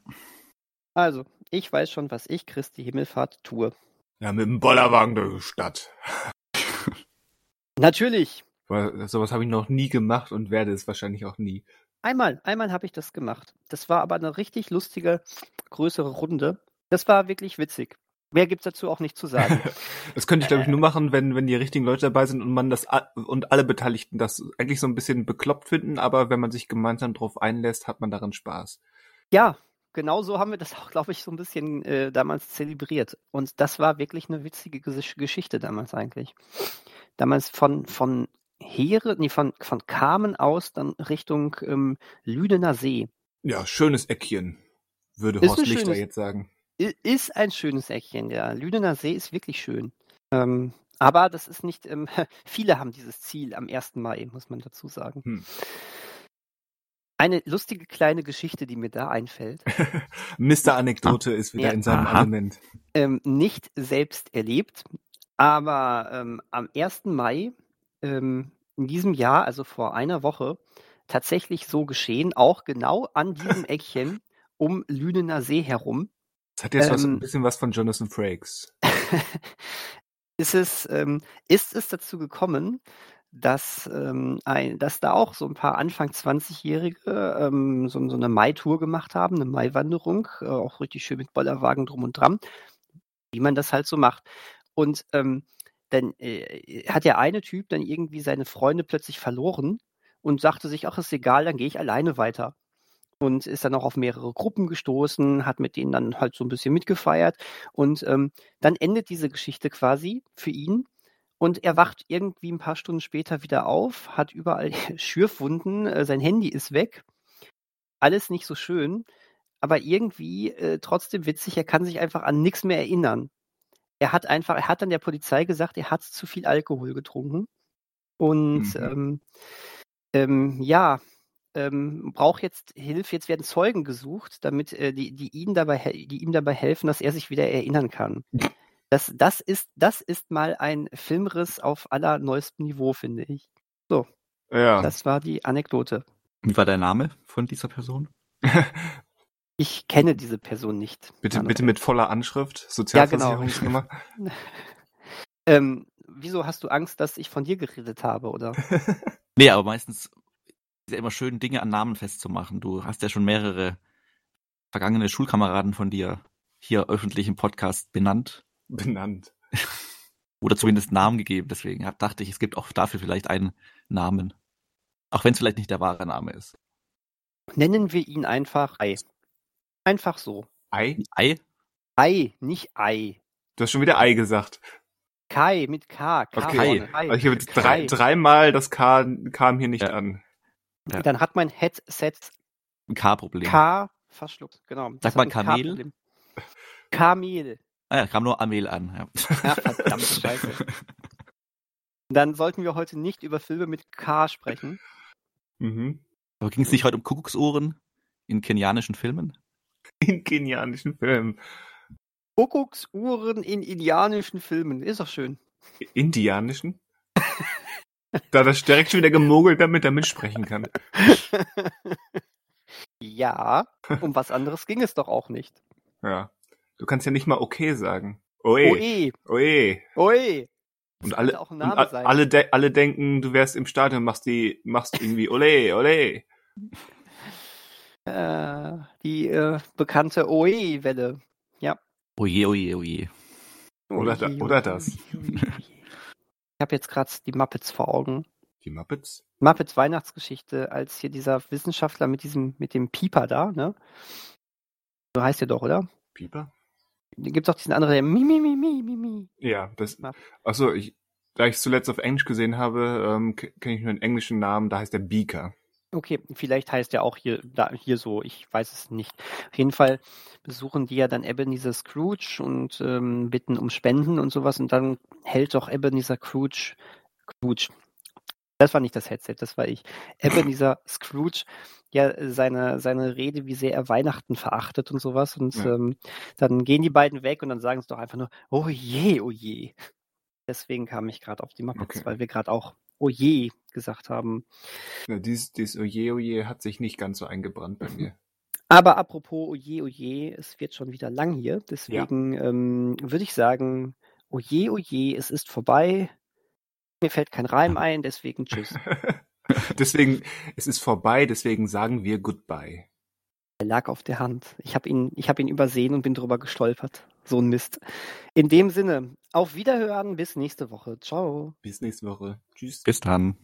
Also, ich weiß schon, was ich Christi Himmelfahrt tue. Ja, mit dem Bollerwagen durch die Stadt. Natürlich. Weil, sowas habe ich noch nie gemacht und werde es wahrscheinlich auch nie. Einmal, einmal habe ich das gemacht. Das war aber eine richtig lustige, größere Runde. Das war wirklich witzig. Mehr gibt's dazu auch nicht zu sagen. das könnte ich, glaube ich, nur machen, wenn, wenn die richtigen Leute dabei sind und man das und alle Beteiligten das eigentlich so ein bisschen bekloppt finden, aber wenn man sich gemeinsam drauf einlässt, hat man daran Spaß. Ja, genau so haben wir das auch, glaube ich, so ein bisschen äh, damals zelebriert. Und das war wirklich eine witzige Geschichte damals eigentlich. Damals von, von Heere, nee, von, von Kamen aus dann Richtung ähm, Lüdener See. Ja, schönes Eckchen, würde ist Horst Lichter schönes, jetzt sagen. Ist ein schönes Eckchen, der Lüdener See ist wirklich schön. Ähm, aber das ist nicht, ähm, viele haben dieses Ziel am 1. Mai, muss man dazu sagen. Hm. Eine lustige kleine Geschichte, die mir da einfällt. Mr. Anekdote ah, ist wieder ja, in seinem aha. Element. Ähm, nicht selbst erlebt, aber ähm, am 1. Mai ähm, in diesem Jahr, also vor einer Woche, tatsächlich so geschehen, auch genau an diesem Eckchen um Lünener See herum. Das hat jetzt ähm, was, ein bisschen was von Jonathan Frakes. ist es, ähm, ist es dazu gekommen, dass, ähm, ein, dass da auch so ein paar Anfang 20-Jährige ähm, so, so, eine Mai-Tour gemacht haben, eine Mai-Wanderung, äh, auch richtig schön mit Bollerwagen drum und dran, wie man das halt so macht. Und ähm, dann äh, hat der eine Typ dann irgendwie seine Freunde plötzlich verloren und sagte sich, ach, ist egal, dann gehe ich alleine weiter. Und ist dann auch auf mehrere Gruppen gestoßen, hat mit denen dann halt so ein bisschen mitgefeiert. Und ähm, dann endet diese Geschichte quasi für ihn. Und er wacht irgendwie ein paar Stunden später wieder auf, hat überall Schürfwunden, äh, sein Handy ist weg. Alles nicht so schön, aber irgendwie äh, trotzdem witzig, er kann sich einfach an nichts mehr erinnern er hat einfach, er hat dann der Polizei gesagt, er hat zu viel Alkohol getrunken. Und mhm. ähm, ähm, ja, ähm, braucht jetzt Hilfe, jetzt werden Zeugen gesucht, damit äh, die, die, ihn dabei, die ihm dabei helfen, dass er sich wieder erinnern kann. Das, das, ist, das ist mal ein Filmriss auf allerneuestem Niveau, finde ich. So. Ja. Das war die Anekdote. Wie war der Name von dieser Person? Ich kenne diese Person nicht. Bitte, Manuel. bitte mit voller Anschrift, Sozialversicherungsnummer. Ja, genau. ähm, wieso hast du Angst, dass ich von dir geredet habe, oder? nee, aber meistens ist ja immer schön, Dinge an Namen festzumachen. Du hast ja schon mehrere vergangene Schulkameraden von dir hier öffentlich im Podcast benannt. Benannt. Oder zumindest Namen gegeben. Deswegen dachte ich, es gibt auch dafür vielleicht einen Namen. Auch wenn es vielleicht nicht der wahre Name ist. Nennen wir ihn einfach Ei. Einfach so. Ei? Ei? Ei, nicht Ei. Du hast schon wieder Ei gesagt. Kai mit K. K okay. Also ich habe jetzt drei, dreimal das K kam hier nicht ja. an. Ja. Dann hat mein Headset ein K-Problem. K verschluckt, genau. Sag mal Kamel. Kamel. Ah ja, kam nur Amel an. Ja, ja verdammt scheiße. Dann sollten wir heute nicht über Filme mit K sprechen. Mhm. Aber ging es nicht heute um Kuckucksuhren in kenianischen Filmen? In kenianischen Filmen. Kuckucksuhren in indianischen Filmen. Ist doch schön. Indianischen? da das direkt schon wieder gemogelt, damit er mitsprechen kann. ja, um was anderes ging es doch auch nicht. Ja. Du kannst ja nicht mal okay sagen. Oe. Oe. Oe. Oe. Und alle, und alle, de alle denken, du wärst im Stadion, machst die, machst irgendwie ole, ole. Äh, die äh, bekannte Oe-Welle. Ja. Oje, oje, oje. Oder, da, oder das. Ich habe jetzt gerade die Muppets vor Augen. Die Muppets? Muppets Weihnachtsgeschichte, als hier dieser Wissenschaftler mit diesem, mit dem Pieper da, ne? So heißt der doch, oder? Pieper? Gibt es auch diesen anderen, der Mi, Mi, Mi, Mi, Mi, Mi. Ja, das. Achso, ich, da ich es zuletzt auf Englisch gesehen habe, ähm, kenne ich nur einen englischen Namen, da heißt der Beaker. Okay, vielleicht heißt er auch hier, da, hier so, ich weiß es nicht. Auf jeden Fall besuchen die ja dann Ebenezer Scrooge und ähm, bitten um Spenden und sowas und dann hält doch Ebenezer Scrooge, Scrooge, das war nicht das Headset, das war ich, Ebenezer Scrooge, ja, seine, seine Rede, wie sehr er Weihnachten verachtet und sowas und ja. ähm, dann gehen die beiden weg und dann sagen sie doch einfach nur, oh je, oh je. Deswegen kam ich gerade auf die Muppets, okay. weil wir gerade auch Oje gesagt haben. Ja, dieses, dieses Oje Oje hat sich nicht ganz so eingebrannt bei mir. Aber apropos Oje Oje, es wird schon wieder lang hier. Deswegen ja. ähm, würde ich sagen, Oje Oje, es ist vorbei. Mir fällt kein Reim ein, deswegen tschüss. deswegen, es ist vorbei, deswegen sagen wir Goodbye. Er lag auf der Hand. Ich habe ihn, hab ihn übersehen und bin drüber gestolpert. So ein Mist. In dem Sinne, auf Wiederhören, bis nächste Woche. Ciao. Bis nächste Woche. Tschüss. Bis dann.